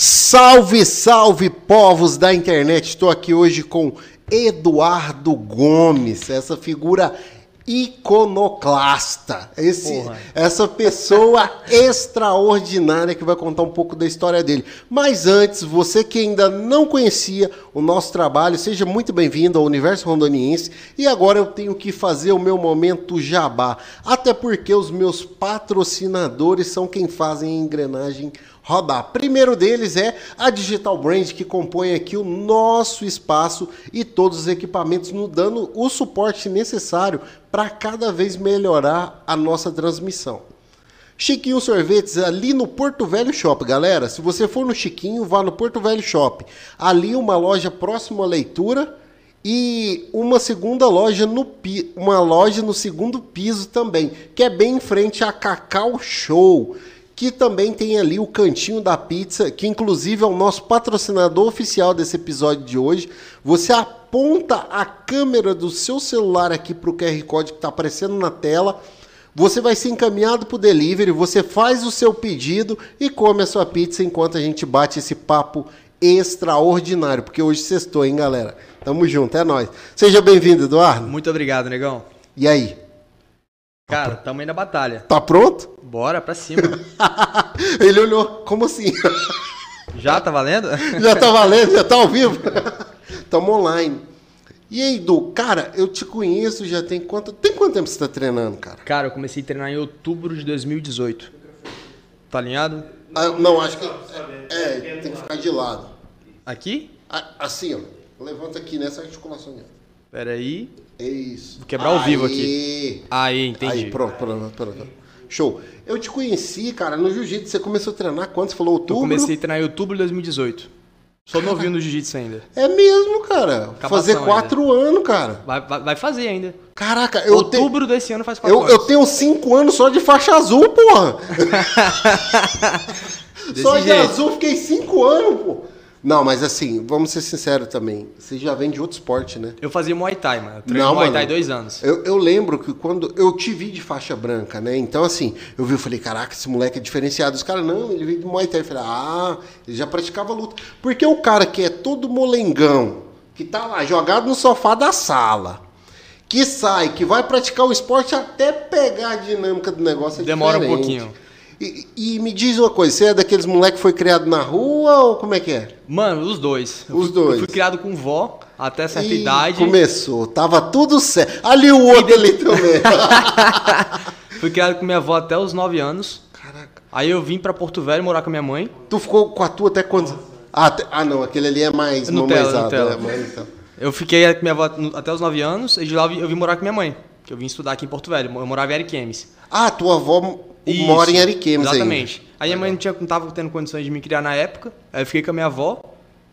Salve, salve, povos da internet! Estou aqui hoje com Eduardo Gomes, essa figura iconoclasta. Esse, essa pessoa extraordinária que vai contar um pouco da história dele. Mas antes, você que ainda não conhecia o nosso trabalho, seja muito bem-vindo ao Universo Rondoniense. E agora eu tenho que fazer o meu momento jabá. Até porque os meus patrocinadores são quem fazem a engrenagem rodar. Primeiro deles é a Digital Brand, que compõe aqui o nosso espaço e todos os equipamentos, nos dando o suporte necessário para cada vez melhorar a nossa transmissão. Chiquinho Sorvetes ali no Porto Velho Shop, galera. Se você for no Chiquinho, vá no Porto Velho Shop. Ali uma loja próxima à leitura e uma segunda loja no uma loja no segundo piso também, que é bem em frente à Cacau Show que também tem ali o Cantinho da Pizza, que inclusive é o nosso patrocinador oficial desse episódio de hoje. Você aponta a câmera do seu celular aqui para o QR Code que está aparecendo na tela. Você vai ser encaminhado para o delivery, você faz o seu pedido e come a sua pizza enquanto a gente bate esse papo extraordinário, porque hoje sextou, hein, galera? Tamo junto, é nóis. Seja bem-vindo, Eduardo. Muito obrigado, negão. E aí? Cara, tamo aí na batalha. Tá pronto? Bora pra cima. Ele olhou, como assim? Já tá valendo? Já tá valendo, já tá ao vivo. Tamo online. E aí, Du, cara, eu te conheço já tem quanto. Tem quanto tempo você tá treinando, cara? Cara, eu comecei a treinar em outubro de 2018. Tá alinhado? Ah, não, acho que. É, é, tem que ficar de lado. Aqui? assim, ó. Levanta aqui nessa articulação. Pera aí. Isso. Vou quebrar ao vivo aqui. Aí, entendi. Aí, pronto, pronto, pronto. Show. Eu te conheci, cara, no jiu-jitsu. Você começou a treinar quando? Você falou outubro? Eu comecei a treinar em outubro de 2018. Sou novinho no jiu-jitsu ainda. É mesmo, cara. fazer quatro ainda. anos, cara. Vai, vai, vai, fazer ainda. Caraca, eu Outubro te... desse ano faz quatro eu, anos. Eu tenho cinco anos só de faixa azul, porra. só de azul, fiquei cinco anos, pô. Não, mas assim, vamos ser sinceros também. Você já vem de outro esporte, né? Eu fazia Muay Thai, mano. Eu treinei Muay mano, Thai dois anos. Eu, eu, lembro que quando eu te vi de faixa branca, né? Então, assim, eu vi, eu falei, caraca, esse moleque é diferenciado. Os caras, não, ele veio de Muay Thai. Eu falei, ah, ele já praticava luta. Porque o cara que é todo molengão, que tá lá jogado no sofá da sala, que sai, que vai praticar o esporte até pegar a dinâmica do negócio é Demora diferente. um pouquinho. E, e, me diz uma coisa, você é daqueles moleque que foi criado na rua ou como é que é? Mano, os dois. Os dois. Eu fui criado com vó até certa e idade. Começou, tava tudo certo. Ali o outro ali também. fui criado com minha avó até os 9 anos. Caraca. Aí eu vim para Porto Velho morar com minha mãe. Tu ficou com a tua até quando? Ah, ah não, aquele ali é mais Nutella, Nutella. Né? então. Eu fiquei com minha avó até os 9 anos e de lá eu vim morar com minha mãe. Que eu vim estudar aqui em Porto Velho. Eu morava em Ariquemes. Ah, tua avó isso, mora em Ariquemes Exatamente. Ainda. Aí minha mãe não, tinha, não tava tendo condições de me criar na época. Aí eu fiquei com a minha avó,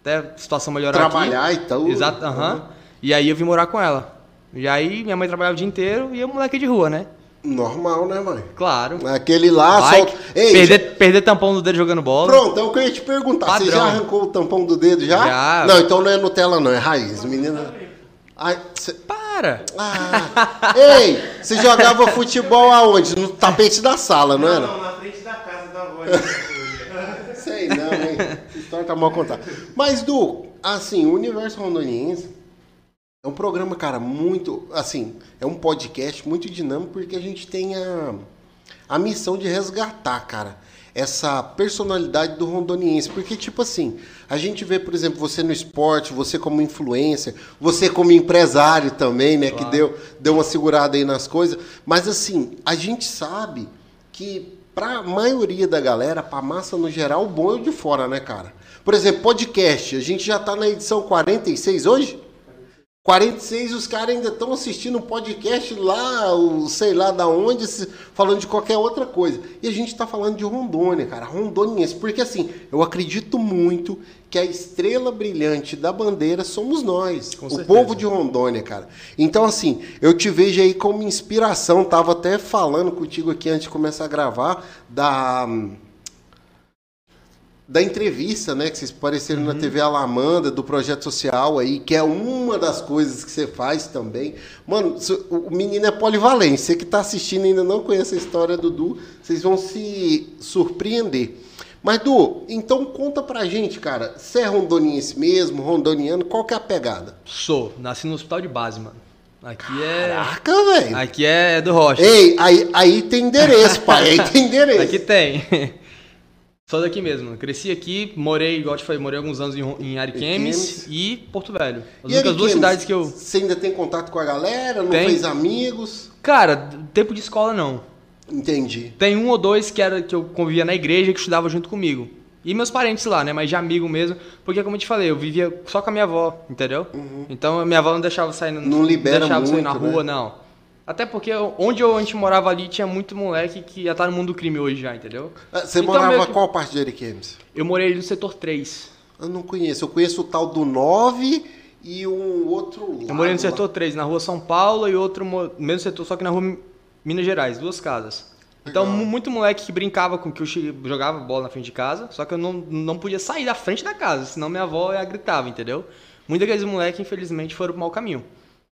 até a situação melhorar Trabalhar aqui. e tal. Exato, aham. Uhum. E aí eu vim morar com ela. E aí minha mãe trabalhava o dia inteiro e eu moleque de rua, né? Normal, né, mãe? Claro. Aquele lá, Vai, só... Ei, perder, já... perder tampão do dedo jogando bola. Pronto, é o que eu ia te perguntar. Padrão. Você já arrancou o tampão do dedo já? Já. Não, então não é Nutella não, é raiz. Menina... Ai, cê... Para! Ah. Ei, você jogava futebol aonde? No tapete da sala, não, não era? Não, na frente da casa da avó. Sei não, hein? Essa história tá mal contada. Mas, Du, assim, o Universo Rondoniense é um programa, cara, muito. Assim, é um podcast muito dinâmico porque a gente tem a, a missão de resgatar, cara essa personalidade do rondoniense. Porque, tipo assim, a gente vê, por exemplo, você no esporte, você como influência, você como empresário também, né? Claro. Que deu, deu uma segurada aí nas coisas. Mas, assim, a gente sabe que para a maioria da galera, para massa no geral, o bom é o de fora, né, cara? Por exemplo, podcast. A gente já está na edição 46 hoje? 46, os caras ainda estão assistindo um podcast lá, o, sei lá da onde, falando de qualquer outra coisa. E a gente está falando de Rondônia, cara, rondoniense. Porque assim, eu acredito muito que a estrela brilhante da bandeira somos nós, Com o certeza. povo de Rondônia, cara. Então, assim, eu te vejo aí como inspiração. Tava até falando contigo aqui antes de começar a gravar da da entrevista, né, que vocês apareceram uhum. na TV Alamanda, do projeto social aí, que é uma das coisas que você faz também. Mano, o menino é polivalente. Você que está assistindo e ainda não conhece a história do Du, vocês vão se surpreender. Mas, Du, então conta pra gente, cara. Você é rondoniense mesmo, rondoniano, qual que é a pegada? Sou. Nasci no hospital de base, mano. Aqui é. Caraca, velho. Aqui é do Rocha. Ei, aí, aí tem endereço, pai. Aí tem endereço. Aqui tem. Só daqui mesmo. Cresci aqui, morei, igual te falei, morei alguns anos em, em Ariquemes e Porto Velho. As E únicas duas cidades que eu. Você ainda tem contato com a galera? Não Tem. fez amigos? Cara, tempo de escola não. Entendi. Tem um ou dois que era que eu convivia na igreja que estudava junto comigo. E meus parentes lá, né? Mas de amigo mesmo. Porque, como eu te falei, eu vivia só com a minha avó, entendeu? Então, a minha avó não deixava sair... Não libera deixava eu sair na muito, rua, né? não. Até porque onde eu, a gente morava ali tinha muito moleque que já tá no mundo do crime hoje já, entendeu? Ah, Você Então, morava que- qual parte de Ariquemes? Eu morei ali no setor 3. Eu não conheço. Eu conheço o tal do 9 e um outro lado. Eu morei no setor 3, na rua São Paulo e outro mo- mesmo setor, só que na rua Mi- Minas Gerais, duas casas. Então, Legal. mu- muito moleque que brincava com que eu jogava bola na frente de casa, só que eu não, não podia sair da frente da casa, senão minha avó ia gritava, entendeu? Muitos daqueles moleques, infelizmente, foram pro mau caminho.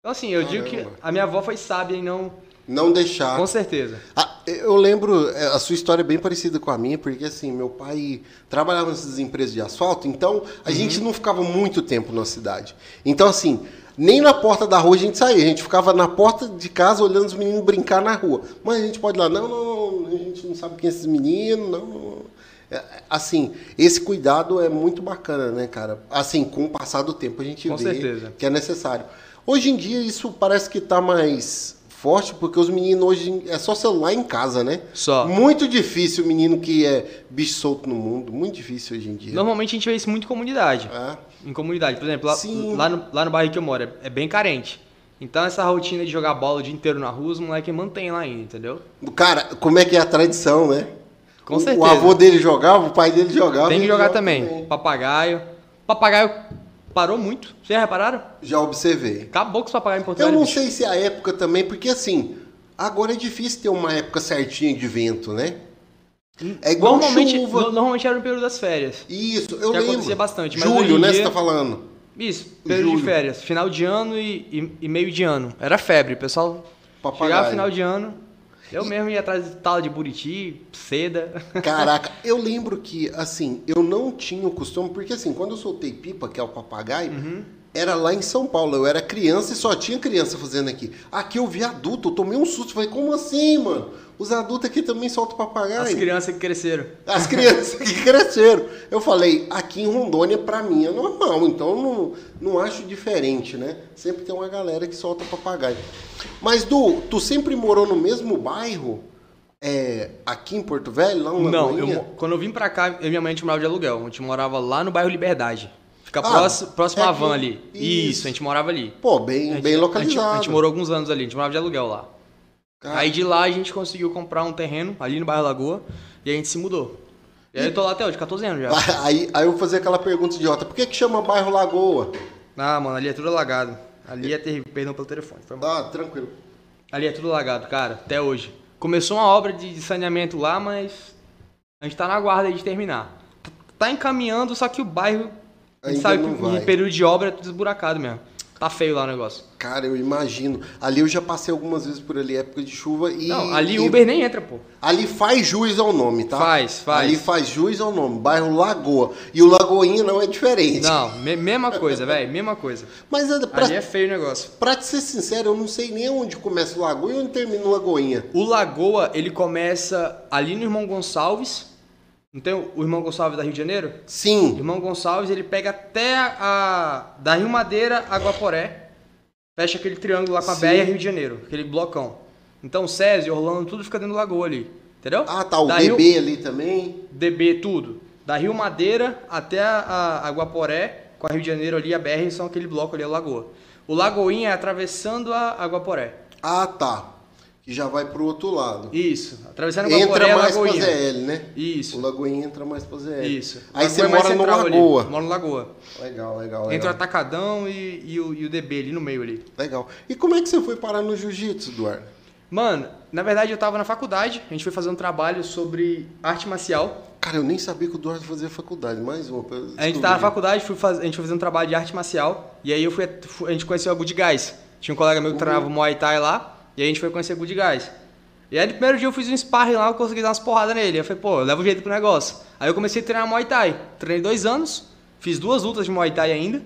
Então, assim, eu digo que Caramba. a minha avó foi sábia em não. Não deixar. Com certeza. Ah, eu lembro, é, a sua história é bem parecida com a minha, porque assim, meu pai trabalhava nessas empresas de asfalto, então a gente não ficava muito tempo na cidade. Então, assim, nem na porta da rua a gente saía, a gente ficava na porta de casa olhando os meninos brincar na rua. Mas a gente pode ir lá, não, não, não, a gente não sabe quem é esses meninos, não, não. É, assim, esse cuidado é muito bacana, né, cara? Assim, com o passar do tempo a gente Com vê certeza. que é necessário. Hoje em dia isso parece que tá mais forte, porque os meninos hoje é só celular em casa, né? Só. Muito difícil o menino que é bicho solto no mundo, muito difícil hoje em dia. Normalmente a gente vê isso muito em comunidade. É. Em comunidade. Por exemplo, lá, lá, no, lá no bairro que eu moro, é, é bem carente. Então essa rotina de jogar bola o dia inteiro na rua, os moleques mantêm lá ainda, entendeu? Cara, como é que é a tradição, né? Com o, certeza. O avô dele jogava, o pai dele jogava. Tem que jogar joga também. Papagaio. Papagaio parou muito. Vocês já repararam? Já observei. Acabou com os papagaios em Porto Eu Velho, não bicho. sei se é a época também, porque assim, agora é difícil ter uma época certinha de vento, né? É igual Normalmente, chuva. no- normalmente era no período das férias. Isso, eu que lembro. acontecia bastante, mas Julho, né, dia- você tá falando? Isso, período Julho. de férias. Final de ano e, e- e meio de ano. Era febre. O pessoal Papagaio. chegava final de ano. Eu mesmo ia atrás de tala de buriti, seda. Caraca, eu lembro que, assim, eu não tinha o costume, porque assim, quando eu soltei pipa, que é o papagaio, Uhum. Era lá em São Paulo. Eu era criança e só tinha criança fazendo aqui. Aqui eu vi adulto, eu tomei um susto. Falei, como assim, mano? Os adultos aqui também soltam papagaio. As crianças que cresceram. As crianças que cresceram. Eu falei, aqui em Rondônia, pra mim, é normal. Então, eu não, não acho diferente, né? Sempre tem uma galera que solta papagaio. Mas, Du, tu sempre morou no mesmo bairro? É, aqui em Porto Velho, lá no Não, eu quando eu vim pra cá, eu e minha mãe a gente morava de aluguel. A gente morava lá no bairro Liberdade. Fica Ah, próximo, próximo é à van ali. Isso. Isso. a gente morava ali. Pô, bem, gente- bem a gente- localizado. A gente, morou alguns anos ali, a gente morava de aluguel lá. Cara, Aí de lá a gente conseguiu comprar um terreno ali no bairro Lagoa e a gente se mudou. E aí eu tô lá até hoje, 14 anos já. Aí, aí eu vou fazer aquela pergunta idiota. Por que que chama bairro Lagoa? Ah, mano, ali é tudo alagado. Ali é terrível, perdão pelo telefone. Foi mal. Ah, tranquilo. Ali é tudo alagado, cara, até hoje. Começou uma obra de saneamento lá, mas a gente tá na guarda aí de terminar. Tá encaminhando, só que o bairro, a gente sabe que vai. em período de obra é tudo esburacado mesmo. Tá feio lá o negócio. Cara, eu imagino. Ali eu já passei algumas vezes por ali, época de chuva, e... Não, ali e- Uber nem entra, pô. Ali faz jus ao nome, tá? Faz, faz. Ali faz jus ao nome, bairro Lagoa. E o Lagoinha não é diferente. Não, me- mesma coisa, velho, mesma coisa. Mas é, pra, Ali é feio o negócio. pra te ser sincero, eu não sei nem onde começa o Lagoa e onde termina o Lagoinha. O Lagoa, ele começa ali no Irmão Gonçalves. Não tem o o Irmão Gonçalves da Rio de Janeiro? O Sim. Irmão Gonçalves, ele pega até a, a- da Rio Madeira a Guaporé. Fecha aquele triângulo lá com a Sim. BR e Rio de Janeiro, aquele blocão. Então, Césio, Orlando, tudo fica dentro do Lagoa ali. Entendeu? Ah, tá. O Da DB Rio- ali também. DB, tudo. Da Rio Madeira até a, a, a Guaporé, com a Rio de Janeiro ali, a BR, são aquele bloco ali, a Lagoa. O Lagoinha é atravessando a, a Guaporé. Ah, tá. Que já vai pro outro lado. Isso. Atravessando Guaporé, Entra mais Lagoinha. ZL, né? Isso. O Lagoinha entra mais pra ZL. Isso. Aí você é mora no ali. Lagoa. Moro no Lagoa. Legal, legal, legal. Entre o Atacadão e, e o, e o DB ali no meio ali. Legal. E como é que você foi parar no jiu-jitsu, Eduardo? Mano, na verdade eu tava na faculdade, a gente foi fazer um trabalho sobre arte marcial. Cara, eu nem sabia que o Eduardo fazia faculdade. Mais uma. A gente tava na faculdade, faz... a gente foi fazer um trabalho de arte marcial. E aí eu fui, a gente conheceu a Good Guys. Tinha um colega meu que treinava Muay Thai lá, e a gente foi conhecer Good Guys. E aí no primeiro dia eu fiz um sparring lá, eu consegui dar umas porradas nele. Eu falei, pô, levo jeito pro negócio. Aí eu comecei a treinar Muay Thai. Treinei dois anos, fiz duas lutas de Muay Thai ainda.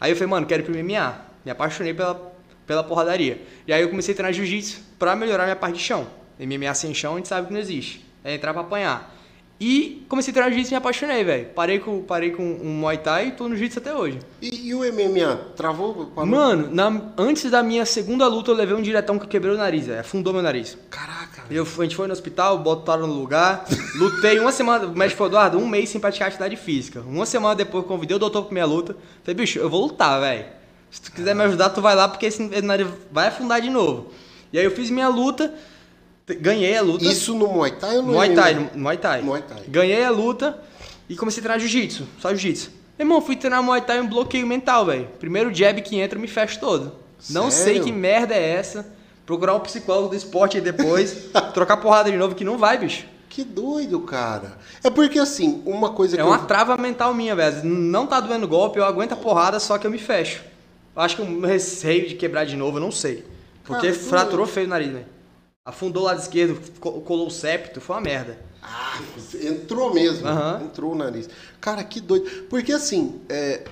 Aí eu falei, mano, quero ir pro MMA. Me apaixonei pela, pela porradaria. E aí eu comecei a treinar Jiu-Jitsu pra melhorar minha parte de chão. MMA sem chão a gente sabe que não existe. É entrar pra apanhar. E comecei a treinar Jiu-Jitsu e me apaixonei, velho. Parei com, parei com um Muay Thai e tô no Jiu-Jitsu até hoje. E, e o MMA? Travou? Parou? Mano, na- antes da minha segunda luta eu levei um diretão que quebrou o nariz, velho. Afundou meu nariz. Caraca. Eu, a gente foi no hospital, botaram no lugar, lutei uma semana, o médico falou, Eduardo, um mês sem praticar atividade física. Uma semana depois eu convidei o doutor pra minha luta. Falei, bicho, eu vou lutar, velho. Se tu quiser me ajudar, tu vai lá, porque esse nariz vai afundar de novo. E aí eu fiz minha luta, ganhei a luta. Isso no Muay Thai ou no Muay? Thai, no- Muay Thai. Muay Thai. Ganhei a luta e comecei a treinar jiu-jitsu, só jiu-jitsu. Meu irmão, fui treinar Muay Thai e um bloqueio mental, velho. Primeiro jab que entra, eu me fecho todo. Não sei Sério? que merda é essa. Procurar um psicólogo do esporte aí depois, trocar porrada de novo, que não vai, bicho. Que doido, cara. É porque assim, uma coisa que É eu... uma trava mental minha, velho. Não tá doendo golpe, eu aguento a porrada, só que eu me fecho. Eu acho que o meu receio de quebrar de novo, eu não sei. Porque Cara, que fraturou feio o nariz, velho. Afundou o lado esquerdo, co- colou o septo, foi uma merda. Ah, entrou mesmo. Aham. Entrou o nariz. Cara, que doido. Porque assim, é,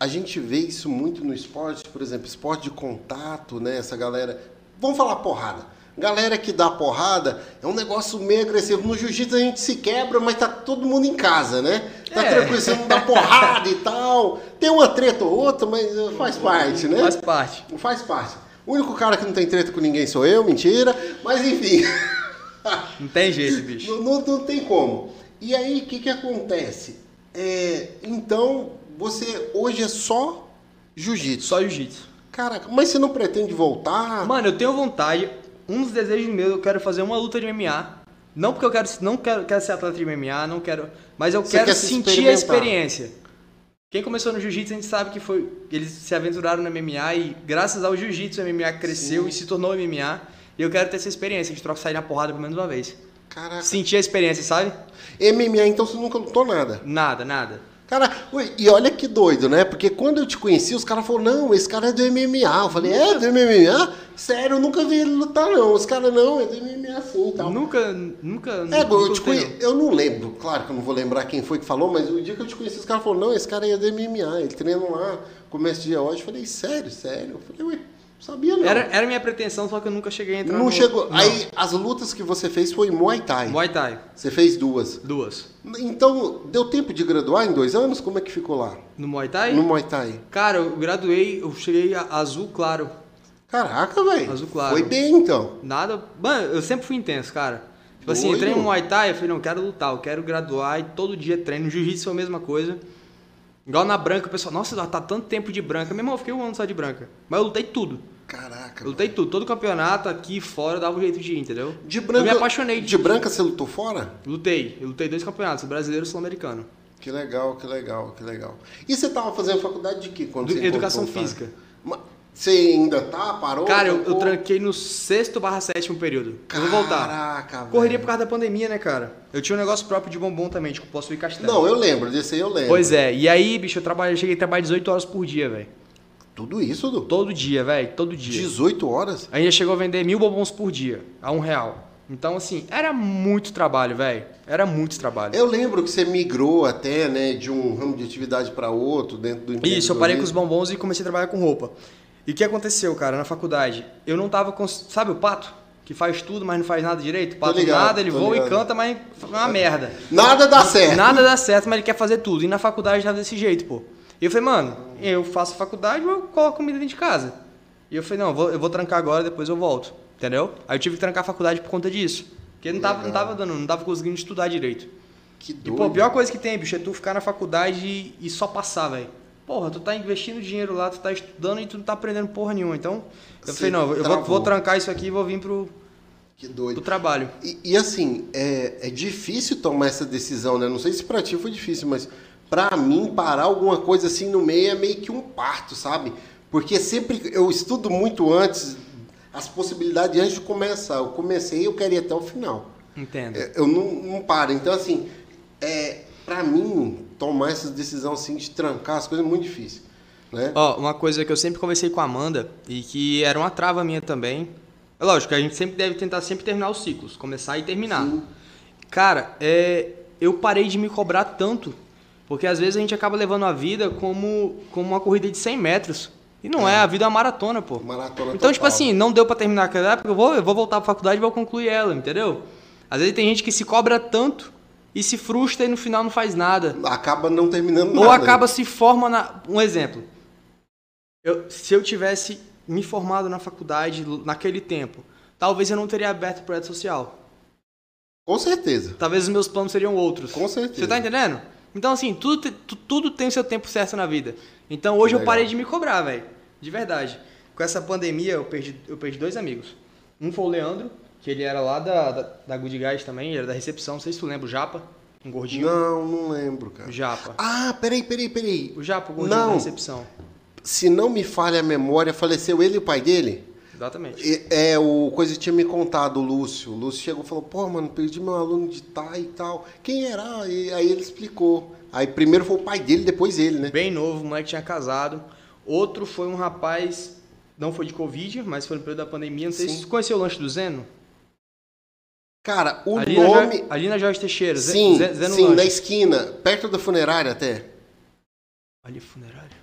a gente vê isso muito no esporte, por exemplo, esporte de contato, né? Essa galera. Vamos falar porrada. Galera que dá porrada é um negócio meio agressivo. No jiu-jitsu a gente se quebra, mas tá todo mundo em casa, né? Tá É. tranquilo, você não dá porrada e tal. Tem uma treta ou outra, mas eh, faz parte, né? Faz parte. Faz parte. O único cara que não tem treta com ninguém sou eu, mentira. Mas enfim. Não tem jeito, bicho. Não, não- não tem como. E aí, o que, que acontece? É, então, você hoje é só jiu-jitsu. Só jiu-jitsu. Caraca, mas você não pretende voltar? Mano, eu tenho vontade. Um dos desejos meus, eu quero fazer uma luta de MMA. Não porque eu quero, não quero, quero ser atleta de MMA, não quero, mas eu Você quero quer se sentir a experiência. Quem começou no jiu-jitsu, a gente sabe que foi, eles se aventuraram no MMA e graças ao jiu-jitsu o MMA cresceu Sim. e se tornou MMA. E eu quero ter essa experiência de trocar sair na porrada pelo menos uma vez. Caraca. Sentir a experiência, sabe? MMA, então você nunca lutou nada. Nada, nada. Cara, e olha que doido, né? Porque quando eu te conheci, os caras falaram, não, esse cara é do MMA. Eu falei, é do MMA? Sério, eu nunca vi ele lutar, não. Os caras, não, é do MMA sim e tal. Nunca, nunca. É, nunca eu, conhe... eu não lembro, claro que eu não vou lembrar quem foi que falou, mas o dia que eu te conheci, os caras falaram, não, esse cara é do MMA, ele treina lá, começa de hoje. Eu falei, sério, sério? Eu falei, ué, sabia não. Era, era minha pretensão, só que eu nunca cheguei a entrar não no... chegou. Não. Aí, as lutas que você fez foi Muay Thai. Muay Thai, Você fez duas. duas. Então, deu tempo de graduar em dois anos? Como é que ficou lá? No Muay Thai? No Muay Thai. Cara, eu graduei, eu cheguei a azul claro. Caraca, velho. Azul claro. Foi bem, então. Nada. Mano, eu sempre fui intenso, cara. Tipo assim, Doido. entrei no Muay Thai, eu falei, não, eu quero lutar, eu quero graduar e todo dia treino. No Jiu-Jitsu foi a mesma coisa. Igual na branca, o pessoal, nossa, tá tanto tempo de branca. Meu irmão, eu fiquei um ano só de branca. Mas eu lutei tudo. Caraca. Eu lutei tudo. Todo campeonato, aqui fora, eu dava um jeito de ir, entendeu? De branca, Eu me apaixonei. De branca você lutou fora? Lutei. Eu lutei dois campeonatos, brasileiro e sul-americano. Que legal, que legal, que legal. E você tava fazendo faculdade de quê? Quando Do- você educação física. Mas Você ainda tá? Parou? Cara, eu, eu tranquei no sexto barra sétimo período. Eu vou voltar. Caraca, velho. Correria por causa da pandemia, né, cara? Eu tinha um negócio próprio de bombom também, tipo, posso ir castelo. Não, eu lembro, desse aí eu lembro. Pois é, e aí, bicho, eu, trabalhei, eu cheguei a trabalhar 18 horas por dia, velho. Tudo isso, Du? Todo dia, velho, todo dia. 18 horas? A gente já chegou a vender mil bombons por dia, a um real. Então, assim, era muito trabalho, velho. Era muito trabalho. Eu lembro que você migrou até, né, de um ramo de atividade para outro dentro do Isso, eu parei com os bombons e comecei a trabalhar com roupa. E o que aconteceu, cara, na faculdade? Eu não tava com. Sabe o pato? Que faz tudo, mas não faz nada direito? O pato ligado, nada, ele voa ligado. e canta, mas é uma merda. Nada dá certo. Nada dá certo, mas ele quer fazer tudo. E na faculdade tava desse jeito, pô. E eu falei, mano, eu faço faculdade, mas eu coloco comida dentro de casa. E eu falei, não, eu vou, eu vou trancar agora, depois eu volto. Entendeu? Aí eu tive que trancar a faculdade por conta disso. Porque não tava, não tava dando, não tava conseguindo estudar direito. Que E, doido. pô, a pior coisa que tem, bicho, é tu ficar na faculdade e, e só passar, velho. Porra, tu tá investindo dinheiro lá, tu tá estudando e tu não tá aprendendo porra nenhuma. Então, eu falei, não, eu vou, vou trancar isso aqui e vou vir pro, Que pro doido. trabalho. E, e assim, é, é difícil tomar essa decisão, né? Não sei se pra ti foi difícil, mas pra mim parar alguma coisa assim no meio é meio que um parto, sabe? Porque sempre eu estudo muito antes as possibilidades antes de começar. Eu comecei, eu quero ir até o final. Entendo. É, Eu não, não paro. Então, assim, é, para mim, tomar essa decisão assim de trancar as coisas é muito difícil. Né? Ó, uma coisa que eu sempre conversei com a Amanda e que era uma trava minha também. É lógico a gente sempre deve tentar sempre terminar os ciclos, começar e terminar. Sim. Cara, é, eu parei de me cobrar tanto, porque às vezes a gente acaba levando a vida como, como uma corrida de 100 metros. E não é, a vida é uma maratona, pô. Maratona Então, tipo total. assim, não deu pra terminar aquela época, eu vou, eu vou voltar pra faculdade e vou concluir ela, entendeu? Às vezes tem gente que se cobra tanto e se frustra e no final não faz nada. Acaba não terminando Ou nada. acaba se forma na. Um exemplo. Eu- se eu tivesse me formado na faculdade naquele tempo, talvez eu não teria aberto projeto social. Com certeza. Talvez os meus planos seriam outros. Com certeza. Você tá entendendo? Então, assim, tudo, tudo tem o seu tempo certo na vida. Então, hoje eu parei de me cobrar, velho. De verdade. Com essa pandemia, eu perdi, eu perdi dois amigos. Um foi o Leandro, que ele era lá da, da, da Good Guys também, ele era da recepção. Não sei se tu lembra, o Japa, um gordinho. Não, não lembro, cara. O Japa. Ah, peraí, peraí, peraí. O Japa, o gordinho Não. da recepção. Se não me falha a memória, faleceu ele e o pai dele? Exatamente. E- É, o coisa tinha me contado, o Lúcio. O Lúcio chegou e falou, pô, mano, perdi meu aluno de TAI e tal. Quem era? E aí ele explicou. Aí primeiro foi o pai dele, depois ele, né? Bem novo, o moleque tinha casado. Outro foi um rapaz, não foi de Covid, mas foi no período da pandemia. Não sei Sim. se você conheceu o lanche do Zeno. Cara, o ali, na nome... Jo- ali na Jorge Teixeira. Sim, Ze- Zeno sim, Lanche. na esquina, perto da funerária até. Ali, funerária.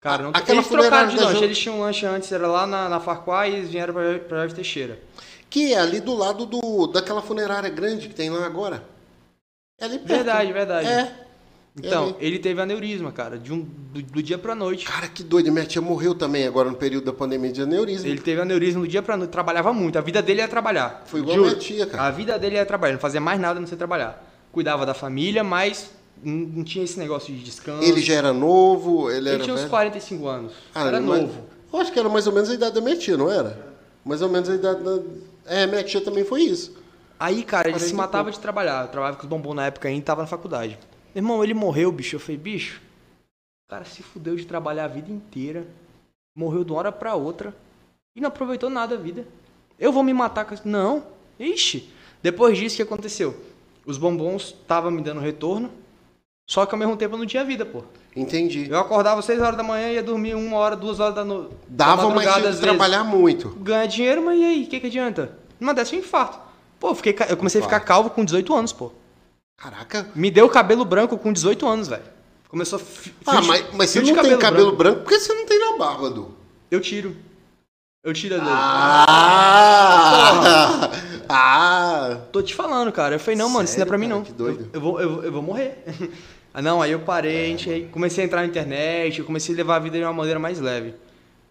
Cara, não aquela Eles trocaram de lanche. Eles tinham um lanche antes, era lá na, na Farquhar e eles vieram pra, pra Jorge Teixeira. Que é ali do lado do, daquela funerária grande que tem lá agora. É ali perto. Verdade, verdade. É. Então, ali. ele teve aneurisma, cara, de um, do, do dia pra noite. Cara, que doido. Minha tia morreu também agora no período da pandemia de aneurisma. Ele teve aneurisma do dia pra noite, trabalhava muito. A vida dele era trabalhar. Foi igual a Juro. minha tia, cara. A vida dele era trabalhar, não fazia mais nada a não ser trabalhar. Cuidava da família, mas não tinha esse negócio de descanso. Ele já era novo, ele, Ele era tinha uns velho. 45 anos. Ah, era novo. Eu acho que era mais ou menos a idade da minha tia, não era? Mais ou menos a idade da... É, minha tia também foi isso. Aí, cara, ele 40 se matava pouco. de trabalhar. Eu trabalhava com os bombons na época ainda e tava na faculdade. Irmão, ele morreu, bicho. Eu falei, bicho, o cara se fudeu de trabalhar a vida inteira. Morreu de uma hora pra outra. E não aproveitou nada da vida. Eu vou me matar com isso. Não. Ixi. Depois disso, o que aconteceu? Os bombons estavam me dando retorno. Só que ao mesmo tempo eu não tinha vida, pô. Entendi. Eu acordava 6 horas da manhã e ia dormir uma hora, duas horas da noite. Dava, mas tinha que trabalhar muito. Ganha dinheiro, mas e aí? O que, que adianta? Numa dessa um infarto. Pô, eu, fiquei, eu comecei a ficar Infarto. calvo com 18 anos, pô. Caraca. Me deu cabelo branco com 18 anos, velho. Começou Ah, mas, mas você não de tem cabelo branco. por que você não tem na barba, Du? Eu tiro. Eu tiro a dele. Ah! Ah! Tô te falando, cara. Eu falei, não, mano, isso não é Sério, pra mim, cara? não. Que doido. Eu, eu vou, eu, eu vou morrer. ah, não, aí eu parei, a gente, comecei a entrar na internet, eu comecei a levar a vida de uma maneira mais leve.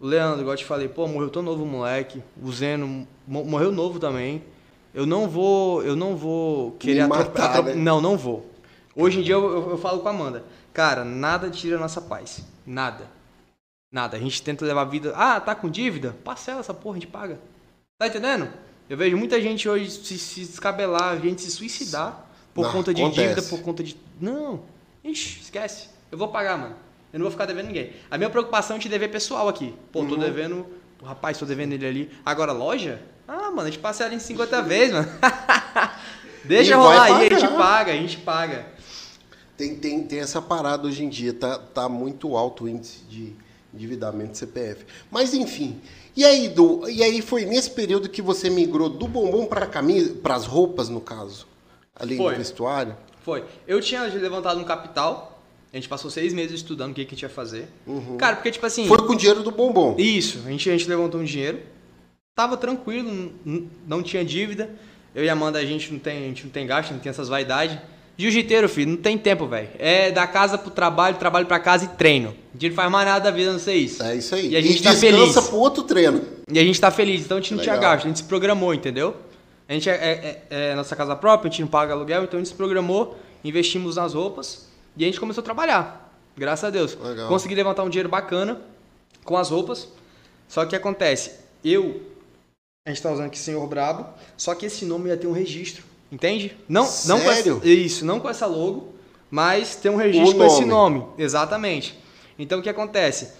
O Leandro, igual eu te falei, pô, morreu tão novo moleque. O Zeno mo- morreu novo também. Eu não vou, eu não vou querer Me atro- matar, atro- né? Não, não vou. Hoje em dia eu, eu, eu falo com a Amanda, cara, nada tira a nossa paz. Nada. Nada. A gente tenta levar a vida. Ah, tá com dívida? Parcela essa porra, a gente paga. Tá entendendo? Eu vejo muita gente hoje se, se descabelar, gente se suicidar por Não, conta de acontece. dívida, por conta de. Não. Ixi, esquece. Eu vou pagar, mano. Eu não vou ficar devendo ninguém. A minha preocupação é te dever pessoal aqui. Pô, Uhum. tô devendo. O rapaz, tô devendo ele ali. Agora, loja? Ah, mano, a gente parcela em 50 vezes, mano. Deixa E rolar aí, a gente paga, a gente paga. Tem, tem, tem essa parada hoje em dia, tá, tá muito alto o índice de endividamento de CPF. Mas enfim. E aí, Du, e aí foi nesse período que você migrou do bombom para camisa, para as roupas, no caso? Ali Foi. no vestuário? Foi. Eu tinha levantado um capital. A gente passou seis meses estudando o que, que a gente ia fazer. Cara, porque, tipo assim. Foi com o dinheiro do bombom. Isso, a gente, a gente levantou um dinheiro. Tava tranquilo, não tinha dívida. Eu e a Amanda, a gente não tem, a gente não tem gasto, não tem essas vaidades. Jiu-jiteiro, filho, não tem tempo, velho. É da casa pro trabalho, trabalho pra casa e treino. A gente não faz mais nada da vida, não sei isso. É isso aí. E a gente tá descansa feliz. pro outro treino. E a gente tá feliz, então a gente não tinha Legal. gasto, a gente se programou, entendeu? A gente é, é- é- é nossa casa própria, a gente não paga aluguel, então a gente se programou, investimos nas roupas e a gente começou a trabalhar. Graças a Deus. Legal. Consegui levantar um dinheiro bacana com as roupas. Só que acontece, eu. A gente tá usando aqui Senhor Brabo, só que esse nome ia ter um registro, entende? Não, não com Sério? essa, isso, não com essa logo, mas tem um registro com esse nome. Exatamente. Então o que acontece?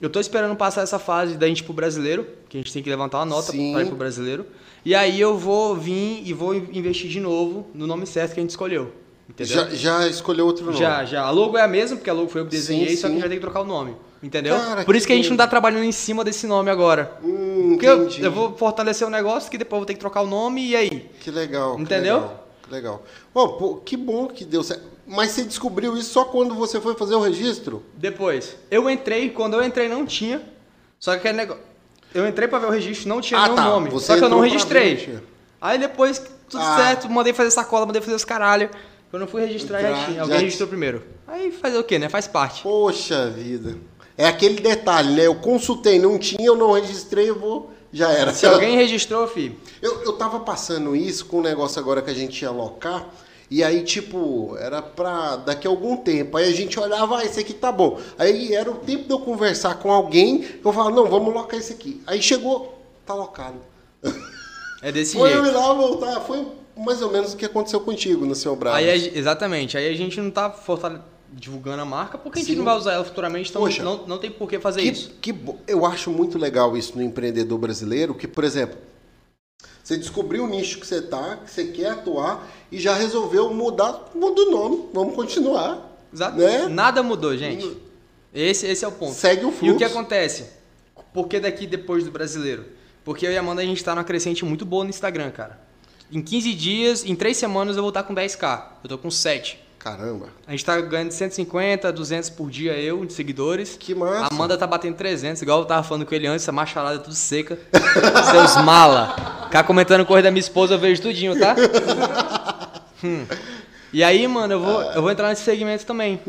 Eu tô esperando passar essa fase da gente pro brasileiro, que a gente tem que levantar uma nota para ir pro brasileiro. E aí eu vou vir e vou investir de novo no nome certo que a gente escolheu. Entendeu? Já, já escolheu outro nome? Já, já. A logo é a mesma, porque a logo foi eu que desenhei, Sim, só que a sim. gente vai ter que trocar o nome. Entendeu? Cara, Por que isso que a gente não tá trabalhando em cima desse nome agora. Hum, Porque eu, eu vou fortalecer o negócio que depois eu vou ter que trocar o nome e aí? Que legal. que Entendeu? legal, Que legal. Bom, pô, que bom que deu certo. Mas você descobriu isso só quando você foi fazer o registro? Depois, eu entrei, quando eu entrei não tinha. Só que aquele negócio. Eu entrei pra ver o registro, não tinha Ah, meu tá. nome. Você só que eu não registrei. Aí depois, tudo Ah. certo, mandei fazer sacola, mandei fazer os caralho. Quando eu fui registrar, já, Já- tinha. já Alguém ti- registrou primeiro. Aí fazer o quê, né? Faz parte. Poxa vida. É aquele detalhe, né? Eu consultei, não tinha, eu não registrei, eu vou. Já era. Se alguém registrou, filho. Eu, eu tava passando isso com um negócio agora que a gente ia alocar. E aí, tipo, era pra daqui a algum tempo. Aí a gente olhava, ah, esse aqui tá bom. Aí era o tempo de eu conversar com alguém, eu falava, não, vamos locar esse aqui. Aí chegou, tá locado. É desse Foi eu jeito. ir lá voltar. Foi mais ou menos o que aconteceu contigo no seu braço. Aí, exatamente. Aí a gente não tá fortale- divulgando a marca porque a gente Sim. não vai usar ela futuramente, então Poxa. não, não tem por que fazer que, isso. que eu acho muito legal isso no empreendedor brasileiro, que, por exemplo, você descobriu o nicho que você tá, que você quer atuar e já resolveu mudar, muda o nome, vamos continuar. Exato. Né? Nada mudou, gente. Esse, esse é o ponto. Segue o E fluxo. o que acontece? Por que daqui depois do brasileiro? Porque eu e a Amanda a gente tá numa crescente muito boa no Instagram, cara. Em 15 dias, em 3 semanas eu vou estar com 10k. Eu tô com 7. Caramba, A gente tá ganhando 150, 200 por dia eu, de seguidores. que massa. A Amanda tá batendo 300, igual eu tava falando com ele antes, essa macharada tudo seca. Seus mala. Ficar comentando coisa da minha esposa, eu vejo tudinho, tá? Hum. E aí, mano, eu vou, eu vou entrar nesse segmento também.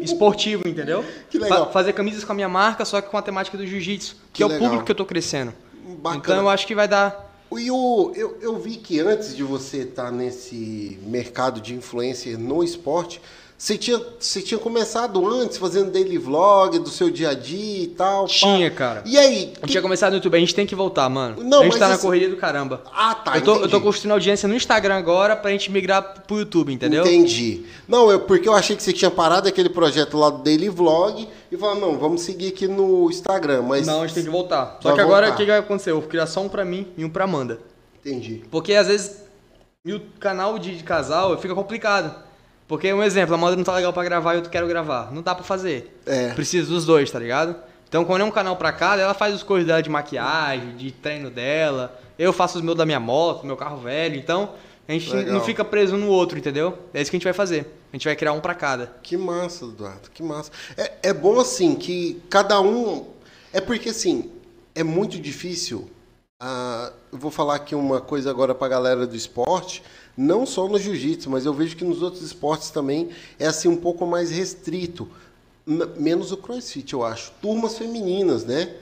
Esportivo, entendeu? Que legal. Fa- fazer camisas com a minha marca, só que com a temática do jiu-jitsu. Que, Que é o legal. público que eu tô crescendo. Bacana. Então eu acho que vai dar. E o, eu, eu vi que antes de você estar nesse mercado de influencer no esporte, você tinha, você tinha começado antes fazendo daily vlog do seu dia a dia e tal. pá. Tinha, cara. E aí? Gente que- tinha começado no YouTube, a gente tem que voltar, mano. Não, a gente tá na assim- correria do caramba. Ah, tá. eu, tô, eu tô construindo audiência no Instagram agora pra gente migrar pro YouTube, entendeu? Entendi. Não, eu, porque eu achei que você tinha parado aquele projeto lá do Daily Vlog e falou, não, vamos seguir aqui no Instagram, mas... Não, a gente tem que voltar. Só que agora o que, que vai acontecer? Eu vou criar só um pra mim e um pra Amanda. Entendi. Porque às vezes e o canal de, de casal fica complicado. Porque, um exemplo, a Amanda não tá legal pra gravar e eu quero gravar. Não dá pra fazer. É. Precisa dos dois, tá ligado? Então, quando é um canal pra cada, ela faz as coisas dela de maquiagem, de treino dela. Eu faço os meus da minha moto, meu carro velho. Então, a gente Legal. não fica preso no outro, entendeu? É isso que a gente vai fazer. A gente vai criar um pra cada. Que massa, Eduardo, que massa. É, é bom assim que cada um. É porque assim, é muito difícil. ah, eu vou falar aqui uma coisa agora pra galera do esporte, não só no jiu-jitsu, mas eu vejo que nos outros esportes também é assim um pouco mais restrito. Menos o crossfit, eu acho. Turmas femininas, né?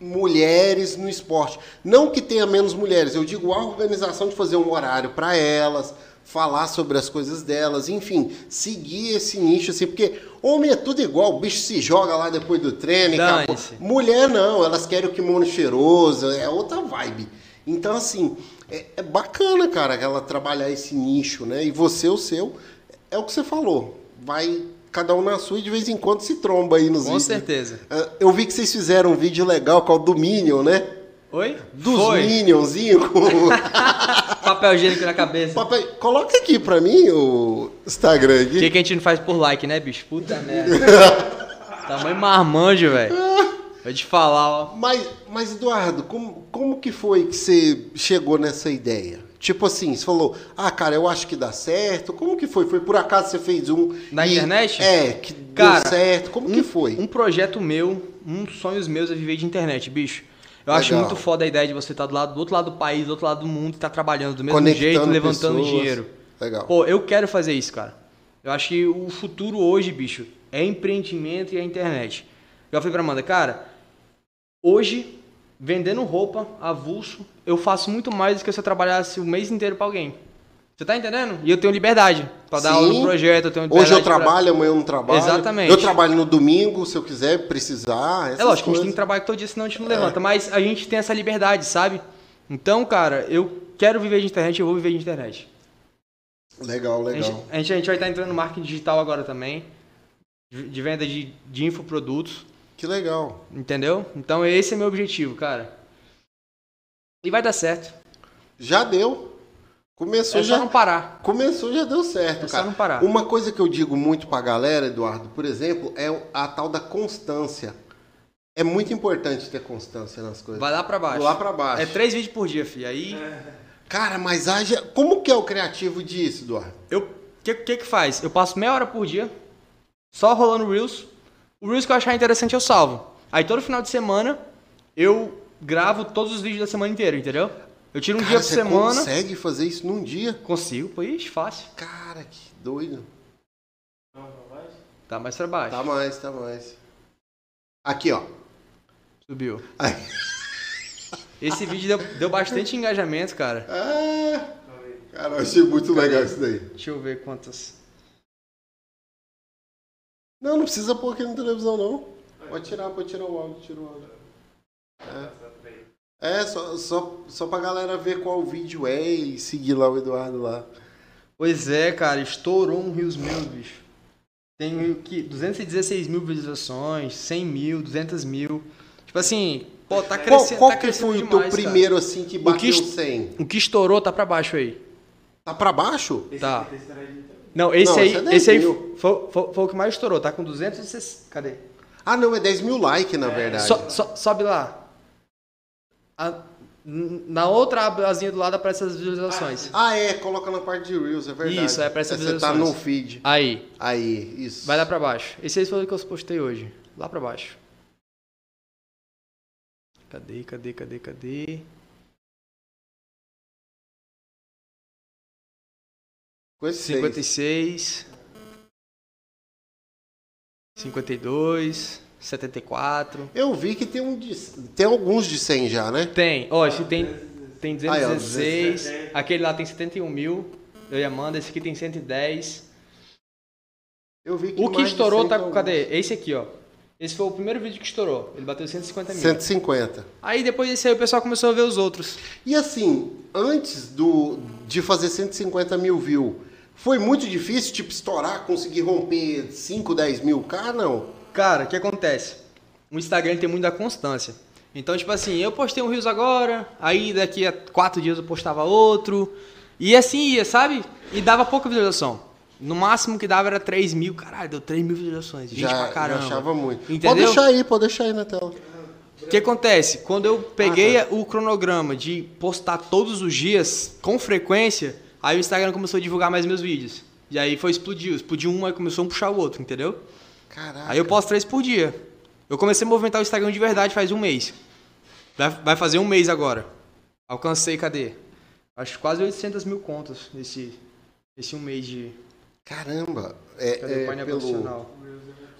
Mulheres no esporte. Não que tenha menos mulheres, eu digo a organização de fazer um horário para elas, falar sobre as coisas delas, enfim, seguir esse nicho assim, porque homem é tudo igual, o bicho se joga lá depois do treino e acabou. Mulher não, elas querem o kimono cheiroso, é outra vibe. Então, assim, é, é bacana, cara, ela trabalhar esse nicho, né? E você, o seu, é o que você falou. Vai cada um na sua e de vez em quando se tromba aí nos Com vídeos. certeza. Ah, Eu vi que vocês fizeram um vídeo legal com o do Minion, né? Oi? Dos Foi. Minionzinho com Papel higiênico na cabeça. papel. Coloca aqui pra mim o Instagram O aqui. que, que a gente não faz por like, né, bicho? Puta merda. Tamanho marmanjo, velho. Vou te falar, ó. Mas, mas Eduardo, como, como que foi que você chegou nessa ideia? Tipo assim, você falou, ah, cara, eu acho que dá certo. Como que foi? Foi por acaso você fez um. Na e- internet? É, que Cara, deu certo. Como que foi? Um projeto meu, um dos sonhos meus é viver de internet, bicho. Eu acho Legal. muito foda a ideia de você estar do, lado, do outro lado do país, do outro lado do mundo, e estar trabalhando do mesmo Conectando jeito, levantando pessoas. dinheiro. Legal. Pô, eu quero fazer isso, cara. Eu acho que o futuro hoje, bicho, é empreendimento e a internet. Eu falei pra Amanda, cara, hoje, vendendo roupa, avulso, eu faço muito mais do que se eu trabalhasse o mês inteiro pra alguém. Você tá entendendo? E eu tenho liberdade pra dar aula no projeto, eu Hoje eu pra- trabalho, amanhã eu não trabalho. Exatamente. Eu trabalho no domingo, se eu quiser, precisar. É lógico, a gente tem coisas. que trabalhar todo dia, senão a gente não levanta. Mas a gente tem essa liberdade, sabe? Então, cara, eu quero viver de internet, eu vou viver de internet. Legal, A legal. gente, a gente, a gente vai estar entrando no marketing digital agora também. De, de venda de, de infoprodutos. Que legal. Entendeu? Então esse é meu objetivo, cara. E vai dar certo. Já deu. Começou É só já. não parar. Começou, já deu certo, É só cara. não parar. Uma coisa que eu digo muito pra galera, Eduardo, por exemplo, é a tal da constância. É muito importante ter constância nas coisas. Vai lá pra baixo. Lá pra baixo. É três vídeos por dia, fi. Aí. Cara, mas haja. Como que é o criativo disso, Eduardo? Eu. O que, que que faz? Eu passo meia hora por dia, só rolando Reels. O Reels que eu achar interessante eu salvo. Aí todo final de semana eu gravo todos os vídeos da semana inteira, entendeu? Eu tiro um Cara, dia por você semana. consegue fazer isso num dia? Consigo, ixi, fácil. Cara, que doido. Tá mais pra baixo. Tá mais, tá mais. Aqui, ó. Subiu. Ai. Esse vídeo deu, deu bastante engajamento, cara. Ah, cara, eu achei muito legal isso daí. Deixa eu ver quantas. Não, não precisa pôr aqui na televisão, não. Pode tirar, pode tirar o áudio, tira o áudio. É, é só, só, só pra galera ver qual vídeo é e seguir lá o Eduardo lá. Pois é, cara, estourou um Rios meu, bicho. Tem que 216 mil visualizações, 100 mil, 200 mil. Tipo assim, pô, tá Qual, crescendo. qual tá que crescendo foi o teu primeiro, assim, que O bateu que est- 100? cara. O que estourou tá pra baixo aí. Tá pra baixo? Tá. Não, esse Não, aí, esse é 10 esse aí foi, foi- foi o que mais estourou, tá com 260. Cadê? Ah, não, é 10 mil likes, na verdade. So- so- sobe lá. A- na outra abazinha do lado aparece as visualizações. Ah, é, coloca na parte de Reels, é verdade. Isso, é, aparece as Você tá visualizações. no feed. Aí, Aí, isso. vai lá pra baixo. Esse aí foi o que eu postei hoje. Lá pra baixo. Cadê, cadê, cadê, cadê? 56. 52. 74. Eu vi que tem, um de, tem alguns de 100 já, né? Tem, ó, esse tem, tem Aí, ó, 216. Aquele lá tem 71 mil. Eu e Amanda, esse aqui tem 110. Eu vi que O que estourou 100 tá com. Cadê? Esse aqui, ó. Esse foi o primeiro vídeo que estourou. Ele bateu 150 alguns. mil. 150. Aí depois desse aí o pessoal começou a ver os outros. E assim, antes do, de fazer 150 mil views, foi muito difícil, tipo, estourar, conseguir romper 5, 10 mil K, não? Cara, o que acontece? O Instagram tem muito da constância. Então, tipo assim, eu postei um Rios agora, aí daqui a quatro dias eu postava outro. E assim ia, sabe? E dava pouca visualização. No máximo que dava era 3 mil. Caralho, deu 3 mil visualizações. Gente já, pra já caramba. achava muito. Pode Entendeu? deixar aí, pode deixar aí na tela. O que acontece? Quando eu peguei Ah, o cronograma de postar todos os dias, com frequência, aí o Instagram começou a divulgar mais meus vídeos. E aí foi explodiu. Explodiu um, aí começou a um puxar o outro, entendeu? Caraca. Aí eu posto três por dia. Eu comecei a movimentar o Instagram de verdade faz um mês. Vai, fazer um mês agora. Alcancei, cadê? Acho quase 800 mil contas nesse, nesse um mês de. Caramba. É, Cadê é pelo... profissional?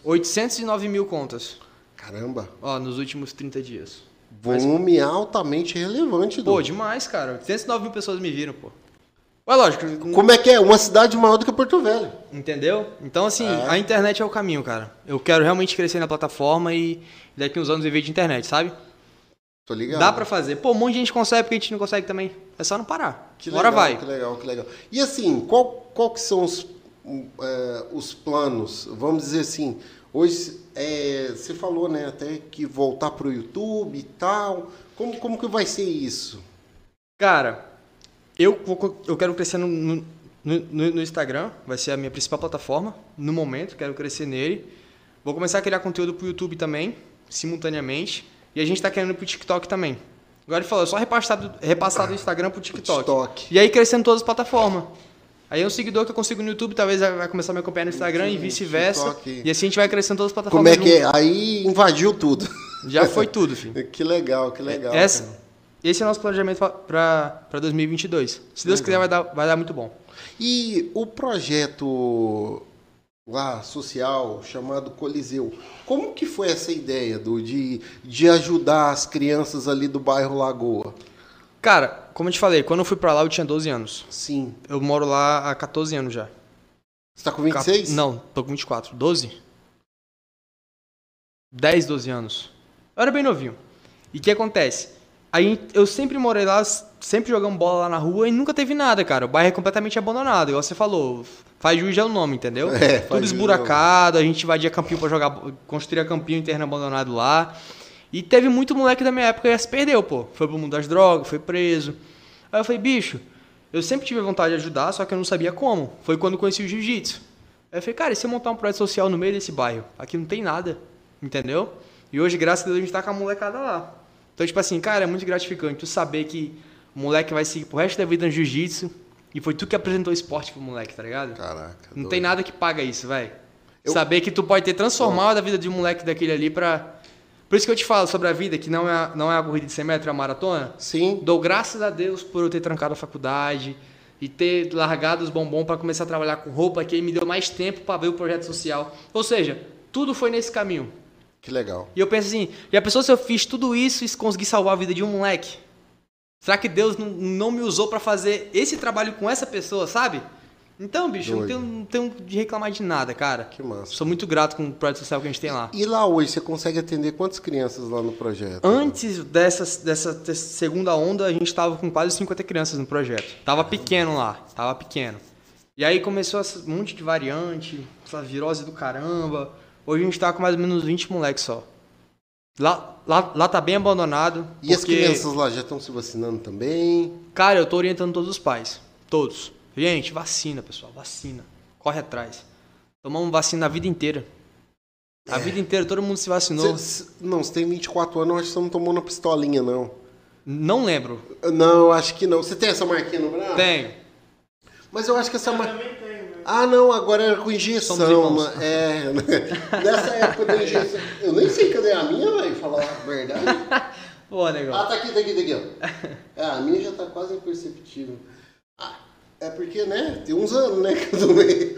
809 mil contas. Caramba. Ó, nos últimos 30 dias. Volume altamente relevante. Pô, demais, cara. 809 mil pessoas me viram, pô. Ué, lógico. Como é que é? Uma cidade maior do que Porto Velho. Entendeu? Então, assim, É. a internet é o caminho, cara. Eu quero realmente crescer na plataforma e daqui uns anos viver de internet, sabe? Tô ligado. Dá pra fazer. Pô, um monte de gente consegue, porque a gente não consegue também. É só não parar. Que Bora legal, vai. Que legal, que legal. E assim, qual, qual que são os, é, os planos? Vamos dizer assim, hoje é, você falou, né, até que voltar pro YouTube e tal. Como, como que vai ser isso? Cara, eu, vou- eu quero crescer no, no, no- no Instagram, vai ser a minha principal plataforma no momento, quero crescer nele. Vou começar a criar conteúdo pro YouTube também, simultaneamente. E a gente tá querendo ir pro TikTok também. Agora ele falou, é só repassar do, repassar do Instagram pro TikTok. TikTok. E aí crescendo todas as plataformas. Aí um seguidor que eu consigo no YouTube, talvez vai começar a me acompanhar no Instagram e vice-versa. TikTok. E assim a gente vai crescendo todas as Como plataformas. é que é? Aí invadiu tudo. Já foi tudo, filho. que legal, que legal. Essa- cara. Esse é o nosso planejamento para 2022. Se Deus quiser, vai dar, vai dar muito bom. E o projeto lá social chamado Coliseu, como que foi essa ideia do, de, de ajudar as crianças ali do bairro Lagoa? Cara, como eu te falei, quando eu fui pra lá eu tinha 12 anos. Sim. Eu moro lá há 14 anos já. Você tá com 26? Não, tô com 24. 12? 10, 12 anos. Eu era bem novinho. E o que acontece? Aí eu sempre morei lá, sempre jogando bola lá na rua e nunca teve nada, cara. O bairro é completamente abandonado, igual você falou. Faz juiz é o nome, entendeu? É, Tudo juiz esburacado, a gente invadia campinho pra jogar, construía campinho interno abandonado lá. E teve muito moleque da minha época que se perdeu, pô. Foi pro mundo das drogas, foi preso. Aí eu falei, bicho, eu sempre tive vontade de ajudar, só que eu não sabia como. Foi quando eu conheci o jiu-jitsu. Aí eu falei, cara, e se eu montar um projeto social no meio desse bairro? Aqui não tem nada, entendeu? E hoje, graças a Deus, a gente tá com a molecada lá. Então, tipo assim, cara, é muito gratificante tu saber que o moleque vai seguir pro resto da vida no jiu-jitsu e foi tu que apresentou o esporte pro moleque, tá ligado? Caraca. Não doido. tem nada que paga isso, velho. Eu- Saber que tu pode ter transformado a vida de um moleque daquele ali pra. Por isso que eu te falo sobre a vida, que não é, a- não é a corrida de 100 metros, é a maratona. Sim. Dou graças a Deus por eu ter trancado a faculdade e ter largado os bombons para começar a trabalhar com roupa, que aí me deu mais tempo para ver o projeto social. Ou seja, tudo foi nesse caminho. Que legal. E eu penso assim, já pensou se eu fiz tudo isso e consegui salvar a vida de um moleque? Será que Deus não, não me usou para fazer esse trabalho com essa pessoa, sabe? Então, bicho, eu não Doido. tenho, não tenho de reclamar de nada, cara. Que massa. Sou muito grato com o projeto social que a gente tem lá. E lá hoje, você consegue atender quantas crianças lá no projeto? Antes dessa, dessa te- segunda onda, a gente tava com quase 50 crianças no projeto. Tava pequeno lá, tava pequeno. E aí começou esse monte de variante, essa virose do caramba. Hoje a gente tá com mais ou menos 20 moleques só. Lá, lá, lá tá bem abandonado. E as porque- crianças lá já estão se vacinando também? Cara, eu tô orientando todos os pais. Todos. Gente, vacina, pessoal. Vacina. Corre atrás. Tomamos vacina a vida inteira. A vida inteira todo mundo se vacinou. Cê- cê- não, você tem 24 anos, eu acho que você não tomou na pistolinha, não. Não lembro. Não, acho que não. Você tem essa marquinha no braço? Tenho. Mas eu acho que essa marquinha... Ah, não, agora era com injeção. É, nessa época da injeção. Eu nem sei cadê a minha, velho, falar a verdade. Pô, negão. Ah, tá aqui, tá aqui, tá aqui, ó. É, a minha já tá quase imperceptível. Ah, é porque, né, tem uns anos, né, que eu tomei.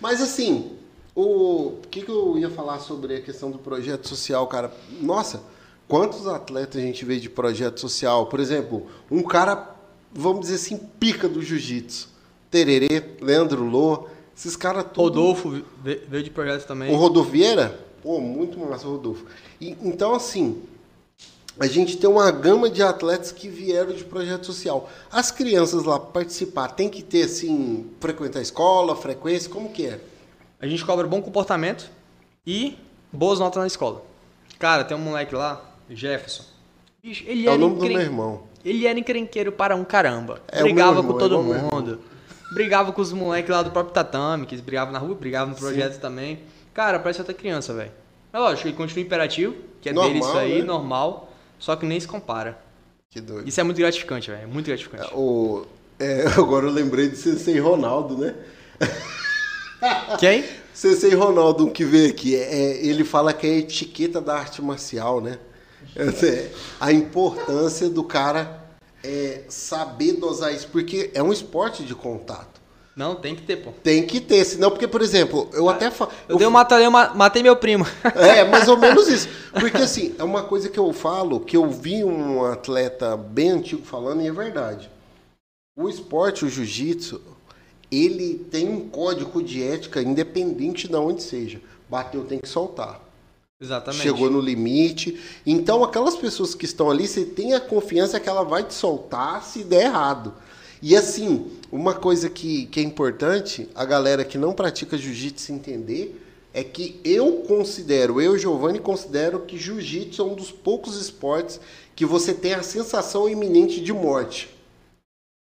Mas assim, o que, que eu ia falar sobre a questão do projeto social, cara? Nossa, quantos atletas a gente vê de projeto social? Por exemplo, um cara, vamos dizer assim, pica do jiu-jitsu. Tererê, Leandro Lô, esses caras tudo. Rodolfo ve- veio de projeto também. O Rodolfo Vieira? Pô, muito massa o Rodolfo. E, então, assim, a gente tem uma gama de atletas que vieram de projeto social. As crianças lá participar, tem que ter, assim, frequentar a escola, frequência, como que é? A gente cobra bom comportamento e boas notas na escola. Cara, tem um moleque lá, Jefferson. Bicho, ele É o era nome do encren- meu irmão. Ele era encrenqueiro para um caramba. É brigava com todo é mundo. Brigava com os moleques lá do próprio tatame, que eles brigavam na rua, brigavam no projeto também. Cara, parece outra criança, velho. É lógico, ele continua imperativo, que é dele isso Normal, aí, né? normal. Só que nem se compara. Que doido. Isso é muito gratificante, velho. Muito gratificante. O, é, agora eu lembrei de Sensei Ronaldo, né? Quem? Sensei Ronaldo que veio aqui, é, ele fala que é a etiqueta da arte marcial, né? É, a importância do cara é, saber dosar isso, porque é um esporte de contato. Não, tem que ter, pô. Tem que ter, senão, porque, por exemplo, eu até falo. Eu, dei um mata- eu ma- matei meu primo. É, mais ou menos isso. Porque, assim, é uma coisa que eu falo, que eu vi um atleta bem antigo falando, e é verdade. O esporte, o jiu-jitsu, ele tem um código de ética independente de onde seja. Bateu, tem que soltar. Exatamente. Chegou no limite. Então, aquelas pessoas que estão ali, você tem a confiança que ela vai te soltar se der errado. E assim, uma coisa que, que é importante, a galera que não pratica jiu-jitsu entender, é que eu considero, eu, Giovanni, considero que jiu-jitsu é um dos poucos esportes que você tem a sensação iminente de morte.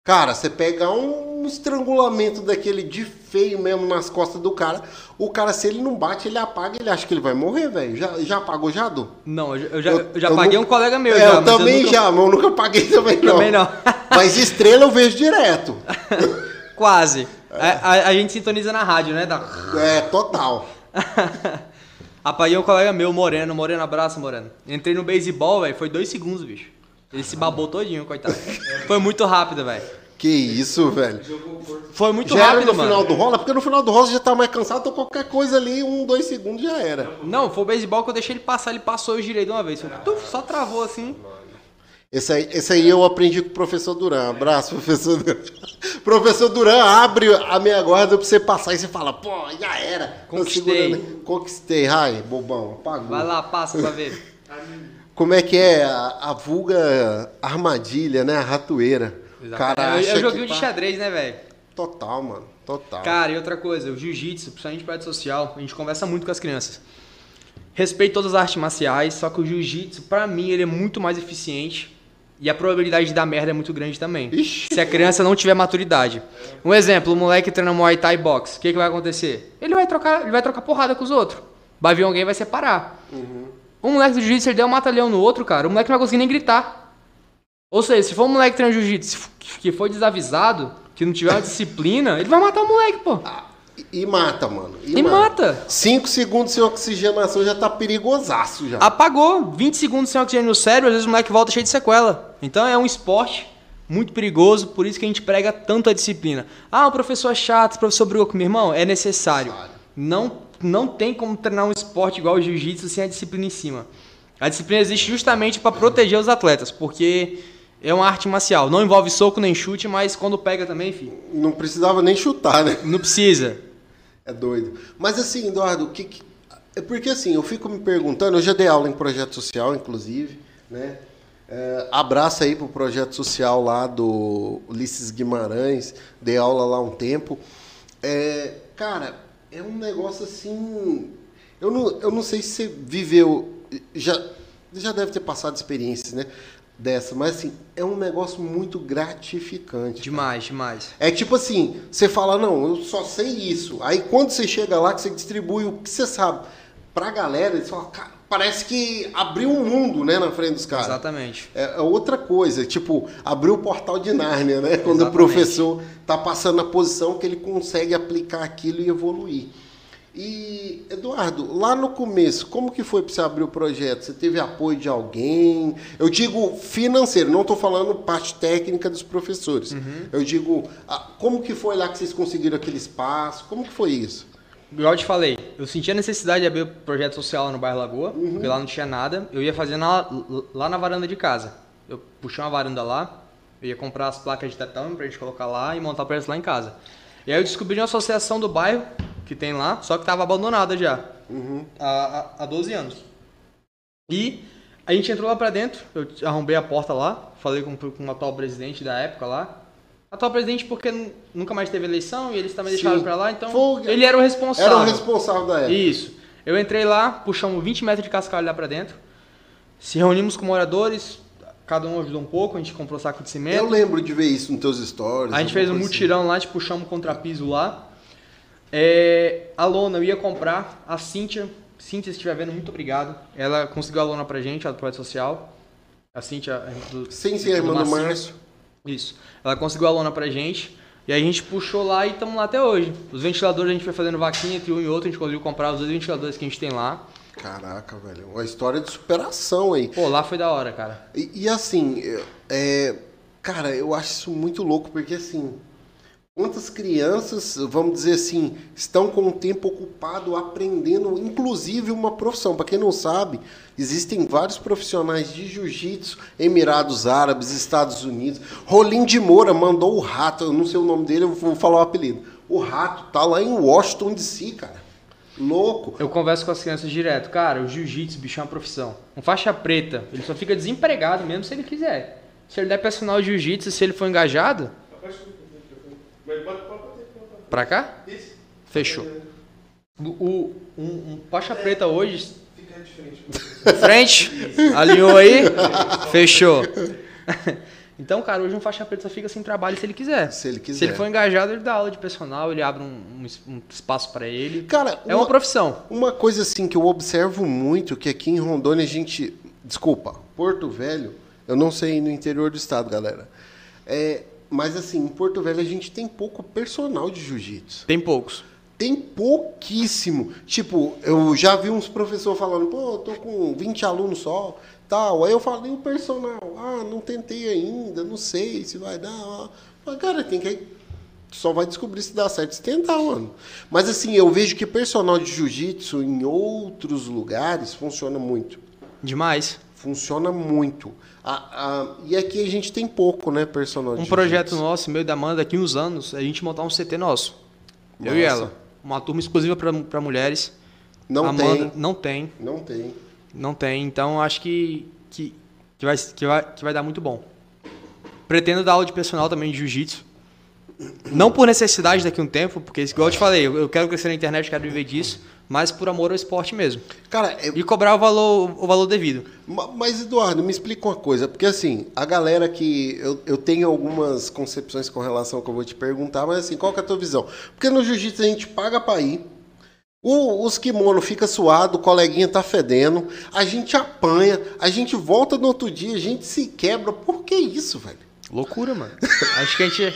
Cara, você pega um estrangulamento daquele de feio mesmo nas costas do cara, o cara, se ele não bate, ele apaga, ele acha que ele vai morrer, velho. Já, já apagou já, Du? Não, eu já, eu já, Eu- eu já eu paguei nu- um colega meu É, já. eu mas também nunca- já, mas eu nunca paguei também não. Também não. Mas estrela eu vejo direto. Quase. A, a- a gente sintoniza na rádio, né? Da... É, total. Apaguei um colega meu, Moreno. Moreno, abraço, Moreno. Entrei no beisebol, velho. Foi dois segundos, bicho. Ele se babou todinho, coitado. Foi muito rápido, velho. Que isso, velho. Foi muito já era rápido, no mano. final do rola, porque no final do rola você já tá mais cansado, então qualquer coisa ali, um, dois segundos já era. Não, foi o beisebol que eu deixei ele passar. Ele passou, eu girei de uma vez. Tuf, só travou assim. Esse aí, esse aí eu aprendi com o professor Duran. Abraço, professor Duran. professor Duran abre a minha guarda pra você passar e você fala, pô, já era. Conquistei. Conquistei. Ai, bobão, apagou. Vai lá, passa pra ver. Como é que é a, a vulga armadilha, né? A ratoeira. Cara, eu, eu que joguei um de pá- xadrez, né, velho? Total, mano. Total. Cara, e outra coisa, o jiu-jitsu, principalmente parte social, a gente conversa muito com as crianças. Respeito todas as artes marciais, só que o jiu-jitsu, pra mim, ele é muito mais eficiente e a probabilidade de dar merda é muito grande também. Ixi. Se a criança não tiver maturidade. Um exemplo, o moleque treina Muay Thai Box, o que, que vai acontecer? Ele vai trocar, ele vai trocar porrada com os outros. Vai vir alguém e vai separar. Um moleque do jiu-jitsu, deu um mata-leão no outro, cara, o moleque não vai conseguir nem gritar. Ou seja, se for um moleque treinando jiu-jitsu que foi desavisado, que não tiver uma disciplina, ele vai matar o moleque, pô. E, e mata, mano. E mata. Cinco segundos sem oxigenação já tá perigosaço já. Apagou. 20 segundos sem oxigênio no cérebro, às vezes o moleque volta cheio de sequela. Então é um esporte muito perigoso, por isso que a gente prega tanto a disciplina. Ah, o professor é chato, o professor brigou com meu irmão. É necessário. Não, não tem como treinar um esporte igual o jiu-jitsu sem a disciplina em cima. A disciplina existe justamente para proteger os atletas, porque é uma arte marcial. Não envolve soco nem chute, mas quando pega também, filho. Não precisava nem chutar, né? Não precisa. É doido. Mas assim, Eduardo, o que, que... É porque assim, eu fico me perguntando, eu já dei aula em projeto social, inclusive, né? É, abraço aí pro projeto social lá do Ulisses Guimarães, dei aula lá um tempo. É, cara, é um negócio assim. Eu não, eu não sei se você viveu. Já, já deve ter passado experiências, né? Dessa, mas assim, é um negócio muito gratificante. Demais, cara. demais. É tipo assim, você fala, não, eu só sei isso. Aí quando você chega lá, que você distribui o que você sabe pra galera, eles falam, cara, parece que abriu um mundo, né, na frente dos caras. Exatamente. É, é outra coisa, tipo, abriu o portal de Nárnia, né? Quando Exatamente. o professor tá passando na posição que ele consegue aplicar aquilo e evoluir. E, Eduardo, lá no começo, como que foi para você abrir o projeto? Você teve apoio de alguém? Eu digo financeiro, não estou falando parte técnica dos professores. Uhum. Eu digo, como que foi lá que vocês conseguiram aquele espaço? Como que foi isso? Igual eu te falei, eu senti a necessidade de abrir o projeto social lá no bairro Lagoa, uhum. porque lá não tinha nada. Eu ia fazer na, lá na varanda de casa. Eu puxei uma varanda lá, eu ia comprar as placas de tatame pra gente colocar lá e montar o projeto lá em casa. E aí eu descobri uma associação do bairro que tem lá, só que estava abandonada já. Uhum. Há, há 12 anos. E a gente entrou lá pra dentro, eu arrombei a porta lá, falei com, com o atual presidente da época lá. Atual presidente porque nunca mais teve eleição e eles também Sim. deixaram pra lá, então ele era o responsável. Era o responsável da época. Isso. Eu entrei lá, puxamos 20 metros de cascalho lá pra dentro, se reunimos com moradores, cada um ajudou um pouco, a gente comprou saco de cimento. Eu lembro de ver isso nos teus stories. A gente fez um mutirão assim. lá, a gente puxamos um contrapiso lá. É, a lona eu ia comprar, a Cíntia, Cíntia, se estiver vendo, muito obrigado. Ela conseguiu a lona pra gente, a do projeto social. A Cíntia. Do, sim, sim, a irmã do Márcio. Isso. Ela conseguiu a lona pra gente. E aí a gente puxou lá e estamos lá até hoje. Os ventiladores a gente foi fazendo vaquinha entre um e outro, a gente conseguiu comprar os dois ventiladores que a gente tem lá. Caraca, velho. Uma história de superação aí. Pô, lá foi da hora, cara. E, e assim, é, cara, eu acho isso muito louco, porque assim, Quantas crianças, vamos dizer assim, estão com o tempo ocupado aprendendo, inclusive uma profissão? Para quem não sabe, existem vários profissionais de jiu-jitsu, Emirados Árabes, Estados Unidos. Rolim de Moura mandou o rato, eu não sei o nome dele, eu vou falar o apelido. O rato tá lá em Washington DC, cara. Louco. Eu converso com as crianças direto. Cara, o jiu-jitsu, bicho, é uma profissão. Um faixa preta, ele só fica desempregado mesmo se ele quiser. Se ele der personal de jiu-jitsu, se ele for engajado, Pra cá? Isso. Fechou. O, um, um faixa preta hoje. Fica de frente. Frente? Alinhou aí? Fechou. Então, cara, hoje um faixa preta só fica sem trabalho se ele quiser. Se ele quiser. Se ele for engajado, ele dá aula de personal, ele abre um, um, um espaço para ele. Cara, é uma, uma, profissão. Uma coisa assim que eu observo muito que aqui em Rondônia a gente, desculpa, Porto Velho, eu não sei no interior do estado, galera. É, mas assim, em Porto Velho a gente tem pouco personal de jiu-jitsu. Tem poucos. Tem pouquíssimo. Tipo, eu já vi uns professores falando, pô, eu tô com 20 alunos só, tal. Aí eu falei, o personal? Ah, não tentei ainda, não sei se vai dar. Mas, cara, tem que só vai descobrir se dá certo se tentar, mano. Mas assim, eu vejo que personal de jiu-jitsu em outros lugares funciona muito. Demais. Funciona muito. E aqui a gente tem pouco, né, personal. Um projeto nosso, meio da Amanda, daqui uns anos, a gente montar um CT nosso. Nossa. Eu e ela. Uma turma exclusiva para mulheres. Não Amanda, tem. Não tem. Não tem. Não tem. Então acho que, que, que, vai, que, vai, que vai dar muito bom. Pretendo dar aula de personal também de jiu-jitsu. Não por necessidade daqui a um tempo, porque, igual eu te falei, eu quero crescer na internet, quero viver disso mas por amor ao esporte mesmo. Cara, e cobrar o valor, o valor devido. Mas, Eduardo, me explica uma coisa, porque assim, a galera que. Eu, eu tenho algumas concepções com relação ao que eu vou te perguntar, mas assim, qual que é a tua visão? Porque no jiu-jitsu a gente paga para ir, O, os kimono fica suado, o coleguinha tá fedendo, a gente apanha, a gente volta no outro dia, a gente se quebra. Por que isso, velho? Loucura, mano. Acho que a gente.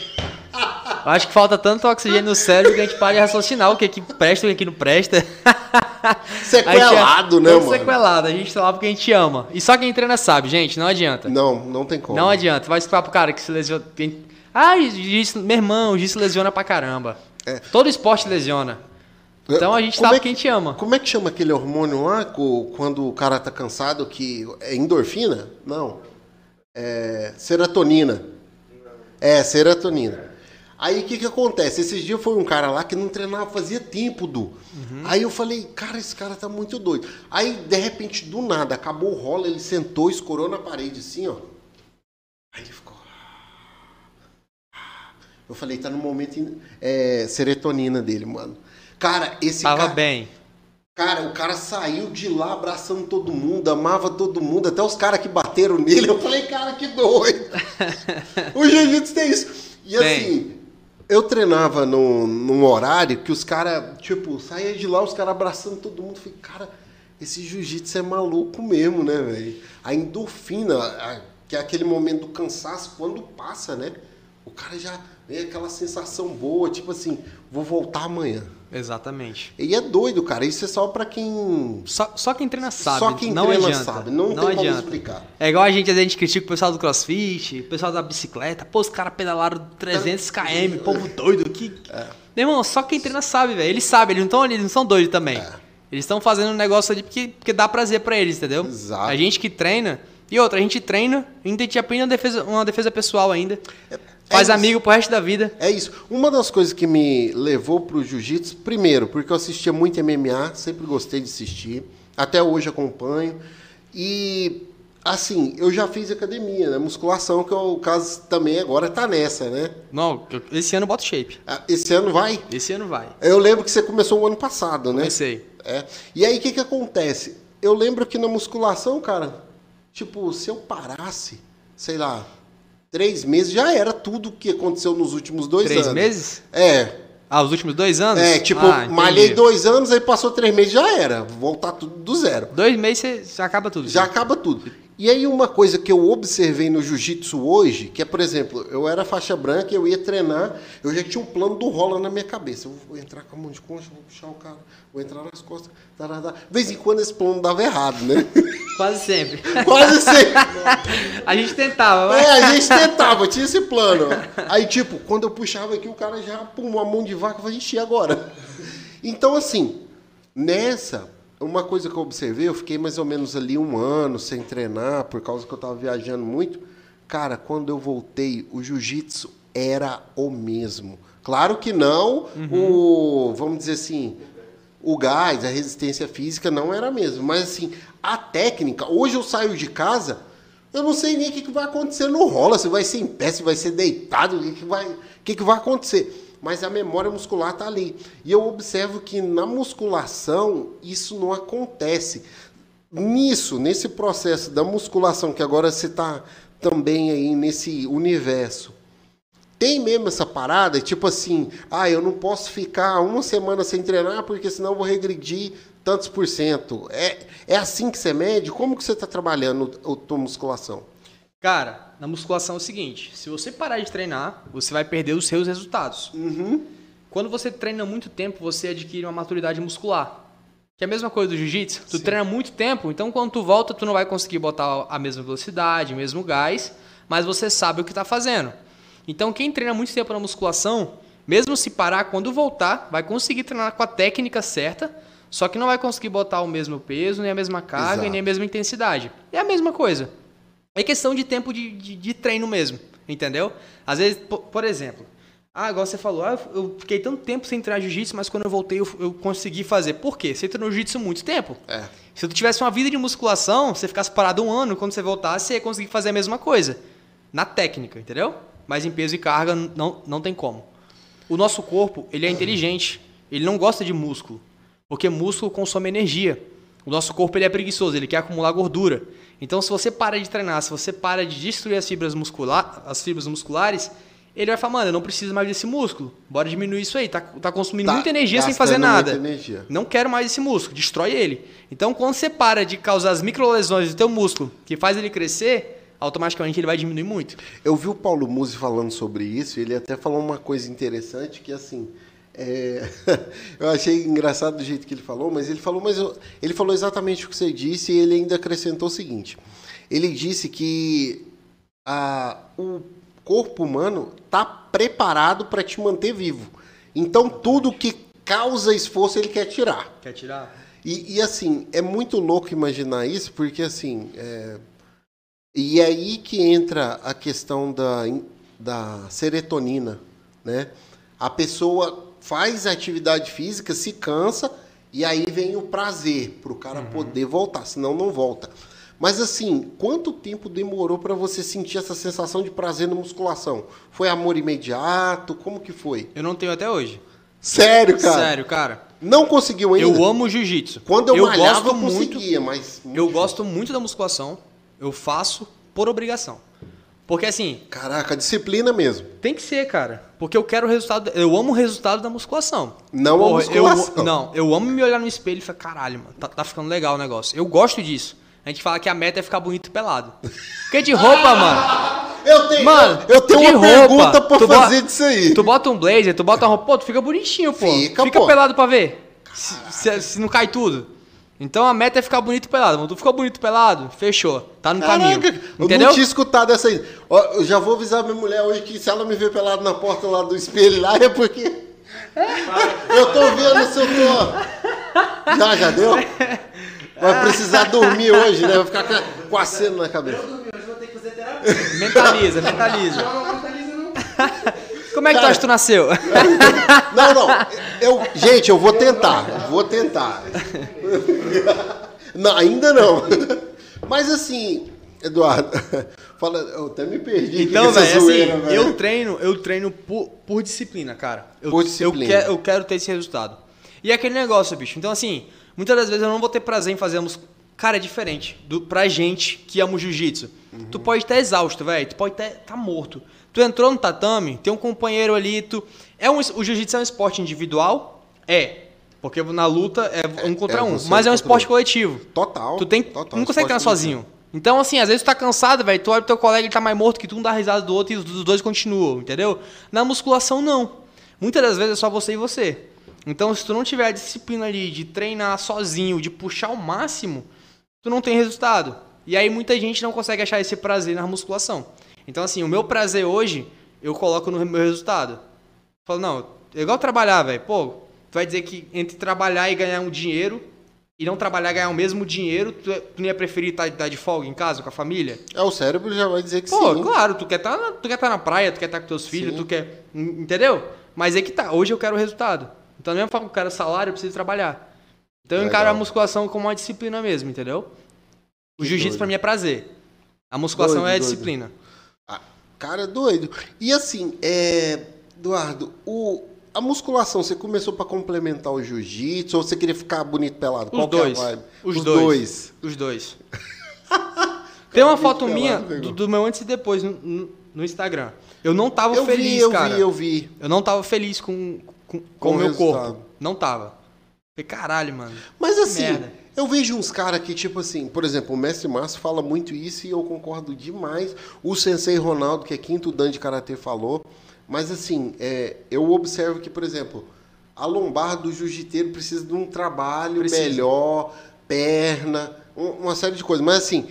Acho que falta tanto oxigênio no cérebro que a gente para de raciocinar o que, é que presta e o que não presta. Sequelado, é né, mano? Sequelado, a gente tá lá porque a gente ama. E só quem treina sabe, gente, não adianta. Não, não tem como. Não adianta. Vai explicar pro cara que se lesiona. Ah, meu irmão, o Giz se lesiona pra caramba. É. Todo esporte lesiona. Então a gente Como tá é porque a gente ama. Como é que chama aquele hormônio lá quando o cara tá cansado que é endorfina? Não. É serotonina. É, serotonina. Aí o que que acontece? Esses dias foi um cara lá que não treinava fazia tempo, Du. Aí eu falei, cara, esse cara tá muito doido. Aí, de repente, do nada, acabou o rola, ele sentou, escorou na parede assim, ó. Aí ele ficou. Eu falei, tá no momento é, serotonina dele, mano. Cara, esse Tava cara. bem. Cara, o cara saiu de lá abraçando todo mundo, amava todo mundo, até os caras que bateram nele. Eu falei, cara, que doido. o jiu-jitsu tem isso. E assim, eu treinava num, num horário que os caras, tipo, saía de lá, os caras abraçando todo mundo. Falei, cara, esse jiu-jitsu é maluco mesmo, né, velho? A endorfina, a- que é aquele momento do cansaço, quando passa, né? O cara já vem aquela sensação boa, tipo assim, vou voltar amanhã. Exatamente. E é doido, cara. Isso é só pra quem. Só, só quem treina sabe. Só quem não treina adianta. sabe. Não, tem como adianta. explicar. É igual a gente, a gente critica o pessoal do crossfit, o pessoal da bicicleta. Pô, os caras pedalaram 300 km, povo doido. Que... É. Meu irmão, só quem treina sabe, velho. Eles sabem, eles não, tão, eles não são doidos também. É. Eles estão fazendo um negócio ali porque, porque dá prazer pra eles, entendeu? Exato. A gente que treina. E outra, a gente treina, ainda a gente aprende uma defesa, uma defesa pessoal ainda. Faz isso. amigo pro resto da vida. É isso. Uma das coisas que me levou pro jiu-jitsu, primeiro, porque eu assistia muito MMA, sempre gostei de assistir. Até hoje acompanho. E, assim, eu já fiz academia, né? Musculação, que é o caso também agora tá nessa, né? Não, esse ano eu boto shape. Ah, Esse ano vai. Esse ano vai. Eu lembro que você começou o ano passado, né? Comecei. É. E aí, o que que acontece? Eu lembro que na musculação, cara, tipo, se eu parasse, sei lá, três meses, já era tudo que aconteceu nos últimos dois Três anos. meses? É. Ah, os últimos dois anos? É, tipo, Ah, malhei dois anos, aí passou três meses, já era. Voltar tudo do zero. Dois meses você já acaba tudo. Já acaba tudo. E aí uma coisa que eu observei no jiu-jitsu hoje, que é, por exemplo, eu era faixa branca, eu ia treinar, eu já tinha um plano do rola na minha cabeça. Eu vou entrar com a mão de concha, vou puxar o cara, vou entrar nas costas. Tarará. De vez em quando esse plano dava errado, né? Quase sempre. Quase sempre. a gente tentava, mas... É, a gente tentava, tinha esse plano. Aí, tipo, quando eu puxava aqui, o cara já, pum, uma mão de vaca, eu falei, agora? Então, assim, nessa, uma coisa que eu observei, eu fiquei mais ou menos ali um ano sem treinar, por causa que eu tava viajando muito. Cara, quando eu voltei, o jiu-jitsu era o mesmo. Claro que não o, vamos dizer assim, o gás, a resistência física não era a mesma. Mas assim, a técnica, hoje eu saio de casa, eu não sei nem o que, que vai acontecer no rola, se vai ser em pé, se vai ser deitado, o que, que, vai, o que, que vai acontecer. Mas a memória muscular está ali. E eu observo que na musculação isso não acontece. Nisso, nesse processo da musculação, que agora você está também aí nesse universo, tem mesmo essa parada, tipo assim, ah, eu não posso ficar uma semana sem treinar porque senão eu vou regredir tantos por cento. É, é assim que você mede? Como que você está trabalhando a tua musculação? Cara, na musculação é o seguinte: se você parar de treinar, você vai perder os seus resultados. Quando você treina muito tempo, você adquire uma maturidade muscular. Que é a mesma coisa do jiu-jitsu. Tu treina muito tempo, então quando tu volta, tu não vai conseguir botar a mesma velocidade, o mesmo gás, mas você sabe o que está fazendo. Então quem treina muito tempo na musculação, mesmo se parar, quando voltar, vai conseguir treinar com a técnica certa, só que não vai conseguir botar o mesmo peso, nem a mesma carga, Exato. nem a mesma intensidade. É a mesma coisa. É questão de tempo de, de, de treino mesmo, entendeu? Às vezes, po- por, exemplo, ah, igual você falou, ah, eu fiquei tanto tempo sem treinar jiu-jitsu, mas quando eu voltei eu, eu consegui fazer. Por quê? Você treinou jiu-jitsu muito tempo. É. Se tu tivesse uma vida de musculação, você ficasse parado um ano, quando você voltasse, você ia conseguir fazer a mesma coisa. Na técnica, entendeu? Mas em peso e carga não, não tem como. O nosso corpo, ele é inteligente. Ele não gosta de músculo. Porque músculo consome energia. O nosso corpo ele é preguiçoso, ele quer acumular gordura. Então, se você para de treinar, se você para de destruir as fibras, muscular, as fibras musculares, ele vai falar, mano, eu não preciso mais desse músculo. Bora diminuir isso aí. Tá, tá consumindo Tá muita energia sem fazer nada. Não quero mais esse músculo. Destrói ele. Então, quando você para de causar as microlesões do teu músculo, que faz ele crescer, automaticamente ele vai diminuir muito. Eu vi o Paulo Musi falando sobre isso, ele até falou uma coisa interessante que assim. É, eu achei engraçado do jeito que ele falou, mas ele falou, mas eu- ele falou exatamente o que você disse e ele ainda acrescentou o seguinte. Ele disse que a- o corpo humano está preparado para te manter vivo. Então tudo que causa esforço ele quer tirar. Quer tirar? E, e, assim, é muito louco imaginar isso, porque assim. é, E é aí que entra a questão da, da serotonina, né? A pessoa faz atividade física, se cansa, e aí vem o prazer para o cara poder voltar, senão não volta. Mas assim, quanto tempo demorou para você sentir essa sensação de prazer na musculação? Foi amor imediato? Como que foi? Eu não tenho até hoje. Sério, cara? Sério, cara. Não conseguiu ainda? Eu amo jiu-jitsu. Quando eu, malhava, gosto eu muito. conseguia, mas... Eu gosto muito da musculação. Eu faço por obrigação. Porque assim, Caraca, disciplina mesmo. tem que ser, cara. Porque eu quero o resultado. Eu amo o resultado da musculação. Não a Porra, musculação. Eu, não, eu amo me olhar no espelho e falar, caralho, mano, tá, tá ficando legal o negócio. Eu gosto disso. A gente fala que a meta é ficar bonito pelado. Porque de roupa, mano. Eu tenho, Mano, eu tenho uma roupa, pergunta pra fazer bota- disso aí. Tu bota um blazer, tu bota uma roupa, pô, tu fica bonitinho, pô. Fica, pô. pelado pra ver. Se, se- se não cai tudo. Então a meta é ficar bonito pelado. Mano, tu ficou bonito pelado, fechou. Tá no caminho. Caraca, eu Entendeu? não tinha escutado essa aí. Ó, eu já vou avisar minha mulher hoje que se ela me ver pelado na porta lá do espelho lá, é porque. Eu tô vendo se eu tô. Já, já deu? Vai precisar dormir hoje, né? Vai ficar com a- com a cena na cabeça. Hoje eu vou ter que fazer terapia. Mentaliza, mentaliza. Não, não mentaliza não. Como é que tu acha que tu nasceu? Não, não. Eu, gente, eu vou tentar. Vou tentar. Não, ainda não. Mas assim, Eduardo, fala, eu até me perdi. Então, velho, assim, velho. eu treino, eu treino por, por disciplina, cara. Eu, Por disciplina. Eu, quero, eu quero ter esse resultado. E é aquele negócio, bicho. Então, assim, muitas das vezes eu não vou ter prazer em fazer mus... Cara, é diferente do, pra gente que ama o jiu-jitsu. Uhum. Tu pode estar exausto, velho. Tu pode estar tá morto. Tu entrou no tatame, tem um companheiro ali, tu... É um, o jiu-jitsu é um esporte individual? É. Porque na luta é um contra é um. você Mas é um esporte um. coletivo. Total. Tu tem, total, não consegue treinar sozinho. Então, assim, às vezes tu tá cansado, velho. Tu olha pro teu colega, ele tá mais morto que tu, um dá risada do outro e os dois continuam, entendeu? Na musculação, não. Muitas das vezes é só você e você. Então, se tu não tiver a disciplina ali de treinar sozinho, de puxar o máximo, tu não tem resultado. E aí muita gente não consegue achar esse prazer na musculação. Então, assim, o meu prazer hoje, eu coloco no meu resultado. Falo, não, é igual trabalhar, velho. Pô, tu vai dizer que entre trabalhar e ganhar um dinheiro e não trabalhar e ganhar o mesmo dinheiro, tu, tu não ia preferir estar de folga em casa com a família? É, o cérebro já vai dizer que Pô, sim. claro, tu quer estar na, tu quer tá na praia, tu quer estar com teus filhos, Sim. tu quer. en- Entendeu? Mas é que tá, hoje eu quero o resultado. Então, mesma forma que eu quero salário, eu preciso trabalhar. Então eu Legal. encaro a musculação como uma disciplina mesmo, entendeu? O jiu-jitsu pra mim é prazer. A musculação Doido, é doido. disciplina. Cara, doido. E assim, é, Eduardo, o, a musculação, você começou pra complementar o jiu-jitsu ou você queria ficar bonito pelado? Os Qual que é a dois. vibe? Os, Os dois. dois. Os dois. Tem uma foto pelado, minha do, do meu antes e depois no, no- no Instagram. Eu não tava Eu feliz, vi, eu cara. vi, eu vi. Eu não tava feliz com, com, com Com o o meu resultado. corpo. Não tava. Falei, caralho, mano. Mas assim, merda. Eu vejo uns caras que, tipo assim, por exemplo, o Mestre Márcio fala muito isso e eu concordo demais. O Sensei Ronaldo, que é quinto dan de Karatê, falou. Mas assim, é, eu observo que, por exemplo, a lombar do jiu-jiteiro precisa de um trabalho Precisa. melhor, perna, um- uma série de coisas. Mas assim,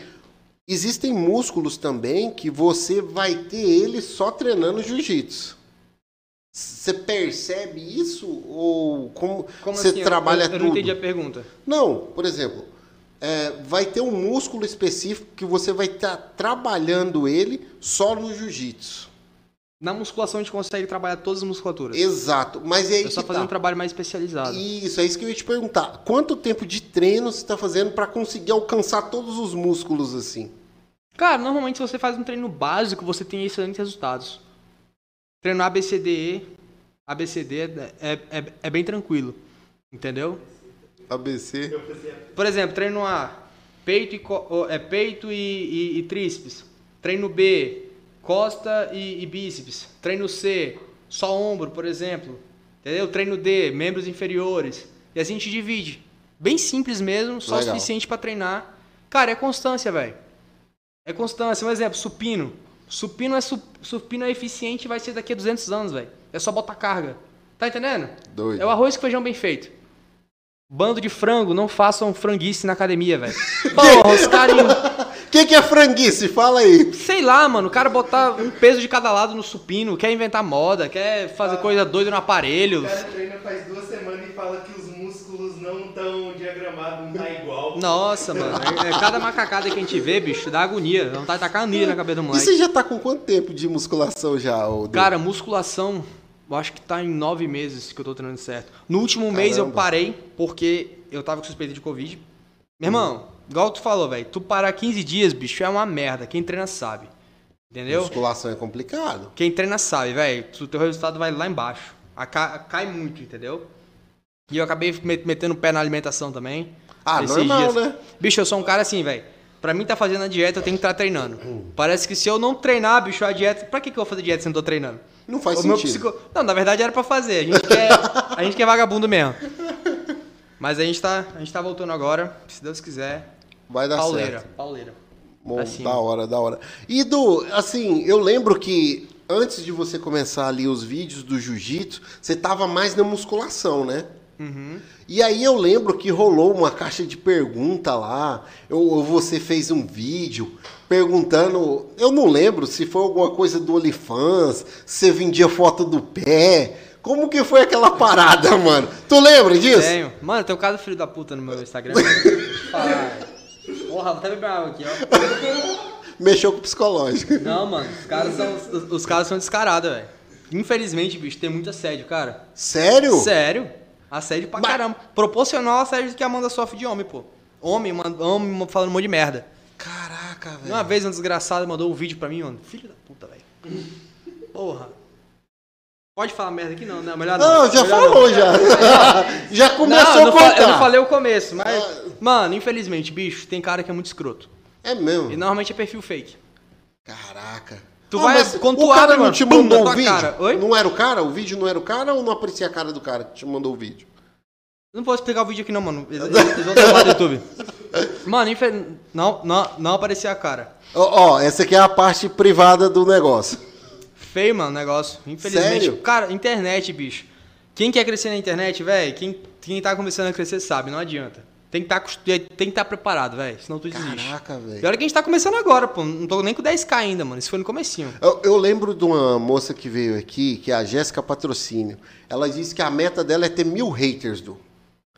existem músculos também que você vai ter ele só treinando jiu-jitsu. Você percebe isso? Ou como, Como você assim? Eu- trabalha eu, eu tudo? não entendi a pergunta. Não, por exemplo, é, vai ter um músculo específico que você vai estar trabalhando ele só no jiu-jitsu. Na musculação a gente consegue trabalhar todas as musculaturas. Exato, mas é aí Eu só que fazer tá. um trabalho mais especializado. Isso, é isso que eu ia te perguntar. Quanto tempo de treino você está fazendo para conseguir alcançar todos os músculos assim? Cara, normalmente se você faz um treino básico, você tem excelentes resultados. Treino ABCDE, ABCD é, é, é, é bem tranquilo. Entendeu? ABC? Por exemplo, treino A, peito e, é peito e, e, e tríceps. Treino B, costa e, e bíceps. Treino C, só ombro, por exemplo. Entendeu? Treino D, membros inferiores. E assim a gente divide. Bem simples mesmo, só o Legal. suficiente pra treinar. Cara, é constância, velho. É constância. Um exemplo, supino. Supino é, su- supino é eficiente e vai ser daqui a 200 anos, velho. É só botar carga. Tá entendendo? Doido. É o arroz com feijão bem feito. Bando de frango, não façam franguice na academia, velho. Porra, os carinhos. O que, que é franguice? Fala aí. Sei lá, mano, o cara botar um peso de cada lado no supino, quer inventar moda, quer fazer coisa doida no aparelho. O cara treina faz duas semanas e fala que os não estão diagramados, não tá igual. Nossa, mano, é, é cada macacada que a gente vê, bicho, dá agonia. Não tá tacar anilha na cabeça do E moleque. você já tá com quanto tempo de musculação já, ô Du? Cara, musculação, eu acho que tá em nove meses que eu tô treinando certo. No último mês eu Caramba. parei porque eu tava com suspeita de Covid. Meu irmão, igual tu falou, velho, tu parar 15 dias, bicho, é uma merda. Quem treina sabe. Entendeu? Musculação é complicado. Quem treina sabe, velho. O teu resultado vai lá embaixo. A ca- Cai muito, entendeu? E eu acabei me- metendo o pé na alimentação também. Ah, normal, né? Bicho, eu sou um cara assim, velho. Pra mim tá fazendo a dieta, eu tenho que estar treinando. Parece que se eu não treinar, bicho, a dieta. Pra que, que eu vou fazer dieta se eu não tô treinando? Não faz O sentido. psico- Não, na verdade era pra fazer. A gente quer, a gente quer vagabundo mesmo. Mas a gente, tá, a gente tá voltando agora, se Deus quiser. Vai dar pauleira, certo. pauleira. Bom, da hora, da hora. E do, assim, eu lembro que antes de você começar ali os vídeos do jiu-jitsu, você tava mais na musculação, né? Uhum. E aí eu lembro que rolou uma caixa de pergunta lá, ou você fez um vídeo perguntando, eu não lembro se foi alguma coisa do OnlyFans, se você vendia foto do pé, como que foi aquela parada, mano? Tu lembra disso? Tenho. Mano, tem um cara filho da puta no meu Instagram. Porra, vou até beber água aqui, ó. Mexeu com o psicológico. Não, mano, os caras são, os, os caras são descarados, velho. Infelizmente, bicho, tem muito assédio, cara. Sério? Sério? Assédio pra Mas- caramba. Proporcional assédio que a Amanda sofre de homem, pô. Homem, manda- homem falando um monte de merda. Caraca, velho. Uma vez um desgraçado mandou um vídeo pra mim, mano. Filho da puta, velho. Porra. Pode falar merda aqui não, né? Melhor não. Não, já Melhor falou, já. já começou não, não, a fa- contar. eu não falei o começo, mas. Ah. Mano, infelizmente, bicho, tem cara que é muito escroto. É mesmo? E normalmente é perfil fake. Caraca. Tu vai- mas quando o cara abre, não te mandou o vídeo? cara. Oi? Não era o cara? O vídeo não era o cara ou não aparecia a cara do cara que te mandou o vídeo? Não vou explicar o vídeo aqui não, mano. Eles, eles vão derrubar do YouTube. Mano, infel... não, não, não aparecia a cara. Ó, ó, essa aqui é a parte privada do negócio. Feio, mano, o negócio. Infelizmente. Sério? Cara, internet, bicho. Quem quer crescer na internet, velho, quem, quem tá começando a crescer sabe, não adianta. Tem que tá, estar preparado, velho. Senão tu desiste. Caraca, E velho. olha que a gente tá começando agora, pô. Não tô nem com 10k ainda, mano. Isso foi no comecinho. Eu, eu lembro de uma moça que veio aqui, que é a Jéssica Patrocínio. Ela disse que a meta dela é ter mil haters, do.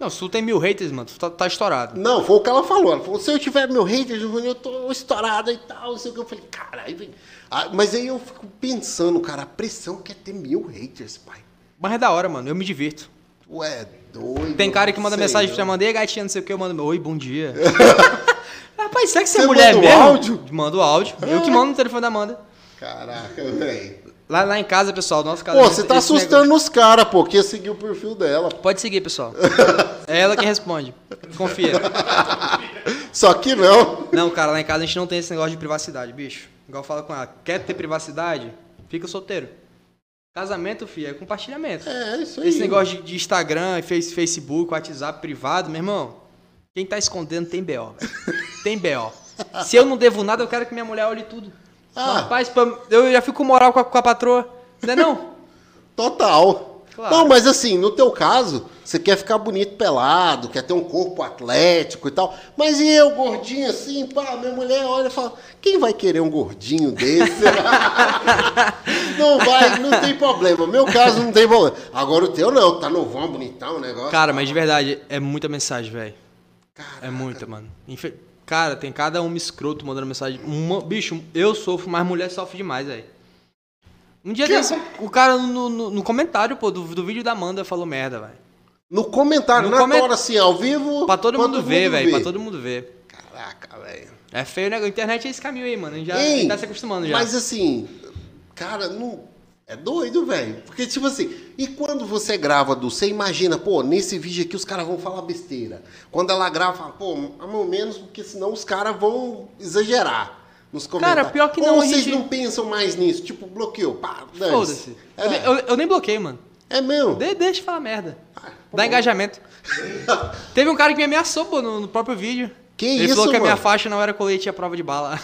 Não, se tu tem mil haters, mano, tu tá, tá estourado. Não, foi o que ela falou. Ela falou, se eu tiver mil haters, eu tô estourada e tal, não sei o que. Eu falei, caralho. Ah, mas aí eu fico pensando, cara, a pressão que é ter mil haters, pai. Mas é da hora, mano. Eu me divirto. Tu é doido. Tem cara que manda Sei mensagem pra mandei gatinha, não sei o que, eu mando. Oi, bom dia. Rapaz, será que você é mulher manda o mesmo? áudio? Manda o áudio. Eu que mando no telefone da Amanda. Caraca, velho. Lá, lá em casa, pessoal, nosso Pô, casamento, você tá assustando os caras, pô, que ia seguir o perfil dela. negócio- Pode seguir, pessoal. É ela quem responde. Confia. Só que não. Não, cara, lá em casa a gente não tem esse negócio de privacidade, bicho. Igual fala com ela. Quer ter privacidade? Fica solteiro. Casamento, filho, é compartilhamento. É, isso aí. Esse negócio de, de Instagram, Face- Facebook, WhatsApp privado, meu irmão, quem tá escondendo tem B.O. Tem B.O. Se eu não devo nada, eu quero que minha mulher olhe tudo. Ah. Rapaz, eu já fico moral com a, com a patroa. Não é não? Total. Claro. Não, mas assim, no teu caso, você quer ficar bonito pelado, quer ter um corpo atlético e tal. Mas e eu, gordinho assim, pá, minha mulher olha e fala, quem vai querer um gordinho desse? não vai, não tem problema. Meu caso não tem problema. Agora o teu não, tá novão, bonitão o negócio. Cara, mas de verdade, é muita mensagem, velho. É muita, mano. Infe- Cara, tem cada um escroto mandando mensagem. Uma- Bicho, eu sofro, mas mulher sofre demais, velho. Um dia desse, o cara no, no- no comentário, pô, do, do vídeo da Amanda falou merda, velho. No comentário, No na comen- hora assim, ao vivo. Pra todo mundo ver, velho. Pra todo mundo ver. Caraca, velho. É feio, né? A internet é esse caminho aí, mano. A gente já a Ei, tá se acostumando já. Mas assim, cara, não. É doido, velho. Porque, tipo assim, e quando você grava do, você imagina, pô, nesse vídeo aqui os caras vão falar besteira. Quando ela grava, fala, pô, ao menos, porque senão os caras vão exagerar. Nos comentários. pior que Ou não, a vocês gente- não pensam mais nisso? Tipo, bloqueio. Dane-se. Foda-se. É, Eu, nem- eu- eu nem bloqueei, mano. é mesmo? De- deixa eu falar merda. Ah, Dá engajamento. Teve um cara que me ameaçou, pô, no, no próprio vídeo. Que Ele isso, falou que a minha mano? faixa não era colete a prova de bala.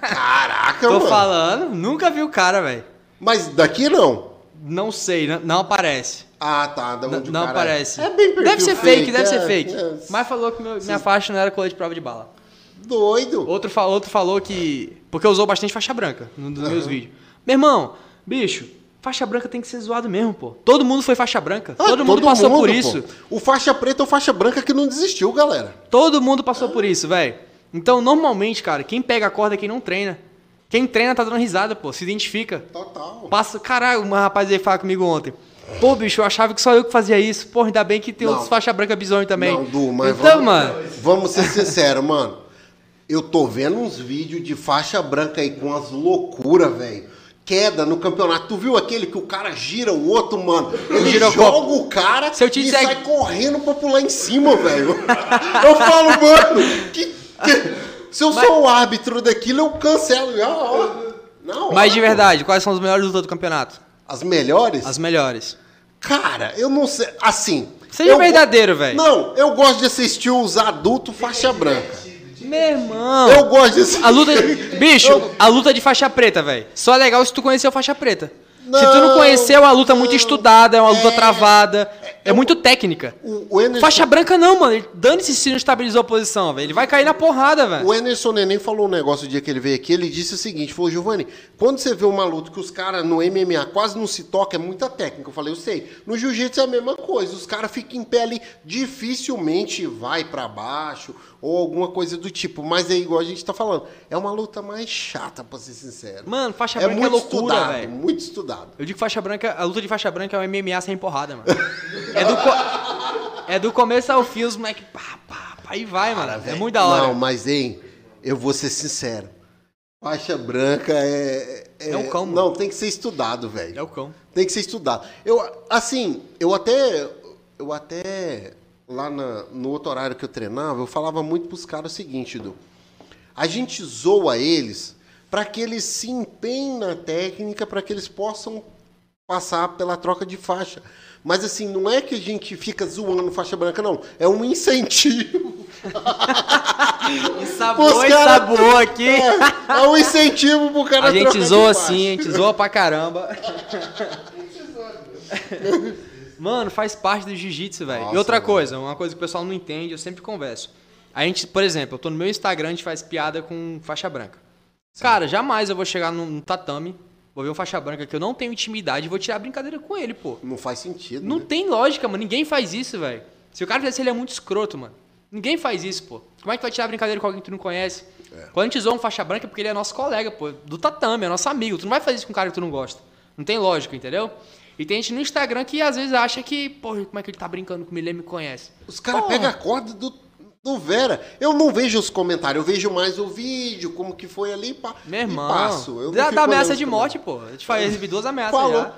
Caraca, Tô mano. falando, nunca vi o cara, velho. Mas daqui não. Não sei, não, não aparece. Ah, tá. Da onde o não cara aparece. É bem deve ser fake, deve é, ser fake. é. Mas falou que meu- minha faixa não era colete de prova de bala. Doido. Outro, fa- outro falou que. Porque usou bastante faixa branca nos meus vídeos. Meu irmão, bicho, faixa branca tem que ser zoado mesmo, pô. Todo mundo foi faixa branca. Ah, todo mundo passou por mundo, isso. pô. O faixa preta é o faixa branca que não desistiu, galera. Todo mundo passou por isso, velho. Então, normalmente, cara, quem pega a corda é quem não treina. Quem treina tá dando risada, pô. Se identifica. Total. Passa. Caralho, uma rapaz veio falar comigo ontem. Pô, bicho, eu achava que só eu que fazia isso. Pô, ainda bem que tem Não. outros faixa branca bizonho também. Não, Du, mas então, vamos, mano. vamos ser sinceros, mano. Eu tô vendo uns vídeos de faixa branca aí com as loucuras, velho. Queda no campeonato. Tu viu aquele que o cara gira o outro, mano? Ele Gira joga o cara Se eu te e disser- sai correndo pra pular em cima, velho. Eu falo, mano, que, que- se eu sou o árbitro daquilo, eu cancelo. Hora, Mas de verdade, quais são os melhores lutas do campeonato? As melhores? As melhores. Cara, eu não sei. Assim. Seja eu verdadeiro, velho. Não, eu gosto de assistir os adultos faixa branca. Meu irmão. Eu gosto de assistir. A luta. Bicho, Eu- a luta de faixa preta, velho. Só é legal se tu conheceu faixa preta. Se tu Não, não conheceu, é uma luta muito não. estudada, é uma luta É- travada. É, muito técnica. O, o Enerson, Faixa branca não, mano. Ele- Dane-se se não estabilizou a posição, velho. Ele vai cair na porrada, velho. o Enerson Neném falou um negócio o dia que ele veio aqui. Ele disse o seguinte: falou, Giovanni, quando você vê uma luta que os caras no MMA quase não se tocam, é muita técnica. Eu falei, eu sei. No jiu-jitsu é a mesma coisa. Os caras ficam em pé ali, dificilmente vai pra baixo ou alguma coisa do tipo. Mas é igual a gente tá falando. É uma luta mais chata, pra ser sincero. Mano, faixa é branca é muito loucura, estudado, velho. muito estudado. Eu digo faixa branca, a luta de faixa branca é um MMA sem porrada, mano. É do, co- é do começo ao fim, os moleque pá, pá, pá, e vai, mano. É Velho, muito da hora. Não, mas, hein, eu vou ser sincero. Faixa branca é. É um cão, mano. Não, tem que ser estudado, velho. É o cão. Tem que ser estudado. Eu, assim, eu até. Eu até. Lá na- no outro horário que eu treinava, eu falava muito pros caras o seguinte, Edu. A gente zoa eles para que eles se empenhem na técnica, para que eles possam passar pela troca de faixa. Mas assim, não é que a gente fica zoando faixa branca, não. É um incentivo. E e cara- sabor aqui. É, é um incentivo pro cara A gente zoa assim, a gente zoa pra caramba. Mano, faz parte do jiu-jitsu, velho. E outra mano. coisa, uma coisa que o pessoal não entende, eu sempre converso. A gente, por exemplo, eu tô no meu Instagram, a gente faz piada com faixa branca. Cara, jamais eu vou chegar num tatame, vou ver um faixa branca que eu não tenho intimidade e vou tirar brincadeira com ele, pô. Não faz sentido. Não né? tem lógica, mano. Ninguém faz isso, velho. Se o cara fizesse, ele é muito escroto, mano. Ninguém faz isso, pô. Como é que tu vai tirar brincadeira com alguém que tu não conhece? É. Quando a gente zoa um faixa branca é porque ele é nosso colega, pô. Do tatame, é nosso amigo. Tu não vai fazer isso com um cara que tu não gosta. Não tem lógica, entendeu? E tem gente no Instagram que às vezes acha que, pô, como é que ele tá brincando comigo, ele me conhece. Os caras pegam a corda do, do Vera. Eu não vejo os comentários, eu vejo mais o vídeo, como que foi ali pa, Meu e irmão. passo. Eu fico dá ameaça de morte, pô. A gente faz, recebi duas ameaças Falou. já.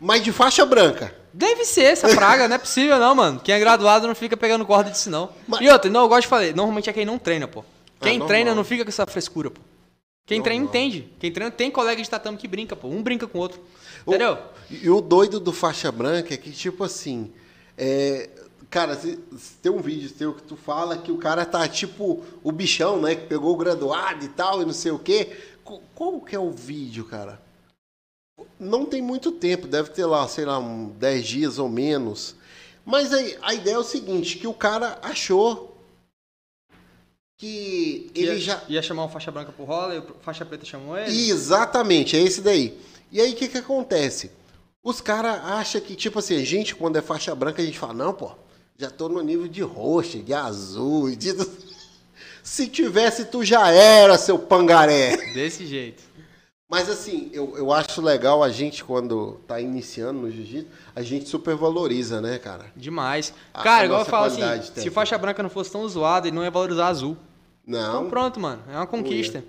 Mas de faixa branca. Deve ser essa praga, não é possível não, mano. Quem é graduado não fica pegando corda disso não. Mas- E outra, não, eu gosto de falar, normalmente é quem não treina, pô. Quem normal. treina não fica com essa frescura, pô. Quem treina Normal. entende. Quem treina tem colega de tatame que brinca, pô. Um brinca com o outro. O- Entendeu? E o doido do faixa branca é que, tipo assim. é, cara, se, se tem um vídeo teu que tu fala que o cara tá tipo o bichão, né? Que pegou o graduado e tal, e não sei o quê. Co- Qual que é o vídeo, cara? Não tem muito tempo, deve ter lá, sei lá, um 10 dias ou menos. Mas aí, a ideia é o seguinte, que o cara achou que ele ia, já ia chamar um faixa branca pro rola e o faixa preta chamou ele. Exatamente, é esse daí. E aí o que, que acontece? Os caras acham que, tipo assim, a gente, quando é faixa branca, a gente fala, não, pô, já tô no nível de roxo, de azul, de... Se tivesse, tu já era, seu pangaré. Desse jeito. Mas assim, eu, eu acho legal a gente, quando tá iniciando no jiu-jitsu, a gente supervaloriza, né, cara? Demais. A- Cara, a igual eu falo assim, qualidade se técnica. faixa branca não fosse tão zoada, ele não ia valorizar azul. Não. Então pronto, mano. É uma conquista.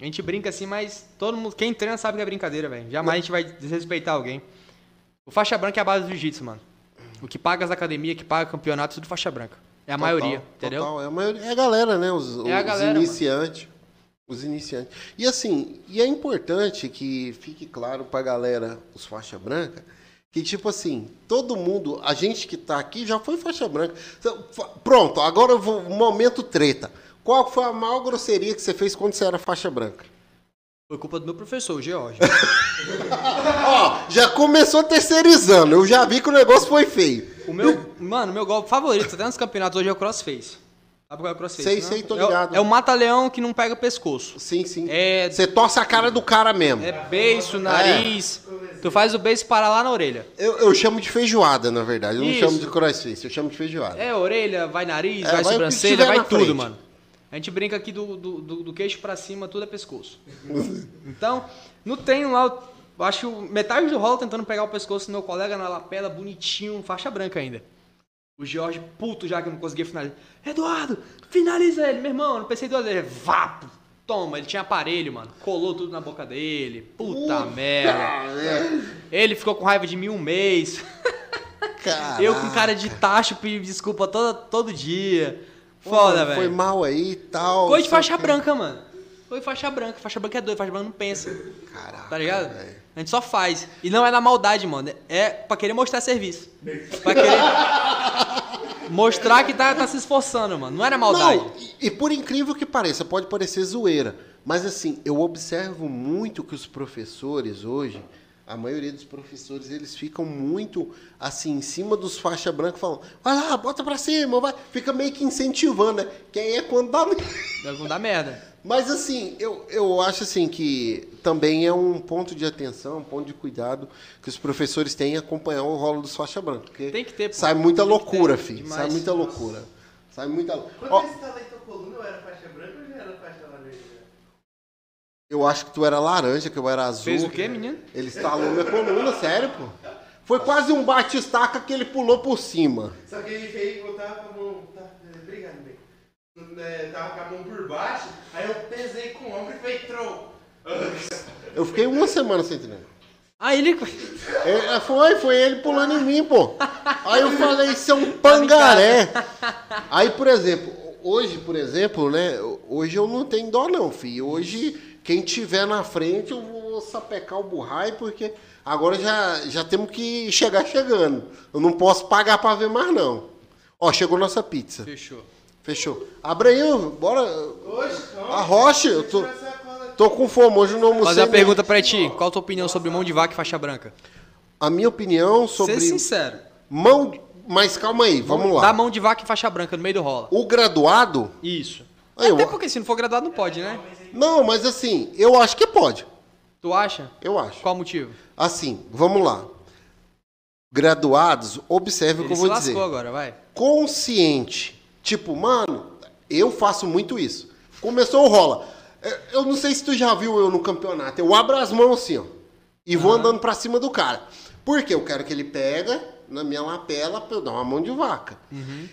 A gente brinca assim, mas todo mundo. Quem treina sabe que é brincadeira, velho. Jamais a gente vai desrespeitar alguém. O faixa branca é a base do jiu-jitsu, mano. O que paga as academias, que paga campeonato, tudo faixa branca. É a Total, maioria, entendeu? total. É a maioria. É a galera, né? Os, É os galera, mano. iniciantes. Os iniciantes. E assim, e é importante que fique claro pra galera, os faixa branca, que tipo assim, todo mundo, a gente que tá aqui já foi faixa branca. Então, Pronto, agora eu vou, momento treta. Qual foi a maior grosseria que você fez quando você era faixa branca? Foi culpa do meu professor, o George. Ó, já começou terceirizando. Eu já vi que o negócio foi feio. O meu, mano, meu golpe favorito, até nos campeonatos hoje é o crossface. Sabe qual é o crossface? Sei, né? sei, tô É o- ligado. É o mata-leão que não pega pescoço. Sim, sim. É- Você torce a cara do cara mesmo. É beiço, nariz. Tu faz o beiço parar lá na orelha. Eu, eu chamo de feijoada, na verdade. Eu não Isso. chamo de crossface, eu chamo de feijoada. É orelha, vai nariz, É, vai, vai o que sobrancelha, vai na tudo, frente. mano. A gente brinca aqui do, do, do- do queixo pra cima, tudo é pescoço. então, no treino lá, eu acho metade do rolo tentando pegar o pescoço do meu colega na lapela, bonitinho, faixa branca ainda. O Jorge, puto já que eu não conseguia finalizar. Eduardo, finaliza ele, meu irmão. Não pensei duas vezes. Vapo. Toma, ele tinha aparelho, mano. Colou tudo na boca dele. Puta merda. Ele ficou com raiva de mim um mês. Caraca. Eu com cara de tacho pedindo desculpa todo, todo dia. Foda, Foi velho. mal aí e tal. Coisa de faixa que- branca, mano. Foi faixa branca. Faixa branca é doido, faixa branca não pensa. Caraca. Tá ligado? velho. A gente só faz. E não é na maldade, mano. É pra querer mostrar serviço. Pra querer mostrar que tá, tá se esforçando, mano. Não é na maldade. Não, e, e por incrível que pareça, pode parecer zoeira, mas assim, eu observo muito que os professores hoje, a maioria dos professores, eles ficam muito assim, em cima dos faixa branca, falando, vai lá, bota pra cima, vai. Fica meio que incentivando, né? Que aí é quando dá. Não dá merda. Mas assim, eu, eu acho assim que também é um ponto de atenção, um ponto de cuidado que os professores têm em acompanhar o rolo dos faixa branca. Porque Tem que ter, pô. Sai muita loucura, ter, filho. demais. Sai muita loucura. Sai muita Quando Ó, eu instalei tua coluna, eu era faixa branca ou já era faixa? Eu acho que tu era laranja, que eu era azul. Fez o quê, menino? Ele instalou minha coluna, sério, pô. Foi quase um bate-estaca que ele pulou por cima. Só que ele veio e tava com a mão. Tá, obrigado, bem. É, tava com a mão por baixo, aí eu pesei com o ombro e foi trou. Eu fiquei uma semana sem treinar. Ah, ele. É, foi, foi ele pulando em mim, pô. Aí eu falei, isso é um pangaré. Aí, por exemplo, hoje, por exemplo, né? Hoje eu não tenho dó, não, filho. Hoje, quem tiver na frente, eu vou sapecar o burrai, porque agora já, já temos que chegar chegando. Eu não posso pagar pra ver mais, não. Ó, chegou nossa pizza. Fechou. Fechou. Abre aí, bora. Hoje, calma. A rocha, eu tô, aqui. tô com fome, hoje eu não almocei. Fazer uma nem- pergunta pra ti. Qual a tua opinião sobre mão de vaca e faixa branca? A minha opinião sobre. Ser sincero. Mão. Mas calma aí, vamos lá. Dá mão de vaca e faixa branca no meio do rola. O graduado. Isso. Aí, Até eu- porque se não for graduado não pode, né? Não, mas assim, eu acho que pode. Tu acha? Eu acho. Qual o motivo? Assim, vamos lá. Graduados, observe o que Ele eu se vou dizer. lascou agora, vai. Consciente. Tipo, mano, eu faço muito isso. Começou o rola. É, Eu não sei se tu já viu eu no campeonato. Eu abro as mãos assim, ó. E vou andando pra cima do cara. Porque eu quero que ele pega na minha lapela pra eu dar uma mão de vaca.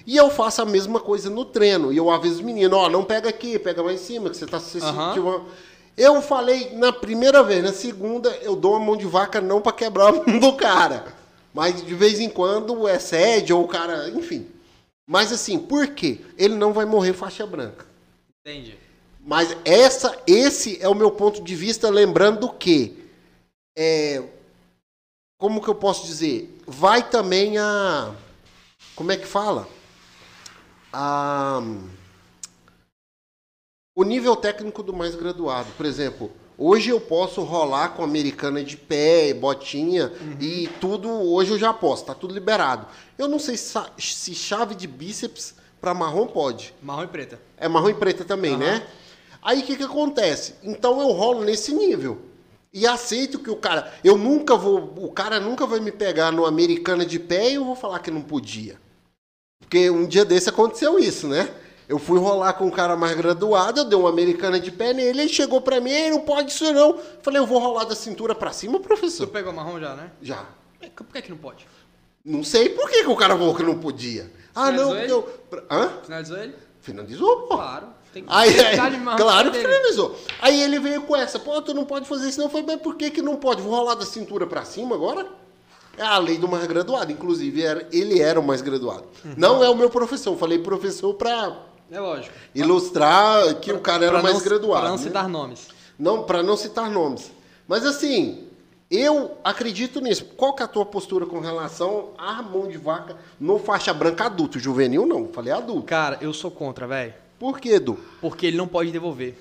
E eu faço a mesma coisa no treino. E eu aviso os meninos, ó, não pega aqui, pega mais em cima, que você tá se sentindo. Eu falei na primeira vez, na segunda, eu dou uma mão de vaca não pra quebrar a mão do cara. Mas de vez em quando excede, ou o cara, enfim. Mas assim, por quê? Ele não vai morrer faixa branca. Entendi. Mas essa, esse é o meu ponto de vista, lembrando que é, como que eu posso dizer? Vai também a como é que fala? A o nível técnico do mais graduado. Por exemplo, hoje eu posso rolar com americana de pé, botinha e tudo. Hoje eu já posso, tá tudo liberado. Eu não sei se, chave de bíceps para marrom pode. Marrom e preta. É marrom e preta também, Aham. né? Aí o que, que acontece? Então eu rolo nesse nível. E aceito que o cara. Eu nunca vou. O cara nunca vai me pegar no Americana de pé e eu vou falar que não podia. Porque um dia desse aconteceu isso, né? Eu fui rolar com um cara mais graduado, eu dei uma americana de pé nele, ele chegou pra mim, "Ei, não pode isso não. Falei, eu vou rolar da cintura pra cima, Tu professor? pegou marrom já, né? Já. É, Por que que não pode? Não sei por que, que o cara falou que não podia. Ah, não, porque eu. Hã? Finalizou ele? Finalizou, pô. Claro. Tem que Aí, aí, marrom claro que dele. finalizou. Aí ele veio com essa, pô, tu não pode fazer isso não. Falei, mas por que que não pode? Vou rolar da cintura pra cima agora? É a lei do mais graduado. Inclusive, era, ele era o mais graduado. Uhum. Não é o meu professor. Eu falei professor pra É lógico. Ilustrar que o cara era mais não, graduado. Pra não né? citar nomes. Não, para não citar nomes. Mas assim, eu acredito nisso. Qual que é a tua postura com relação à mão de vaca no faixa branca adulto? Juvenil não, falei adulto. Cara, eu sou contra, velho. Por quê, Edu? Porque ele não pode devolver.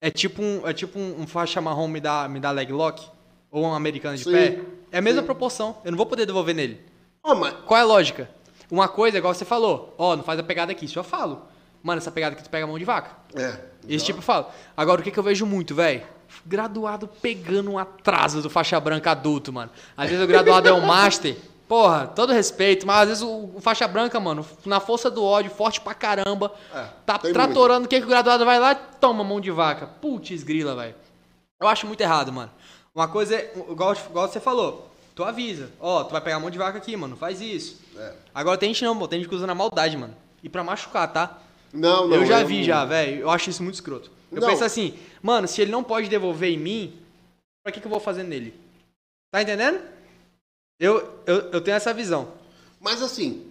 É tipo um, é tipo um, um faixa marrom me dá, me dá leg lock. Ou um americano de Sim, pé. É a mesma sim. proporção. Eu não vou poder devolver nele. Ó, mas Qual é a lógica? Uma coisa, igual você falou, ó, não faz a pegada aqui, isso eu falo. Mano, essa pegada aqui tu pega a mão de vaca. é. Esse tipo eu falo. Agora, o que, que eu vejo muito, velho? Graduado pegando um atraso do faixa branca adulto, mano. Às vezes o graduado é um master. Porra, todo respeito, mas às vezes o, o faixa branca, mano, na força do ódio, forte pra caramba, É, tá tratorando, o que, que o graduado vai lá? Toma mão de vaca. Putz, grila, velho. Eu acho muito errado, mano. Uma coisa é, igual, igual você falou, tu avisa. Ó, tu vai pegar mão de vaca aqui, mano, faz isso. É. Agora tem gente não, pô, tem gente que usa na maldade, mano. E pra machucar, tá? Não, não. eu já eu vi não- já, velho. Eu acho isso muito escroto. Eu Não. penso assim, mano, se ele não pode devolver em mim, pra que, que eu vou fazer nele? Tá entendendo? Eu, eu, eu tenho essa visão. Mas assim,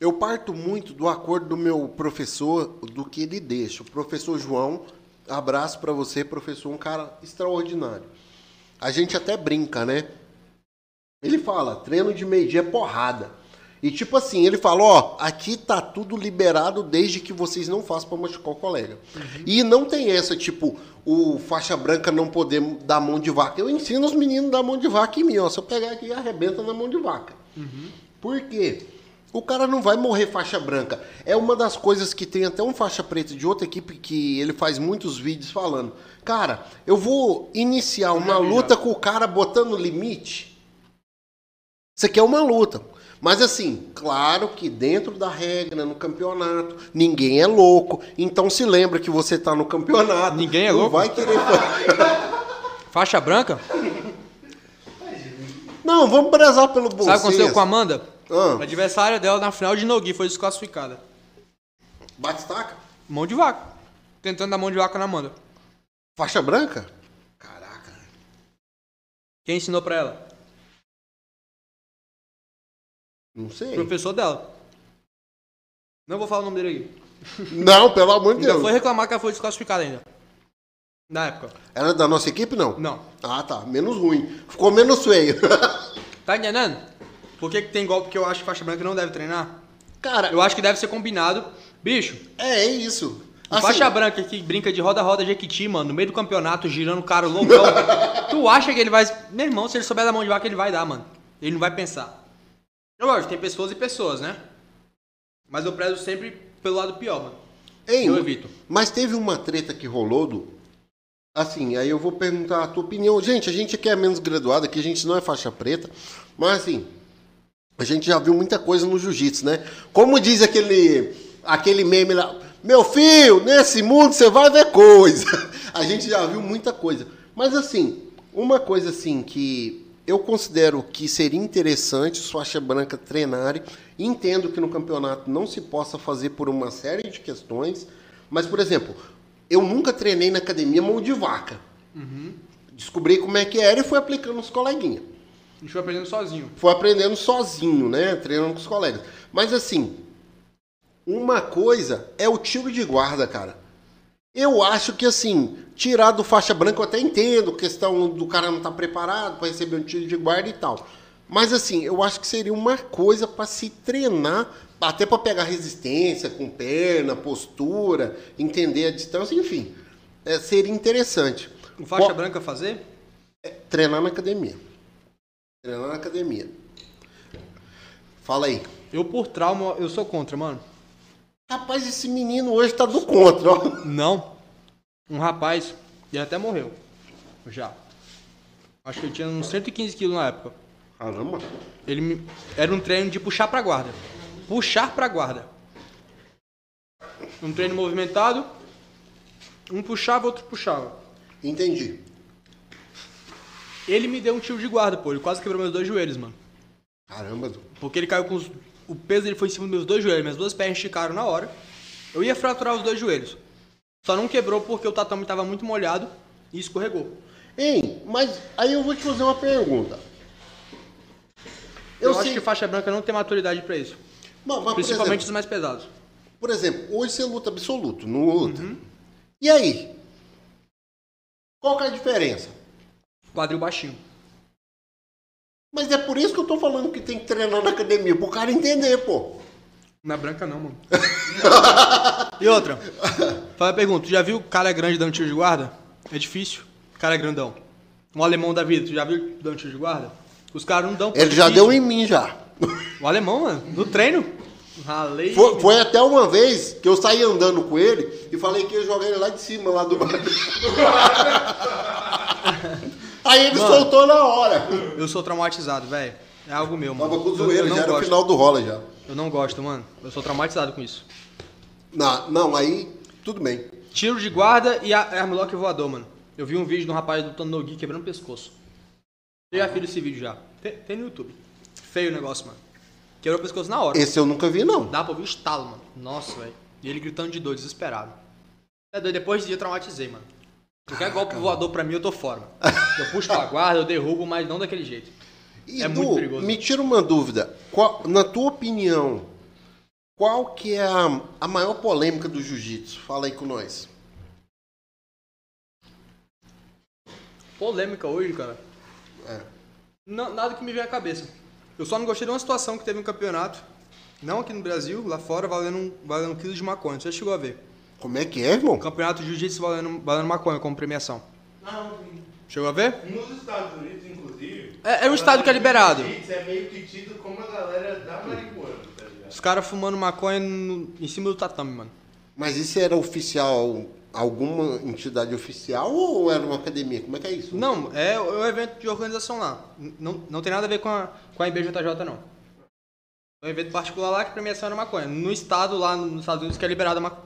eu parto muito do acordo do meu professor, do que ele deixa. O professor João, abraço pra você, professor, um cara extraordinário. A gente até brinca, né? Ele fala, treino de meio-dia é porrada. E tipo assim, ele fala, ó, aqui tá tudo liberado desde que vocês não façam pra machucar o colega. E não tem essa, tipo, o faixa branca não poder dar mão de vaca. Eu ensino os meninos a dar mão de vaca em mim, ó. Se eu pegar aqui, arrebenta na mão de vaca. Por quê? O cara não vai morrer faixa branca. É uma das coisas que tem até um faixa preta de outra equipe que ele faz muitos vídeos falando. Cara, eu vou iniciar uma luta com o cara botando limite. Isso aqui é uma luta. Mas assim, claro que dentro da regra, no campeonato, ninguém é louco. Então se lembra que você tá no campeonato. Ninguém é não louco? vai querer. Faixa branca? Não, vamos prezar pelo bom Sabe o que aconteceu com a Amanda? Ah. A adversária dela na final de Nogi foi desclassificada. Bate-estaca? Mão de vaca. Tentando dar mão de vaca na Amanda. Faixa branca? Caraca. Quem ensinou pra ela? Não sei. professor dela. Não vou falar o nome dele aqui. Não, pelo amor de Ainda Deus. foi reclamar que ela foi desclassificada ainda. Na época. Era da nossa equipe, não? Não. Ah, tá. Menos ruim. Ficou menos feio. Tá entendendo? Por que, que tem golpe que eu acho que faixa branca não deve treinar? Cara, Eu acho que deve ser combinado. Bicho, é, é isso. Assim, faixa branca que brinca de roda-roda Jequiti, mano, no meio do campeonato, girando o cara loucão. tu acha que ele vai. Meu irmão, se ele souber da mão de vaca, ele vai dar, mano. Ele não vai pensar. Eu lógico, tem pessoas e pessoas, né? Mas eu prezo sempre pelo lado pior, mano. Hein, eu evito. Mas teve uma treta que rolou do. Assim, aí eu vou perguntar a tua opinião. Gente, a gente aqui é menos graduado, aqui a gente não é faixa preta. Mas assim, a gente já viu muita coisa no jiu-jitsu, né? Como diz aquele, aquele meme lá, meu filho, nesse mundo você vai ver coisa. A gente já viu muita coisa. Mas assim, uma coisa assim que eu considero que seria interessante os faixa branca treinarem. Entendo que no campeonato não se possa fazer por uma série de questões. Mas, por exemplo, eu nunca treinei na academia mão de vaca. Descobri como é que era e fui aplicando nos coleguinhas. A gente foi aprendendo sozinho. Foi aprendendo sozinho, né? Treinando com os colegas. Mas assim, uma coisa é o tiro de guarda, cara. Eu acho que assim, tirar do faixa branca eu até entendo, questão do cara não estar preparado para receber um tiro de guarda e tal. Mas assim, eu acho que seria uma coisa para se treinar, até para pegar resistência com perna, postura, entender a distância, enfim. É, seria interessante. O faixa Qual- branca fazer? Treinar na academia. Treinar na academia. Fala aí. Eu, por trauma, eu sou contra, mano. Rapaz, esse menino hoje tá do contra, ó. Não. Um rapaz, ele até morreu. Já. Acho que ele tinha uns 115 quilos na época. Caramba. Ele me- era um treino de puxar pra guarda. Puxar pra guarda. Um treino movimentado. Um puxava, outro puxava. Entendi. Ele me deu um tiro de guarda, pô. Ele quase quebrou meus dois joelhos, mano. Caramba. Porque ele caiu com os... O peso dele foi em cima dos meus dois joelhos. Minhas duas pernas esticaram na hora. Eu ia fraturar os dois joelhos. Só não quebrou porque o tatame estava muito molhado e escorregou. Hein, mas aí eu vou te fazer uma pergunta. Eu, Eu, acho sei. que faixa branca não tem maturidade pra isso. Mas, mas, Principalmente exemplo, os mais pesados. Por exemplo, hoje você luta absoluto, não luta. E aí? Qual que é a diferença? Quadril baixinho. Mas é por isso que eu tô falando que tem que treinar na academia, pro cara entender, pô. Não é branca não, mano. e outra. Fala a pergunta, tu já viu cara grande dando tiro de guarda? É difícil. Cara grandão. Um alemão da vida, tu já viu dando tiro de guarda? Os caras não dão. Ele já difícil. deu em mim já. O alemão, mano, no treino. Ralei. Foi, foi até uma vez que eu saí andando com ele e falei que ia jogar ele lá de cima, lá do. Aí ele Mano. soltou na hora. Eu sou traumatizado, velho. É algo meu, mano. Tava com zoeira, já era o gosto. final do rola já. Eu não gosto, mano. Eu sou traumatizado com isso. Não, não, aí tudo bem. Tiro de guarda e a- armlock voador, mano. Eu vi um vídeo de um rapaz lutando no Gui quebrando o pescoço. Eu já fiz esse vídeo já. Tem, tem no YouTube. Feio o negócio, mano. Quebrou o pescoço na hora. Esse eu nunca vi, não. Dá pra ouvir o estalo, mano. Nossa, velho. E ele gritando de dor, desesperado. É doido, depois desse dia eu traumatizei, mano. Qualquer golpe voador pra mim, eu tô fora. mano. Eu puxo pra guarda, eu derrubo, mas não daquele jeito. E É Du, muito perigoso. me tira uma dúvida. Qual- na tua opinião, qual que é a, a maior polêmica do jiu-jitsu? Fala aí com nós. Polêmica hoje, cara. É. Não, nada que me vem à cabeça. Eu só não gostei de uma situação que teve um campeonato, não aqui no Brasil, lá fora, valendo um, valendo um quilo de maconha. Você já chegou a ver? Como é que é, irmão? Campeonato de jiu-jitsu valendo, valendo maconha como premiação. Não, Chegou a ver? nos Estados Unidos, inclusive. É- é um estado que é liberado. Jiu-jitsu é meio que tido como a galera da marihuana? Os caras fumando maconha no- em cima do tatame, mano. Mas isso era oficial, alguma entidade oficial ou era uma academia? Como é que é isso? Não, é, é um evento de organização lá. Não, não tem nada a ver com a, com a IBJJ, não. É um evento particular lá que a premiação era maconha. No estado lá nos Estados Unidos que é liberada a ma-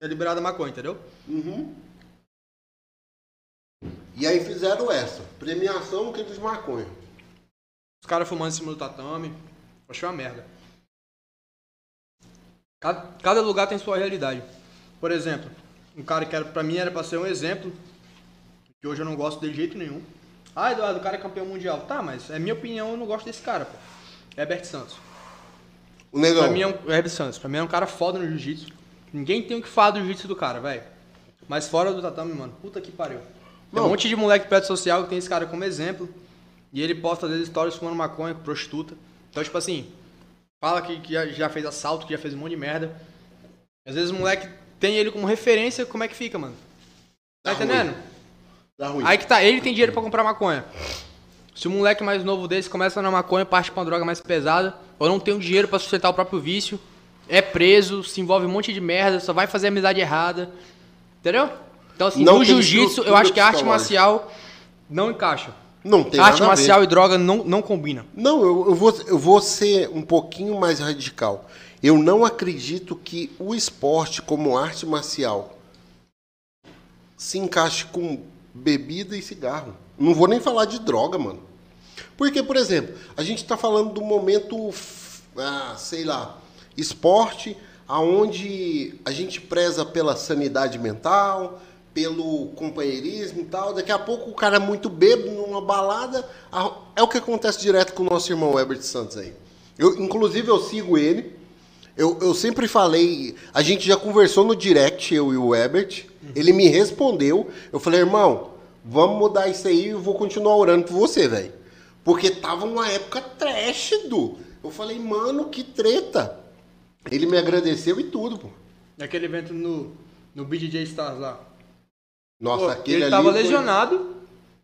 é liberada maconha, entendeu? Uhum. E aí fizeram essa, premiação que de maconha. Os caras fumando em cima do tatame. Achei uma merda. Cada, cada lugar tem sua realidade. Por exemplo, um cara que era, pra mim era pra ser um exemplo, que hoje eu não gosto de jeito nenhum. Ah, Eduardo, o cara é campeão mundial. Tá, mas é minha opinião, eu não gosto desse cara, pô. Herbert Santos. O negão. Pra mim é um, Herbert Santos. Pra mim é um cara foda no jiu-jitsu. Ninguém tem o que falar do jiu-jitsu do cara, velho. Mas fora do tatame, mano, puta que pariu. Tem Não. um monte de moleque perto social que tem esse cara como exemplo. E ele posta às vezes stories fumando maconha, prostituta. Então, tipo assim, fala que, que já, fez assalto, que já fez um monte de merda. Às vezes o moleque tem ele como referência, como é que fica, mano? Tá Tá entendendo? Dá ruim. Aí que tá, ele tem dinheiro pra comprar maconha. Se o moleque mais novo desse começa na maconha, parte pra uma droga mais pesada, ou não tem o dinheiro pra sustentar o próprio vício, é preso, se envolve um monte de merda, só vai fazer amizade errada. Entendeu? Então, assim, Não no jiu-jitsu, eu acho que a arte marcial não encaixa. Não tem arte marcial e droga não, não combinam. Não, eu, eu vou, eu vou ser um pouquinho mais radical. Eu não acredito que o esporte como arte marcial se encaixe com bebida e cigarro. Não vou nem falar de droga, mano. Porque, por exemplo, a gente está falando do momento, ah, sei lá, esporte, aonde a gente preza pela sanidade mental, pelo companheirismo e tal. Daqui a pouco o cara é muito bêbado numa balada. É o que acontece direto com o nosso irmão Herbert Santos aí. Eu, inclusive, eu sigo ele. Eu, eu sempre falei, a gente já conversou no direct, eu e o Herbert. Ele me respondeu. Eu falei, irmão, vamos mudar isso aí e vou continuar orando por você, velho. Porque tava uma época trash, do. Eu falei, mano, que treta. Ele me agradeceu e tudo, pô. Naquele evento no, no BJJ Stars lá. Nossa, Pô, aquele ele ali. tava foi- lesionado,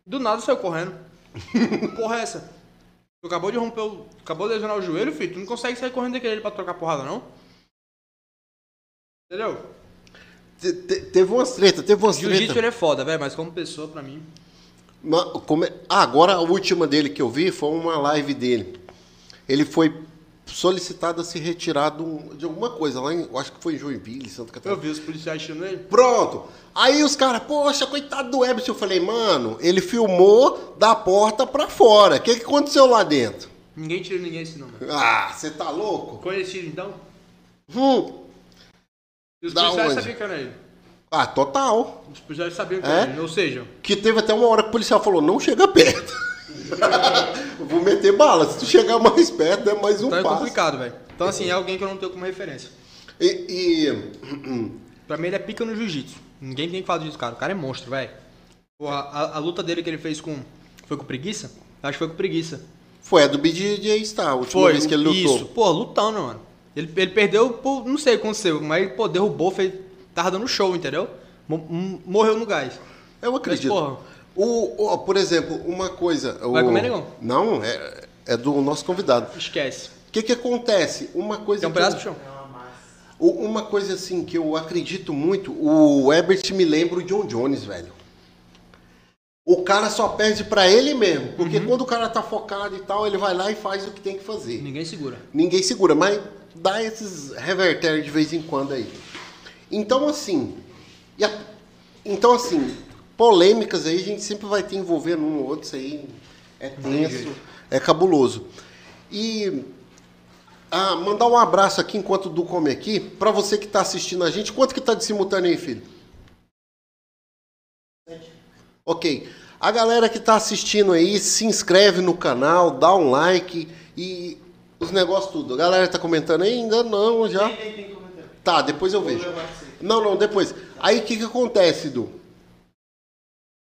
do nada saiu correndo. Porra, é essa? Tu acabou de romper o. Acabou de lesionar o joelho, filho. Tu não consegue sair correndo daquele ali pra trocar porrada, não? Entendeu? Te- te- Teve umas treta, teve umas Jiu-jitsu treta. ele é foda, velho, mas como pessoa, pra mim. Ma- como é- Ah, agora a última dele que eu vi foi uma live dele. Ele foi solicitado a se retirar de, um- alguma coisa lá em, eu acho que foi em Joinville, Santa Eu Catarina. vi os policiais tirando ele. Pronto. Aí os caras, poxa, coitado do Ebert. Eu falei, mano, ele filmou da porta pra fora. O que, que aconteceu lá dentro? Ninguém tira ninguém assim, não, mano. Ah, você tá louco? Conhecido então? Hum. E os Da policiais onde? sabiam que era ele. Ah, total. Os policiais sabiam que É? era ele. Ou seja, Que teve até uma hora que o policial falou, não chega perto. Vou meter bala. Se tu chegar mais perto, é mais um então é passo. complicado, velho. Então, assim, é alguém que eu não tenho como referência. E, e- Pra mim ele é pica no jiu-jitsu. Ninguém tem que falar disso, cara. O cara é monstro, velho. Pô, A, a- a luta dele que ele fez com. Foi com preguiça? Acho que foi com preguiça. foi a do BJJ Star, a última Foi, vez que ele lutou. Isso, pô, lutando, mano. Ele, ele perdeu, por, não sei o que aconteceu, mas pô, derrubou, fez, tava dando show, entendeu? Morreu no gás. Eu acredito. porra. O, o- por exemplo, uma coisa. Vai o- comer, negão? Não, é, é do nosso convidado. Esquece. O que que acontece? Uma coisa Tem um que eu- pedaço pro chão. O- Uma coisa assim que eu acredito muito, o Herbert me lembra o John Jones, velho. O cara só perde pra ele mesmo, porque Uhum. quando o cara tá focado e tal, ele vai lá e faz o que tem que fazer. Ninguém segura. Ninguém segura, mas dá esses reverter de vez em quando aí. Então assim, e a- então assim, polêmicas aí a gente sempre vai ter envolvendo um ou outro, isso aí é tenso, é cabuloso. E ah, mandar um abraço aqui enquanto o Du come aqui, pra você que tá assistindo a gente. Quanto que tá de simultâneo aí, filho? Ok. A galera que tá assistindo aí, se inscreve no canal, dá um like e os negócios tudo. A galera tá comentando aí? Ainda não, já. Tem, tem comentário. Tá, depois eu vejo. Não, não, depois. Aí o que, que acontece, Du?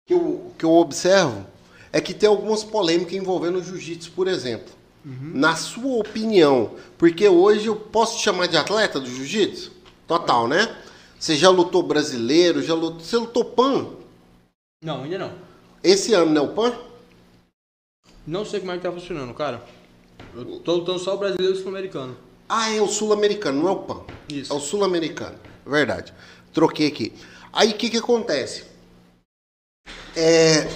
Que eu, que eu observo é que tem algumas polêmicas envolvendo o jiu-jitsu, por exemplo. Na sua opinião, porque hoje eu posso te chamar de atleta do jiu-jitsu? Total, né? Você já lutou brasileiro, já lutou. Você lutou PAN? Não, ainda não. Esse ano, né? O PAN? Não sei como é que tá funcionando, cara. Eu tô lutando só o brasileiro e o sul-americano. Ah, é o sul-americano, não é o PAN. Isso. É o sul-americano. Verdade. Troquei aqui. Aí o que, que acontece? É,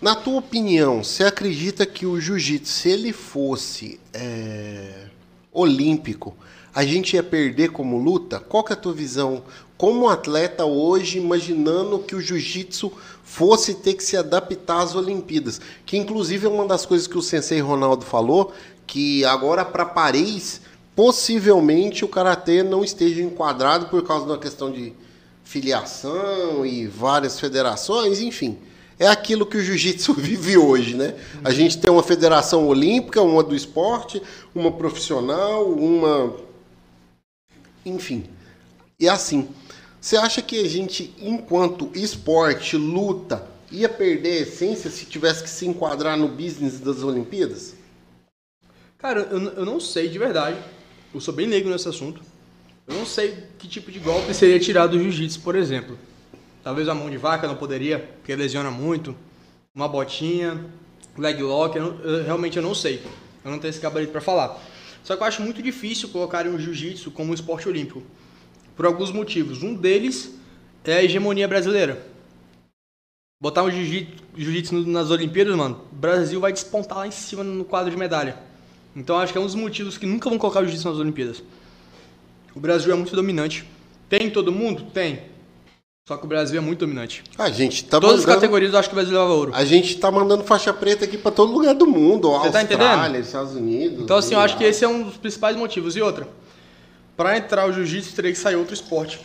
na tua opinião, você acredita que o jiu-jitsu, se ele fosse é, olímpico, a gente ia perder como luta? Qual que é a tua visão como atleta hoje, imaginando que o jiu-jitsu fosse ter que se adaptar às Olimpíadas? Que inclusive é uma das coisas que o sensei Ronaldo falou, que agora para Paris, possivelmente o karatê não esteja enquadrado por causa da questão de filiação e várias federações, enfim. É aquilo que o jiu-jitsu vive hoje, né? A gente tem uma federação olímpica, uma do esporte, uma profissional, uma. Enfim. E assim. Você acha que a gente, enquanto esporte, luta, ia perder a essência se tivesse que se enquadrar no business das Olimpíadas? Cara, eu, eu não sei de verdade. Eu sou bem leigo nesse assunto. Eu não sei que tipo de golpe seria tirado do jiu-jitsu, por exemplo. Talvez a mão de vaca não poderia, porque lesiona muito. Uma botinha, leg lock, eu, eu- realmente eu não sei. Eu não tenho esse gabarito pra falar. Só que eu acho muito difícil colocarem o jiu-jitsu como um esporte olímpico. Por alguns motivos. Um deles é a hegemonia brasileira. Botar um jiu-jitsu no- nas Olimpíadas, mano, o Brasil vai despontar lá em cima no quadro de medalha. Então acho que é um dos motivos que nunca vão colocar o jiu-jitsu nas Olimpíadas. O Brasil é muito dominante. Tem todo mundo? Tem. Só que o Brasil é muito dominante. A gente tá Todas as mandando, categorias eu acho que o Brasil leva ouro. A gente tá mandando faixa preta aqui pra todo lugar do mundo, Você tá Austrália, entendendo? Estados Unidos. Então assim, eu acho que esse é um dos principais motivos. E outra, para entrar o jiu-jitsu teria que sair outro esporte.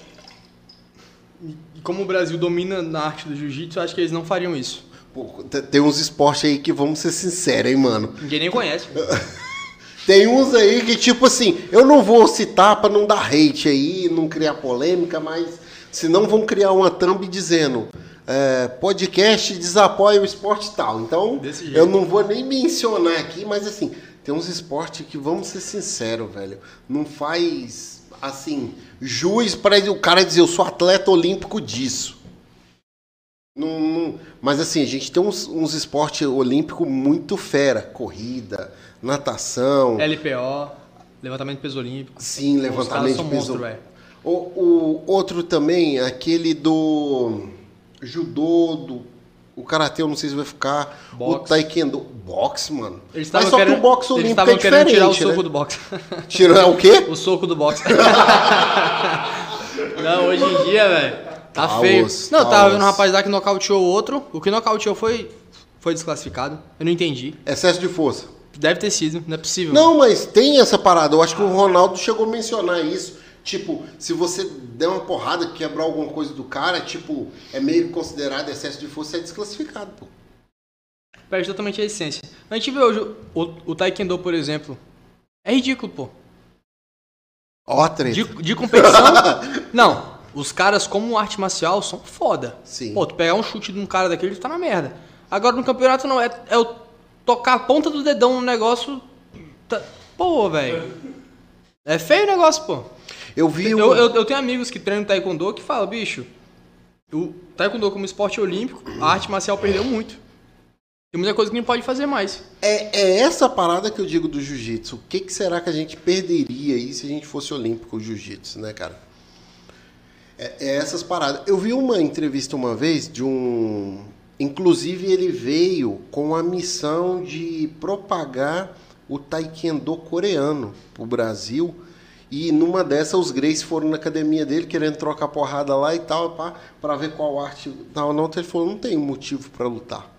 E como o Brasil domina na arte do jiu-jitsu, eu acho que eles não fariam isso. Pô, te- tem uns esportes aí que vamos ser sinceros, hein, mano. Ninguém nem conhece. Tem uns aí que, tipo assim, eu não vou citar pra não dar hate aí, não criar polêmica, mas senão vão criar uma thumb dizendo é, podcast desapoia o esporte tal. Então, eu não vou nem mencionar aqui, mas assim, tem uns esportes que, vamos ser sinceros, velho, não faz, assim, jus para o cara dizer eu sou atleta olímpico disso. Não, não- mas assim, a gente tem uns, uns esportes olímpicos muito fera. Corrida, natação, LPO, levantamento de peso olímpico. sim, levantamento de peso. monstro, o, o outro também, aquele do judô, do o karatê, eu não sei se vai ficar. O taekwondo, boxe, mano. Eles Mas só que querendo, o boxe olímpico é querendo tirar o diferente, soco né? do boxe. Tirar o quê? o soco do boxe. Não, hoje em dia, velho, tá Caos, feio. Não, eu tava vendo um rapaz lá que nocauteou o outro. O que nocauteou foi, foi desclassificado. Eu não entendi. Excesso de força. Deve ter sido, não é possível. Não, mas tem essa parada. Eu acho que o Ronaldo chegou a mencionar isso. Tipo, se você der uma porrada, quebrar alguma coisa do cara, tipo, é meio considerado excesso de força, é desclassificado, pô. Perde totalmente a essência. A gente vê hoje o, o Taekwondo, por exemplo. É ridículo, pô. Ó, treta. De, de competição. não, os caras como arte marcial são foda. Sim. Pô, tu pegar um chute de um cara daquele, tu tá na merda. Agora no campeonato não, é, é eu tocar a ponta do dedão no negócio. Tá, pô, velho. É feio o negócio, pô. Eu vi. Eu, eu, eu tenho amigos que treinam taekwondo que falam, bicho, o taekwondo como esporte olímpico, a arte marcial perdeu muito. Tem muita coisa que não pode fazer mais. É, é essa parada que eu digo do jiu-jitsu. O que, que será que a gente perderia aí se a gente fosse olímpico o jiu-jitsu, né, cara? É, é essas paradas. Eu vi uma entrevista uma vez de um. Inclusive, ele veio com a missão de propagar o taekwondo coreano pro Brasil. E numa dessas, os Greys foram na academia dele, querendo trocar porrada lá e tal, pá, pra ver qual arte. Não, não, ele falou: não tem motivo para lutar.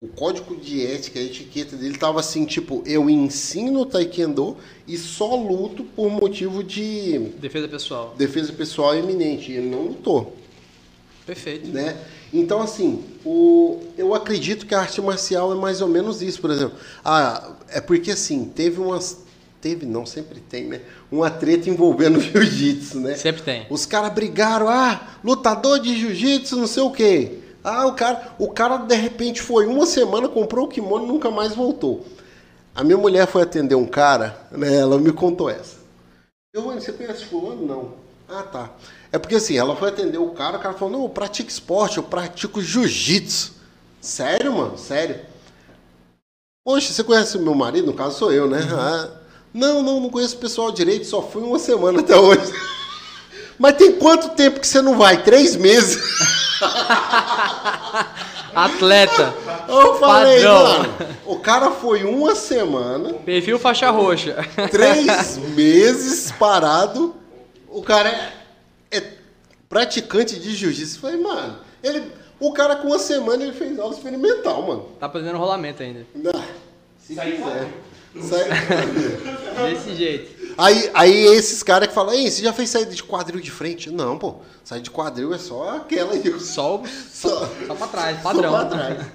O código de ética, a etiqueta dele tava assim, tipo, eu ensino taekwondo e só luto por motivo de Defesa pessoal. defesa pessoal eminente. E ele não lutou, Perfeito. né? Então, assim, o, eu acredito que a arte marcial é mais ou menos isso, por exemplo. Ah, é porque, assim, teve umas... Teve, não, sempre tem, né? Uma treta envolvendo o jiu-jitsu, né? Sempre tem. Os caras brigaram, ah, lutador de jiu-jitsu, não sei o quê. Ah, o cara, o cara de repente foi uma semana, comprou o kimono e nunca mais voltou. A minha mulher foi atender um cara, né? Ela me contou essa. Eu, você conhece fulano? Não. Ah, tá. É porque assim, ela foi atender o cara, o cara falou, não, eu pratico esporte, eu pratico jiu-jitsu. Sério, mano? Sério? Poxa, você conhece o meu marido? No caso sou eu, né? Ah, não, não, não conheço o pessoal direito, só fui uma semana até hoje. Mas tem quanto tempo que você não vai? Três meses? Atleta. Eu falei, Padrão. mano, o cara foi uma semana, Perfil faixa roxa. três meses parado. O cara é praticante de jiu-jitsu. Eu Falei, mano, ele, o cara com uma semana ele fez aula experimental, mano. Tá fazendo rolamento ainda. Ah, se quiser. Sai- Desse jeito. Aí, aí esses caras que falam, ei, você já fez saída de quadril de frente? Não, pô, saída de quadril é só aquela aí. Só, o- Só- só pra trás, Só padrão. pra trás.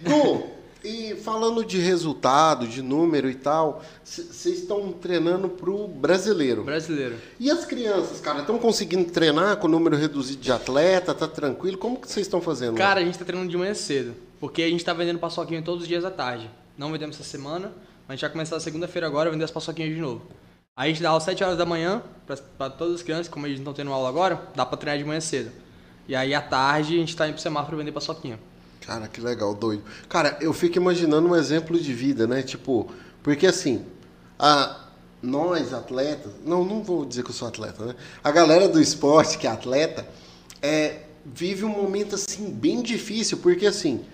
Du, e falando de resultado, de número e tal, vocês estão treinando pro brasileiro. Brasileiro. E as crianças, cara, estão conseguindo treinar com número reduzido de atleta, tá tranquilo? Como que vocês estão fazendo? Cara, a gente tá treinando de manhã cedo. Porque a gente tá vendendo paçoquinha todos os dias à tarde. Não vendemos essa semana. A gente vai começar segunda-feira agora a vender as paçoquinhas de novo. Aí a gente dá aula às 7 horas da manhã pra, pra todas as crianças, como eles não estão tendo aula agora, dá pra treinar de manhã cedo. E aí à tarde a gente tá indo pro semáforo vender paçoquinha. Cara, que legal, doido. Cara, eu fico imaginando um exemplo de vida, né? Tipo, porque assim, a, nós atletas, não, não vou dizer que eu sou atleta, né? A galera do esporte que é atleta, é, vive um momento assim bem difícil, porque assim,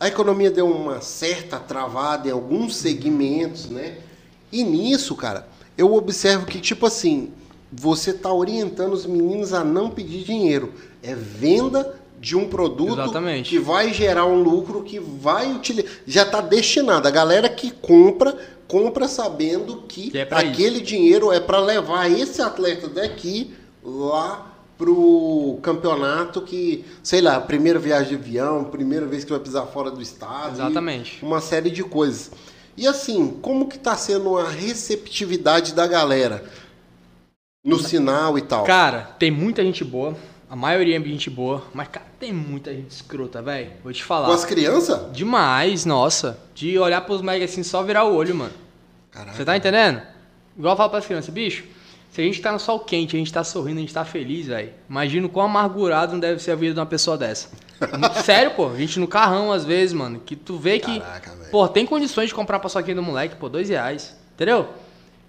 a economia deu uma certa travada em alguns segmentos, né? E nisso, cara, eu observo que, tipo assim, você tá orientando os meninos a não pedir dinheiro. É venda de um produto Exatamente. que vai gerar um lucro que vai utilizar. Já está destinado. A galera que compra, compra sabendo que, Que é aquele dinheiro é para levar esse atleta daqui lá pro campeonato que, sei lá, primeira viagem de avião, primeira vez que vai pisar fora do estado. Exatamente. Uma série de coisas. E assim, como que tá sendo a receptividade da galera no sinal e tal? Cara, tem muita gente boa. A maioria é gente boa. Mas, cara, tem muita gente escrota, velho. Vou te falar. Com as crianças? Demais, nossa. De olhar pros megas assim, só virar o olho, mano. Caraca. Você tá entendendo? Igual eu falo pras crianças, bicho, se a gente tá no sol quente, a gente tá sorrindo, a gente tá feliz, velho. Imagina o quão amargurado não deve ser a vida de uma pessoa dessa. Sério, pô, a gente no carrão às vezes, mano, que tu vê que, Caraca, velho. pô, tem condições de comprar a paçoquinha do moleque, pô, dois reais, entendeu?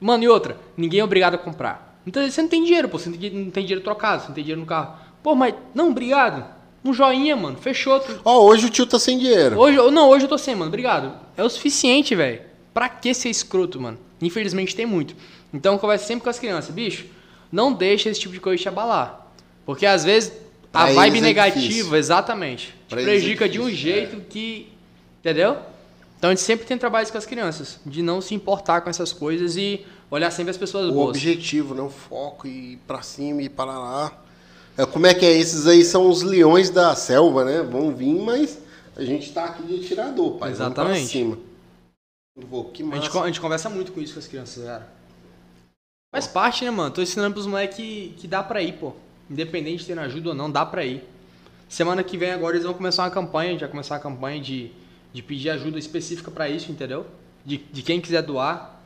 Mano, e outra, ninguém é obrigado a comprar. Então você não tem dinheiro, pô, você não tem dinheiro trocado, você não tem dinheiro no carro. Pô, mas, não, obrigado. Um joinha, mano, fechou. Ó, hoje o tio tá sem dinheiro. Hoje, eu- não, hoje eu tô sem, mano. Obrigado. É o suficiente, velho. Pra que ser escroto, mano? Infelizmente tem muito. Então conversa sempre com as crianças, bicho. Não deixa esse tipo de coisa te abalar. Porque às vezes a Pra vibe é negativa, difícil. exatamente, te Pra eles é prejudica de um difícil, é. jeito que. Entendeu? Então a gente sempre tem trabalhos com as crianças, de não se importar com essas coisas e olhar sempre as pessoas O boas. objetivo, né? O foco e ir pra cima e para lá. É, como é que é? Esses aí são os leões da selva, né? Vão vir, mas a gente tá aqui de atirador, pai. Vamos pra Exatamente. cima. Vou, que A gente, massa. a gente conversa muito com isso com as crianças, cara. Faz parte, né, mano? Tô ensinando pros moleques que, que dá pra ir, pô. Independente de ter ajuda ou não, dá pra ir. Semana que vem agora eles vão começar uma campanha, a gente vai começar uma campanha de, de pedir ajuda específica pra isso, entendeu? De, de quem quiser doar.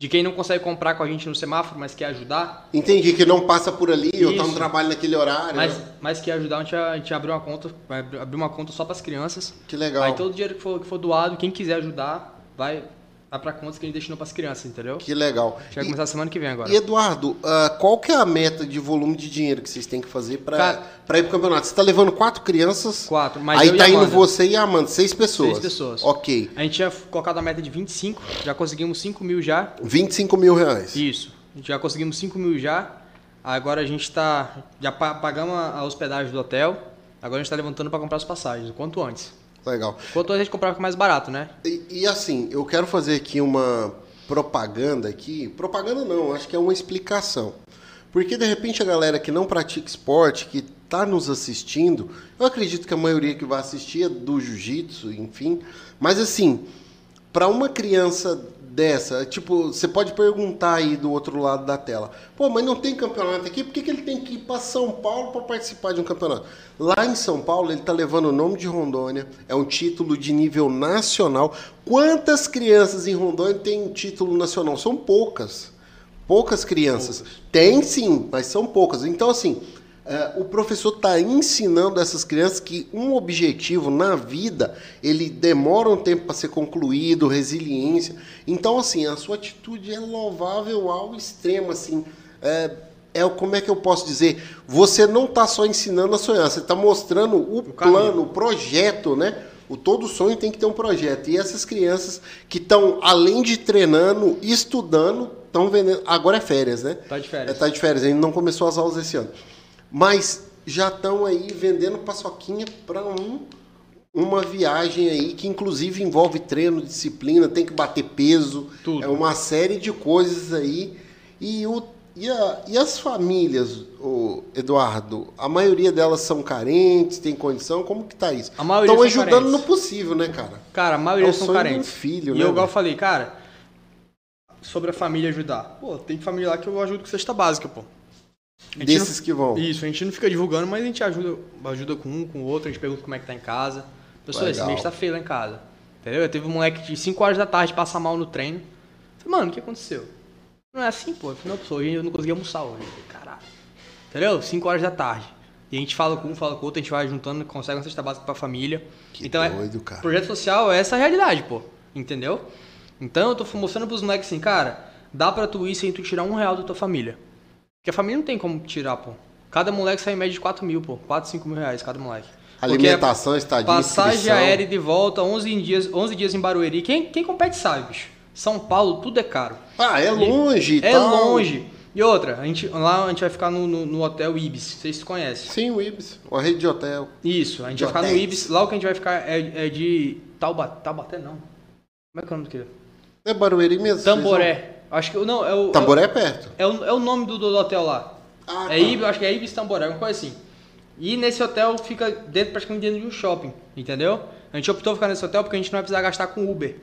De quem não consegue comprar com a gente no semáforo, mas quer ajudar. Entendi que não passa por ali, eu tá no Isso. trabalho naquele horário. Mas, né? mas quer ajudar, a gente, a gente abriu uma conta, abrir uma conta só pras crianças. Que legal. Aí todo dinheiro que for, que for doado, quem quiser ajudar, vai, vai pra conta que a gente destinou pras crianças, entendeu? Que legal. A gente vai começar semana que vem agora. E Eduardo, ah, qual que é a meta de volume de dinheiro que vocês têm que fazer para Cara- ir pro campeonato? Você tá levando quatro crianças. Quatro, mas aí eu tá indo você e a Amanda, seis pessoas. Seis pessoas. Ok. A gente tinha colocado a meta de 25, já conseguimos 5 mil já. 25 mil reais. Isso. A gente já conseguimos 5 mil já. Agora a gente tá. Já pa- pagamos a hospedagem do hotel. Agora a gente tá levantando pra comprar as passagens, o quanto antes. Legal. Quanto a gente comprar fica mais barato, né? E, e assim, eu quero fazer aqui uma propaganda aqui. Propaganda não, acho que é uma explicação. Porque de repente a galera que não pratica esporte, que está nos assistindo, eu acredito que a maioria que vai assistir é do jiu-jitsu, enfim. Mas assim, para uma criança dessa, tipo, você pode perguntar aí do outro lado da tela, pô, mas não tem campeonato aqui, por que, que ele tem que ir para São Paulo para participar de um campeonato? Lá em São Paulo, ele está levando o nome de Rondônia, é um título de nível nacional. Quantas crianças em Rondônia têm título nacional? São poucas. Poucas crianças. Tem sim, mas são poucas. Então, assim, é, o professor está ensinando essas crianças que um objetivo na vida ele demora um tempo para ser concluído, resiliência. Então, assim, a sua atitude é louvável ao extremo, assim. É, é o- como é que eu posso dizer? Você não está só ensinando a sonhar, você está mostrando o, caminho. plano, o projeto, né? O todo sonho tem que ter um projeto. E essas crianças que estão, além de treinando, estudando, estão vendendo. Agora é férias, né? Tá de férias. É, tá de férias, ainda não começou as aulas esse ano. Mas já estão aí vendendo paçoquinha para um, uma viagem aí que inclusive envolve treino, disciplina, tem que bater peso. Tudo. É uma série de coisas aí. E, o, e, a- e as famílias, Eduardo, a maioria delas são carentes, tem condição, como que tá isso? A maioria Estão ajudando carentes. no possível, né, cara? Cara, a maioria É são um carentes. filho, e né, eu, igual falei, cara, sobre a família ajudar. Pô, tem família lá que eu ajudo com cesta básica, pô. Desses não- que vão. Isso, a gente não fica divulgando, mas a gente ajuda, ajuda com um, com o outro, a gente pergunta como é que tá em casa. Pessoal, esse mês tá feio lá em casa. Entendeu? Eu teve um moleque de 5 horas da tarde passar mal no treino. Falei, mano, o que aconteceu? Não é assim, pô. Eu falei, não, pessoal, hoje eu não consegui almoçar hoje. Falei, Caralho. Entendeu? 5 horas da tarde. E a gente fala com um, fala com o outro, a gente vai juntando, consegue uma cesta básica pra família. Que então é, doido, cara. Projeto social é essa a realidade, pô. Entendeu? Então eu tô mostrando pros moleques assim, cara, dá pra tu ir sem tu tirar um real da tua família. Porque a família não tem como tirar, pô. Cada moleque sai em média de 4 mil, pô. 4, 5 mil reais cada moleque. Porque Alimentação, estadia, Passagem inscrição. aérea de volta, 11 dias, 11 dias em Barueri. Quem, quem compete sabe, bicho. São Paulo, tudo é caro. Ah, é longe É tal. longe. E outra, a gente, lá a gente vai ficar no, no, no hotel Ibis. Vocês se conhecem. Sim, o Ibis, uma rede de hotel. Isso, a gente De vai ficar no hotéis. Ibis. Lá o que a gente vai ficar é, é de Taubaté, Taubaté não. Como é que é o nome daquilo? É Barueri mesmo? Tamboré. Acho que não, é o? Tamboré é perto. É o, é o nome do, do hotel lá. Ah, é tá. Ibis, acho que é Ibis Tamboré, uma coisa assim. E nesse hotel fica dentro, praticamente dentro de um shopping, entendeu? A gente optou ficar nesse hotel porque a gente não vai precisar gastar com Uber.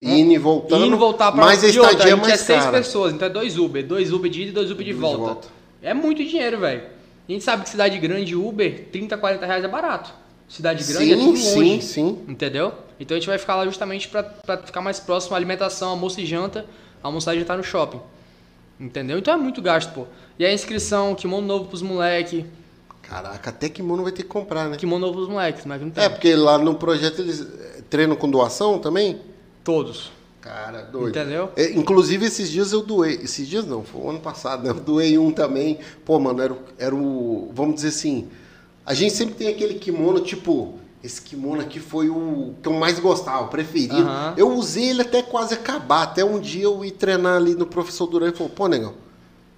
Indo e voltando. E indo voltar pra Mas e outra, é a gente é mais seis cara. pessoas, então é dois Uber. Dois Uber de ida e dois Uber de volta. volta. É muito dinheiro, velho. A gente sabe que cidade grande, Uber, 30, 40 reais é barato. Cidade grande Sim, é tudo sim, longe. sim. Entendeu? Então a gente vai ficar lá justamente pra ficar mais próximo à alimentação, almoço e janta. Almoçar e jantar no shopping. Entendeu? Então é muito gasto, pô. E a inscrição, kimono novo pros moleque. Caraca, até kimono vai ter que comprar, né? Kimono novo pros moleques, mas não tem. É, porque lá no projeto eles eh, treinam com doação também? Todos. Cara, doido. Entendeu? É, inclusive, esses dias eu doei. Esses dias não, foi o ano passado, né? Eu doei um também. Pô, mano, era, era o. Vamos dizer assim. A gente sempre tem aquele kimono, tipo. Esse kimono aqui foi o que eu mais gostava, o preferido. Aham. Eu usei ele até quase acabar. Até um dia eu ir treinar ali no professor Duran e falou: pô, negão.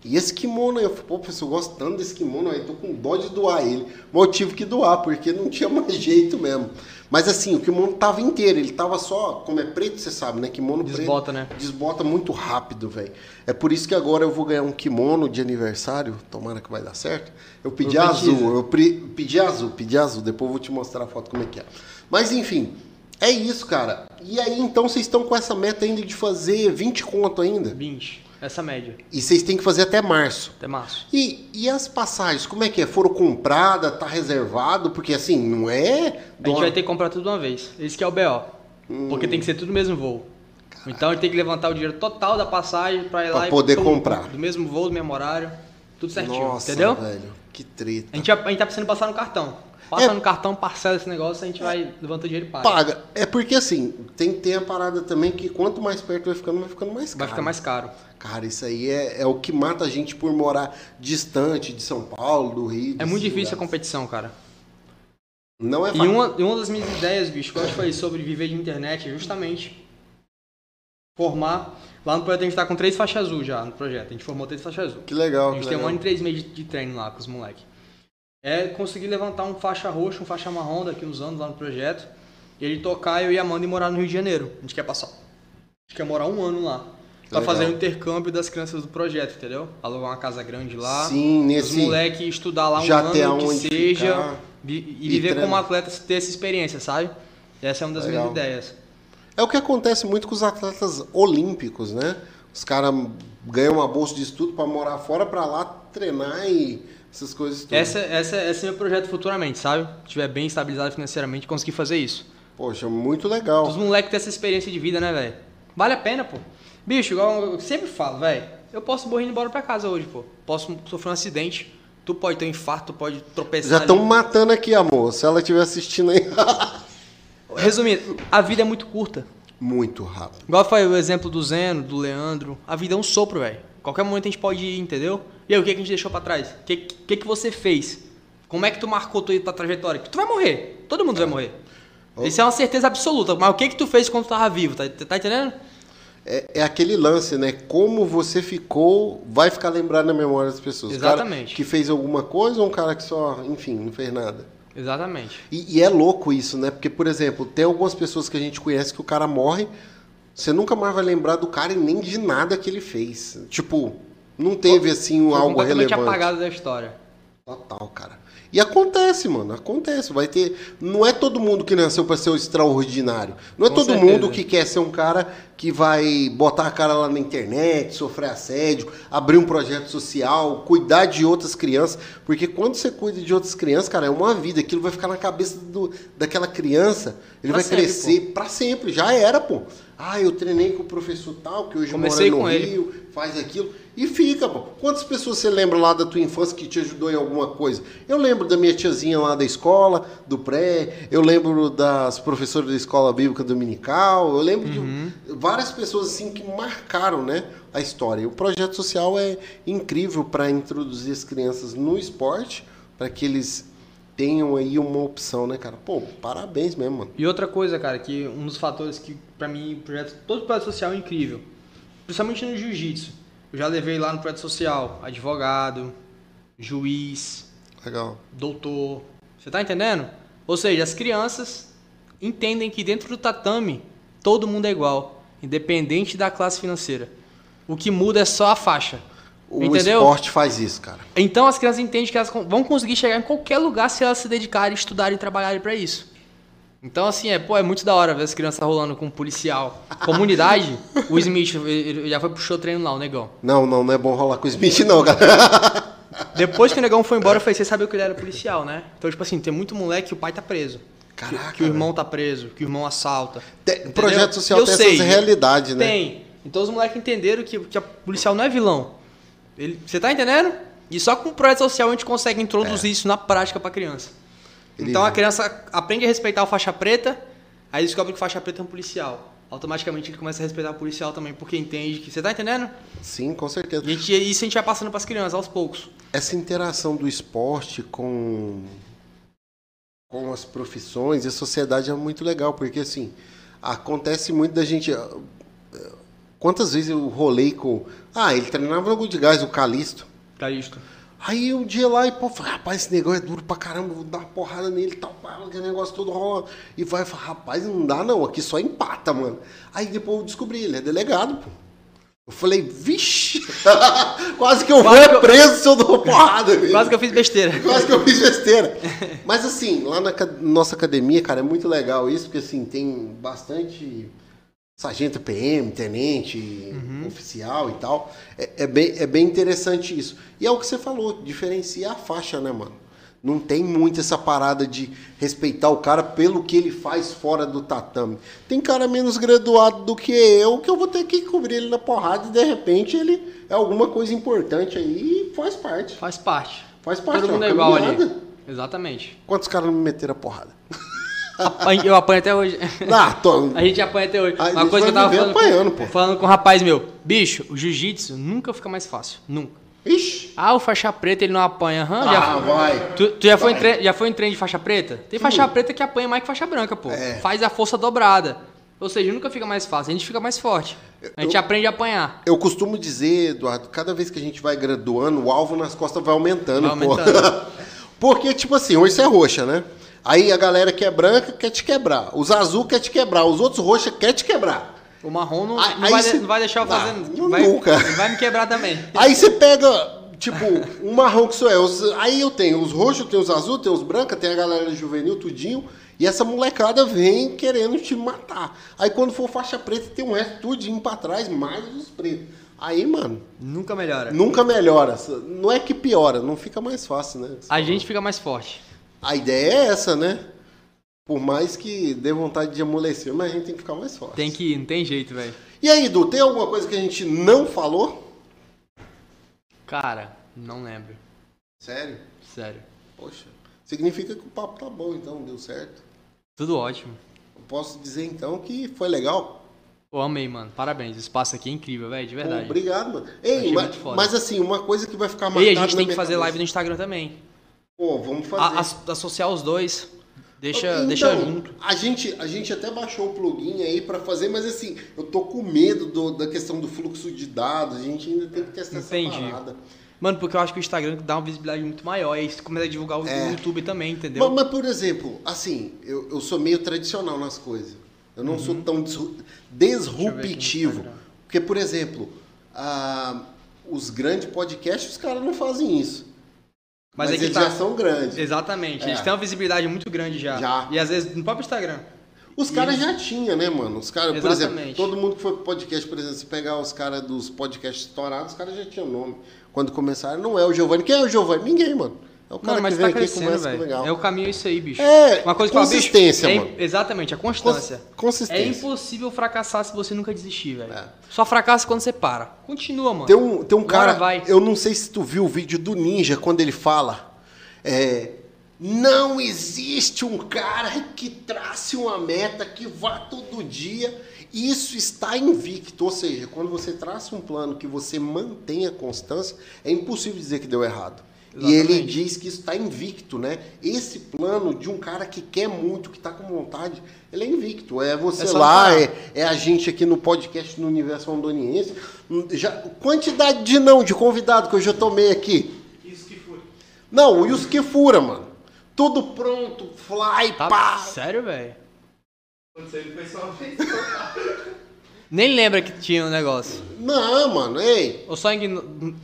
E esse kimono aí? Eu falei, pô, professor, eu gosto tanto desse kimono aí, tô com dó de doar ele. Mas eu tive que doar, porque não tinha mais jeito mesmo. Mas assim, o kimono tava inteiro, ele tava só, como é preto, você sabe, né? Kimono Desbota, preto. né? Desbota muito rápido, velho. É por isso que agora eu vou ganhar um kimono de aniversário, tomara que vai dar certo. Eu pedi Profetiza. azul, eu pre- pedi azul, pedi azul, depois eu vou te mostrar a foto como é que é. Mas enfim, é isso, cara. E aí então vocês estão com essa meta ainda de fazer 20 conto ainda? 20. Essa média. E vocês têm que fazer até março. Até março. E, e as passagens, como é que é? Foram compradas, tá reservado? Porque assim, não é. A gente vai ter que comprar tudo de uma vez. Esse que é o BO. Porque tem que ser tudo no mesmo voo. Então a gente tem que levantar o dinheiro total da passagem pra ir Pra lá poder pum, comprar. Do mesmo voo, do mesmo horário. Tudo certinho. Nossa, entendeu? velho. Que treta. A gente, a gente tá precisando passar no cartão. Passa É. no cartão, parcela esse negócio, a gente vai levanta o dinheiro e paga. Paga. É porque assim, tem que ter a parada também que quanto mais perto vai ficando, vai ficando mais caro. Vai ficar mais caro. Cara, isso aí é, é o que mata a gente por morar distante de São Paulo, do Rio. É muito difícil a competição, cara. Não é E fácil. uma, e uma das minhas ideias, bicho, que eu acho que foi sobre viver de internet, é justamente formar. Lá no projeto a gente tá com três faixas azul já no projeto. A gente formou três faixas azul. Que legal. A gente tem um legal. ano e três meses de, de treino lá com os moleques. É conseguir levantar um faixa roxa, um faixa marrom daqui uns anos lá no projeto. E ele tocar, eu e a Amanda e morar no Rio de Janeiro. A gente quer passar. A gente quer morar um ano lá. Pra fazer o intercâmbio das crianças do projeto, entendeu? Alugar uma casa grande lá. Sim, Os nesse. moleques estudar lá um já ano que seja. ficar e E viver como atleta, ter essa experiência, sabe? Essa é uma das Legal. minhas ideias. É o que acontece muito com os atletas olímpicos, né? Os caras ganham uma bolsa de estudo pra morar fora pra lá treinar e essas coisas todas. Essa, essa, esse é meu projeto futuramente, sabe? Se estiver bem estabilizado financeiramente, conseguir fazer isso. Poxa, muito legal. Os moleques ter essa experiência de vida, né, velho? Vale a pena, pô. Bicho, igual eu sempre falo, velho. Eu posso morrer indo embora pra casa hoje, pô. Posso sofrer um acidente. Tu pode ter um infarto, tu pode tropeçar. Já estão matando aqui, amor. Se ela estiver assistindo aí. Resumindo, a vida é muito curta. muito rápido. Igual foi o exemplo do Zeno, do Leandro. A vida é um sopro, velho. Qualquer momento a gente pode ir, entendeu? E aí, o que, que a gente deixou pra trás? O que, que, que você fez? Como é que tu marcou tua, tua trajetória? Tu vai morrer. Todo mundo vai morrer. Isso é uma certeza absoluta. Mas o que que tu fez quando tu tava vivo? Tá, tá entendendo? É, é aquele lance, né? Como você ficou, vai ficar lembrado na memória das pessoas. O cara Exatamente. que fez alguma coisa ou um cara que só, enfim, não fez nada. Exatamente. E, e é louco isso, né? Porque, por exemplo, tem algumas pessoas que a gente conhece que o cara morre, você nunca mais vai lembrar do cara e nem de nada que ele fez. Tipo, não teve assim Foi algo relevante. apagado da história. Total, cara. E acontece, mano, acontece. Vai ter. Não é todo mundo que nasceu para ser o extraordinário. Não é Com todo certeza. mundo que quer ser um cara que vai botar a cara lá na internet, sofrer assédio, abrir um projeto social, cuidar de outras crianças. Porque quando você cuida de outras crianças, cara, é uma vida. Aquilo vai ficar na cabeça do, daquela criança. Ele Pra vai sempre, crescer pra sempre. Já era, pô. Ah, eu treinei com o professor tal, que hoje Comecei mora no com ele. Rio, faz aquilo. E fica, pô. Quantas pessoas você lembra lá da tua infância que te ajudou em alguma coisa? Eu lembro da minha tiazinha lá da escola, do pré, eu lembro das professoras da escola bíblica dominical, eu lembro Uhum. de várias pessoas assim que marcaram, né, a história. O projeto social é incrível para introduzir as crianças no esporte, para que eles tenham aí uma opção, né, cara? Pô, parabéns mesmo, mano. E outra coisa, cara, que um dos fatores que, pra mim, o projeto, todo projeto social é incrível. Principalmente no jiu-jitsu. Eu já levei lá no projeto social advogado, juiz, Legal. doutor. Você tá entendendo? Ou seja, as crianças entendem que dentro do tatame todo mundo é igual, independente da classe financeira. O que muda é só a faixa. O entendeu? esporte faz isso, cara. Então as crianças entendem que elas vão conseguir chegar em qualquer lugar se elas se dedicarem, estudarem e trabalharem pra isso. Então, assim, é, pô, é muito da hora ver as crianças rolando com um policial. Comunidade, o Smith ele- já foi pro show treino lá, o negão. Não, não, não é bom rolar com o Smith, não, galera. Depois que o negão foi embora, eu falei, você sabia que ele era policial, né? Então, tipo assim, tem muito moleque que o pai tá preso. Caraca, Que, o irmão tá preso, que o irmão assalta. Te- Entendeu? projeto social Eu tem sei, essas realidades, né? Tem. Então os moleques entenderam que, que a policial não é vilão. Ele, você tá entendendo? E só com o projeto social a gente consegue introduzir isso na prática pra criança. Ele- Então a criança aprende a respeitar o faixa preta, aí descobre que faixa preta é um policial. Automaticamente ele começa a respeitar o policial também, porque entende que. Você tá entendendo? Sim, com certeza. E gente- isso a gente vai passando pras crianças aos poucos. Essa interação do esporte com, com as profissões e a sociedade é muito legal, porque assim, acontece muito da gente. Quantas vezes eu rolei com. Ah, ele treinava no Good Guys, o Calisto. Calisto. Aí um dia lá e pô, falei, rapaz, esse negócio é duro pra caramba, vou dar uma porrada nele e tal, pá, aquele negócio todo rola. E vai, fala, rapaz, não dá não, aqui só empata, mano. Aí depois eu descobri, ele é delegado, pô. Eu falei, vixe, quase que eu Quase vou eu- preso se eu dou porrada. nele. Quase que eu fiz besteira. Quase que eu fiz besteira. Mas assim, lá na nossa academia, cara, é muito legal isso, porque assim, tem bastante sargento PM, tenente, Uhum. oficial e tal. É, é bem, é bem interessante isso. E é o que você falou, diferencia a faixa, né, mano? Não tem muito essa parada de respeitar o cara pelo que ele faz fora do tatame. Tem cara menos graduado do que eu, que eu vou ter que cobrir ele na porrada e de repente ele é alguma coisa importante aí e faz parte. Faz parte. Faz parte. Todo ó, mundo é igual ali. Exatamente. Quantos caras não me meteram a porrada? Eu apanho até hoje. Ah, tô... A gente apanha até hoje. A Uma coisa que eu vai tava falando, apanhando, com, pô. falando com um rapaz meu. Bicho, o jiu-jitsu nunca fica mais fácil. Nunca. Ixi. Ah, o faixa preta ele não apanha. Aham, Ah, já, vai. Tu, tu já, foi em já foi em treino de faixa preta? Tem faixa preta que apanha mais que faixa branca, pô. É. Faz a força dobrada. Ou seja, nunca fica mais fácil, a gente fica mais forte. A gente Eu- aprende a apanhar. Eu costumo dizer, Eduardo, cada vez que a gente vai graduando, o alvo nas costas vai aumentando, Vai pô. aumentando. Porque, tipo assim, hoje você é roxa, né? Aí a galera que é branca quer te quebrar. Os azul quer te quebrar. Os outros roxa quer te quebrar. O marrom não, Aí- não aí vai, cê- não vai deixar eu fazendo. não- vai, nunca. Vai me quebrar também. Aí você pega, tipo, um marrom que sou eu. Os- Aí eu tenho os roxos, tenho os azul, tenho os brancos, tem a galera juvenil, tudinho. E essa molecada vem querendo te matar. Aí quando for faixa preta, tem um resto tudinho pra trás, mais os pretos. Aí, mano, Nunca melhora. nunca melhora. Não é que piora, não fica mais fácil, né? A gente fica mais forte. A ideia é essa, né? Por mais que dê vontade de amolecer, mas a gente tem que ficar mais forte. Tem que ir, não tem jeito, velho. E aí, Edu, tem alguma coisa que a gente não falou? Cara, não lembro. Sério? Sério. Poxa. Significa que o papo tá bom, então, deu certo. Tudo ótimo. Eu posso dizer, então, que foi legal. Eu amei, mano. Parabéns. O espaço aqui é incrível, velho. De Pô, verdade. obrigado, mano. Ei, mas, mas assim, uma coisa que vai ficar marcada E a gente tem que fazer cabeça. live no Instagram também. Pô, vamos fazer. A- as- associar os dois. Deixa, Então, deixa junto. A gente, a gente até baixou o plugin aí pra fazer, mas assim, eu tô com medo do- da questão do fluxo de dados. A gente ainda tem que testar Entendi. essa parada. Mano, porque eu acho que o Instagram dá uma visibilidade muito maior. E aí você começa a divulgar o É. YouTube também, entendeu? Mas, mas, por exemplo, assim, eu, eu sou meio tradicional nas coisas. Eu não sou tão disru- disruptivo. Porque, por exemplo, ah, os grandes podcasts, os caras não fazem isso. Mas, Mas, é que eles tá. já são grandes. Exatamente. Eles É. têm uma visibilidade muito grande já. Já. E às vezes no próprio Instagram. Os caras já tinham, né, mano? Os caras, por exemplo, todo mundo que foi pro podcast, por exemplo, se pegar os caras dos podcasts estourados, os caras já tinham nome. Quando começaram, não é o Giovanni. Quem é o Giovanni? Ninguém, mano. É o cara Mano, mas que tá vem aqui e crescendo, conversa legal. É o caminho isso aí, bicho. É, Uma coisa que eu falo, bicho, consistência, é- mano. Exatamente, a constância. Cons- consistência. É impossível fracassar se você nunca desistir, velho. É. Só fracassa quando você para. Continua, mano. Tem um, tem um cara, vai. eu não sei se tu viu o vídeo do Ninja quando ele fala, é, não existe um cara que trace uma meta que vá todo dia. Isso está invicto, ou seja, quando você traça um plano que você mantém a constância, é impossível dizer que deu errado. E ele Exatamente. diz que isso está invicto, né? Esse plano de um cara que quer muito, que está com vontade, ele é invicto. É você É lá, é, é a gente aqui no podcast no Universo Rondoniense. Hum, Já, quantidade de não, de convidado que eu já tomei aqui. Isso que foi. Não, e os que fura, mano. Tudo pronto, fly, Tá pá. sério, velho? Nem lembra que tinha um negócio. Não, mano, ei. Ou só igno...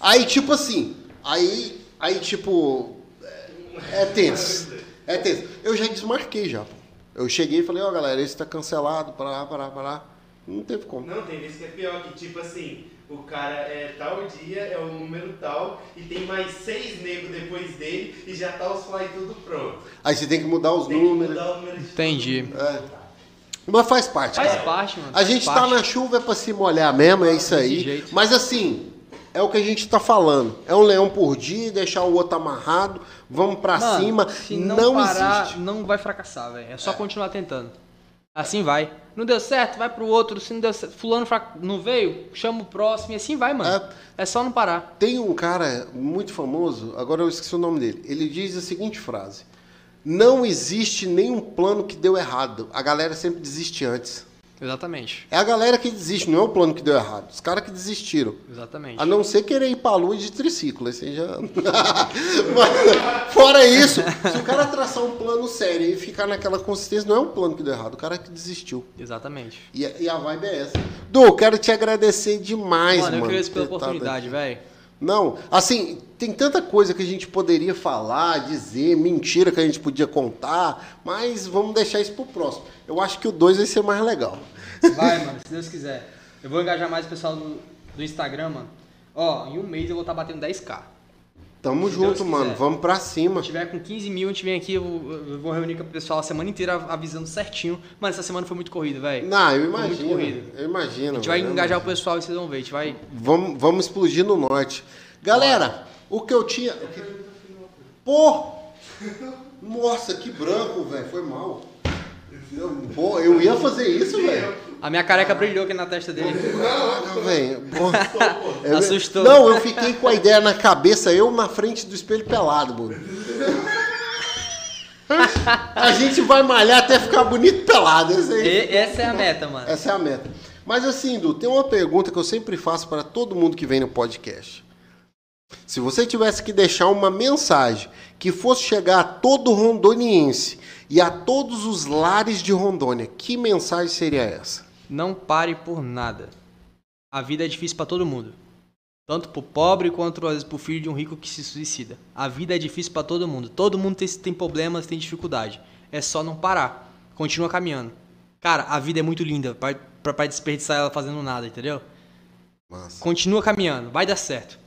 Aí, tipo assim, aí, aí tipo, é, é tenso. É tenso. Eu já desmarquei já. pô. Eu cheguei e falei, ó, galera, esse tá cancelado, para lá, para lá, para lá. Não teve como. Não, tem vezes que é pior, que tipo assim, o cara é tal dia, é o número tal, e tem mais seis negros depois dele, e já tá os fly tudo pronto. Aí você tem que mudar os Tem que números. mudar o número de Entendi. É. Mas faz parte, Faz cara. parte, mano. A gente tá parte. na chuva é pra se molhar mesmo, é isso aí. Mas assim, é o que a gente tá falando. É um leão por dia, deixar o outro amarrado, vamos pra Mano, cima. Se não, não parar, existe. não vai fracassar, velho. É só continuar tentando. Assim vai. Não deu certo, vai pro outro. Se não deu certo, fulano não veio, chama o próximo e assim vai, mano. É, só não parar. Tem um cara muito famoso, agora eu esqueci o nome dele. Ele diz a seguinte frase: Não existe nenhum plano que deu errado. A galera sempre desiste antes. Exatamente. É a galera que desiste, não é o plano que deu errado. Os caras que desistiram. Exatamente. A não ser querer ir pra lua de triciclo, aí já. Mas, fora isso, se o cara traçar um plano sério e ficar naquela consistência, não é um plano que deu errado, o cara que desistiu. Exatamente. E, a- e a vibe é essa. Du, quero te agradecer demais, mano, mano. eu agradeço pela oportunidade, velho. Não, assim, tem tanta coisa que a gente poderia falar, dizer, mentira que a gente podia contar, mas vamos deixar isso pro próximo. Eu acho que o 2 vai ser mais legal. Vai, mano, se Deus quiser. Eu vou engajar mais o pessoal do, do Instagram, mano. Ó, em um mês eu vou estar batendo 10k. Tamo Se junto, mano. Vamos pra Se cima. tiver com 15 mil, a gente vem aqui, eu, eu vou reunir com o pessoal a semana inteira avisando certinho. Mano, essa semana foi muito corrida, velho. Não, eu Foi muito imagino. corrido. Eu imagino. A gente vai engajar o imagino. pessoal e vocês vão ver. A gente vai. Vamos, vamos explodir no norte. Galera, o que eu tinha. o Pô! Nossa, que branco, velho. Foi mal. Eu, pô, eu ia fazer isso, velho. A minha careca brilhou aqui na testa dele. Pô. Eu- Assustou. Não, eu fiquei com a ideia na cabeça, eu na frente do espelho pelado, mano. A gente vai malhar até ficar bonito pelado. E- essa é a meta, mano. Essa é a meta. Mas assim, Du, tem uma pergunta que eu sempre faço para todo mundo que vem no podcast. Se você tivesse que deixar uma mensagem que fosse chegar a todo rondoniense e a todos os lares de Rondônia, que mensagem seria essa? Não pare por nada. A vida é difícil pra todo mundo. Tanto pro pobre quanto às vezes pro filho de um rico que se suicida. A vida é difícil pra todo mundo. Todo mundo tem, tem problemas, tem dificuldade. É só não parar. Continua caminhando. Cara, a vida é muito linda pra, pra, pra desperdiçar ela fazendo nada, entendeu? Massa. Continua caminhando, vai dar certo.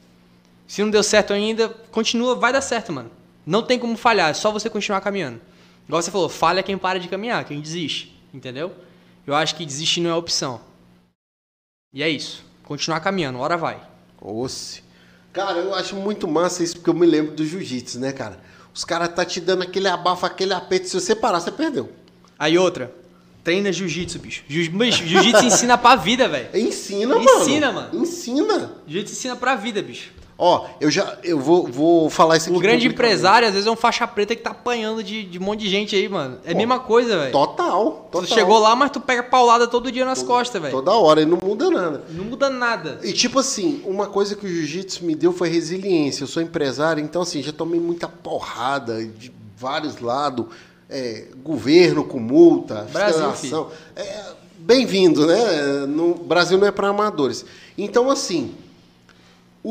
Se não deu certo ainda, continua, vai dar certo, mano. Não tem como falhar, é só você continuar caminhando. Igual você falou, falha quem para de caminhar, quem desiste, entendeu? Eu acho que desistir não é opção. E é isso. Continuar caminhando, hora vai. Osse. Cara, eu acho muito massa isso, porque eu me lembro do jiu-jitsu, né, cara? Os caras tá te dando aquele abafo, aquele aperto. Se você parar, você perdeu. Aí outra, treina jiu-jitsu, bicho. Jiu- bicho, Jiu-jitsu ensina pra vida, velho. Ensina, mano. Ensina, mano. Ensina. Jiu-jitsu ensina pra vida, bicho. Ó, eu já. Eu vou, vou falar isso aqui. O grande empresário, às vezes, é um faixa preta que tá apanhando de, de um monte de gente aí, mano. É a mesma coisa, velho. Total. Tu total. chegou lá, mas tu pega paulada todo dia nas costas, velho. Toda hora, e não muda nada. Não muda nada. E tipo assim, uma coisa que o jiu-jitsu me deu foi resiliência. Eu sou empresário, então assim, já tomei muita porrada de vários lados. É, governo com multa, Brasil. É, Bem-vindo, né? No Brasil não é para amadores. Então assim,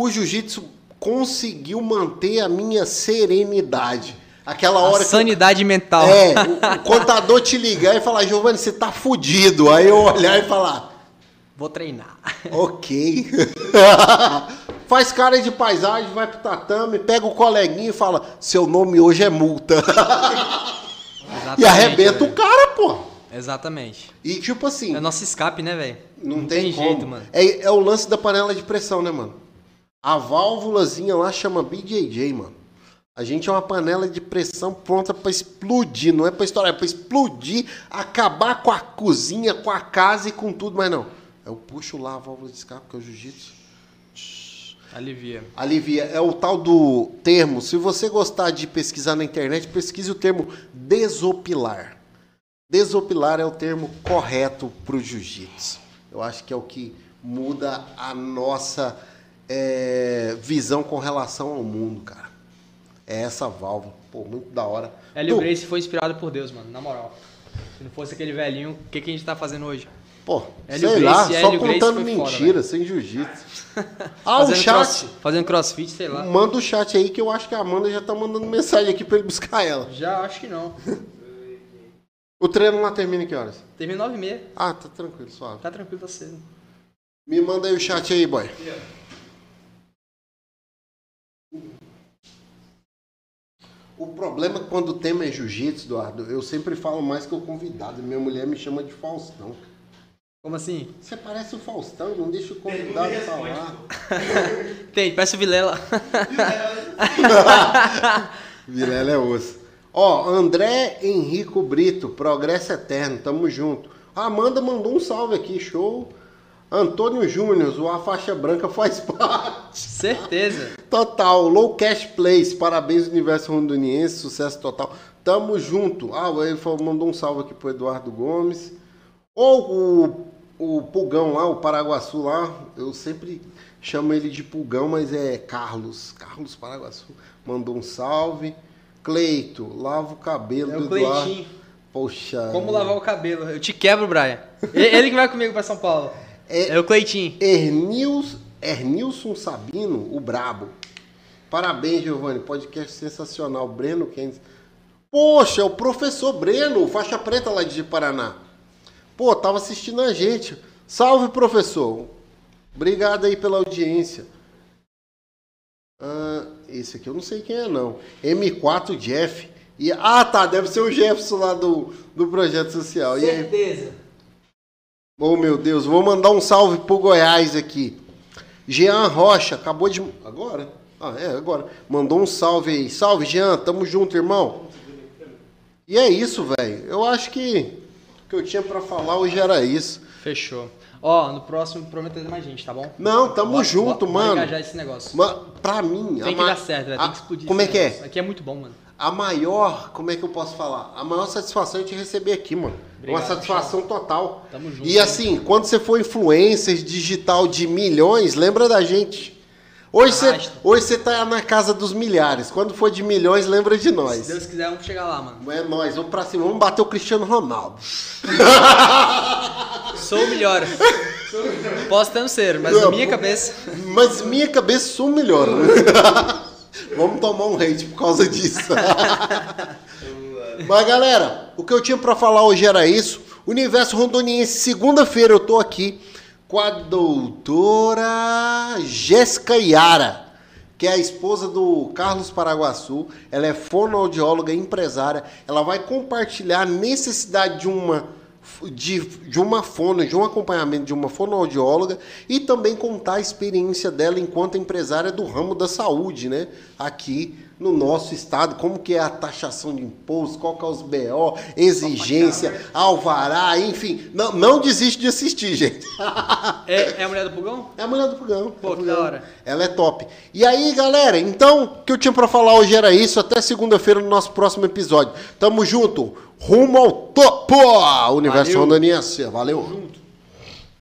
o jiu-jitsu conseguiu manter a minha serenidade. Aquela A hora que sanidade mental. é, o, o contador te ligar e falar, Giovanni, você tá fudido. Aí eu olhar e falar, Vou treinar. ok. Faz cara de paisagem, vai pro tatame, pega o coleguinha e fala, seu nome hoje é multa. Exatamente, e arrebenta velho. o cara, pô. Exatamente. E tipo assim, É nosso escape, né, velho? não, tem, como. jeito, mano. É, é o lance da panela de pressão, né, mano? A válvulazinha lá chama BJJ, mano. A gente é uma panela de pressão pronta pra explodir, não é pra estourar, é pra explodir, acabar com a cozinha, com a casa e com tudo, mas não. Eu puxo lá a válvula de escape, que é o jiu-jitsu. Alivia. Alivia, é o tal do termo. Se você gostar de pesquisar na internet, pesquise o termo desopilar. Desopilar é o termo correto para o jiu-jitsu. Eu acho que é o que muda a nossa é, visão com relação ao mundo, cara. É essa válvula. Pô, muito da hora. Hélio Grace foi inspirado por Deus, mano, na moral. Se não fosse aquele velhinho, o que, que a gente tá fazendo hoje? Pô, Hélio sei Gracie, lá, só Hélio Gracie contando foda, mentira, sem jiu-jitsu. Ah, o fazendo, chat. cross- fazendo crossfit, sei lá. Manda o chat aí que eu acho que a Amanda já tá mandando mensagem aqui pra ele buscar ela. Já acho que não. O treino lá termina em que horas? Terminou 9 e meia. Ah, tá tranquilo, suave. Tá tranquilo, tá cedo. Me manda aí o chat aí, boy. O problema é que quando o tema é jiu-jitsu, Eduardo, eu sempre falo mais que o convidado. Minha mulher me chama de Faustão. Como assim? Você parece o Faustão, não deixa o convidado e falar. Tem, parece o Vilela. Vilela é osso. Ó, André Henrico Brito, Progresso Eterno, tamo junto. A Amanda mandou um salve aqui, show. Antônio Júnior, o A Faixa Branca faz parte. Certeza. Total, Low Cash Place, parabéns Universo Rondoniense, sucesso total. Tamo junto. Ah, ele falou- mandou um salve aqui pro Eduardo Gomes. Ou o, o Pulgão lá, o Paraguaçu lá, eu sempre chamo ele de Pulgão, mas é Carlos. Carlos Paraguaçu mandou um salve. Cleito, lava o cabelo É do o Eduardo. Cleitinho. Poxa. Como lavar o cabelo. Eu te quebro, Brian. Ele que vai comigo pra São Paulo. É- É, o Cleitinho. Ernils, Ernilson Sabino, o Brabo. Parabéns, Giovanni. Podcast sensacional. Breno Kendes. Poxa, é o professor Breno, faixa preta lá de Paraná. Pô, tava assistindo a gente. Salve, professor. Obrigado aí pela audiência. Ah, esse aqui eu não sei quem é, não. M4 Jeff. E, ah, tá. Deve ser o Jefferson lá do, do projeto social. E aí? Certeza. Oh, meu Deus. Vou mandar um salve pro Goiás aqui. Jean Rocha, acabou de. Agora? Ah, é, agora. Mandou um salve aí. Salve, Jean. Tamo junto, irmão. E é isso, velho. Eu acho que o que eu tinha pra falar hoje era isso. Fechou. Ó, no próximo prometo trazer mais gente, tá bom? Não, tamo Bora- junto, bora- mano. Bora engajar esse negócio. Ma- Pra mim, Tem que ma- dar certo, velho. Tem que explodir Como é que é? negócio. Aqui é muito bom, mano. A maior, como é que eu posso falar? A maior satisfação é te receber aqui, mano. Obrigado, Uma satisfação total. Tamo junto, E hein? assim, quando você for influencer digital de milhões, lembra da gente. Hoje você, hoje você tá na casa dos milhares. Quando for de milhões, lembra de Se nós. Deus quiser, vamos chegar lá, mano. É nós, vamos pra cima, vamos bater o Cristiano Ronaldo. Sou o melhor. Posso até não ser, mas na minha cabeça. Mas minha cabeça sou melhor. Vamos tomar um hate por causa disso. Mas galera, o que eu tinha pra falar hoje era isso. Universo Rondoniense, segunda-feira eu tô aqui com a doutora Jéssica Iara, que é a esposa do Carlos Paraguaçu. Ela é fonoaudióloga e empresária. Ela vai compartilhar a necessidade de uma de, de uma fono, de um acompanhamento de uma fonoaudióloga e também contar a experiência dela enquanto empresária do ramo da saúde, né? Aqui no nosso estado, como que é a taxação de imposto, qual que é os BO, exigência, alvará, enfim. Não, não desiste de assistir, gente. É, é a mulher do pulgão? É a mulher do Pugão. Pô, que da hora. Ela é top. E aí, galera, então, o que eu tinha pra falar hoje era isso. Até segunda-feira no nosso próximo episódio. Tamo junto. Rumo ao topo! Universo Valeu. Rondoniense. Valeu. Junto.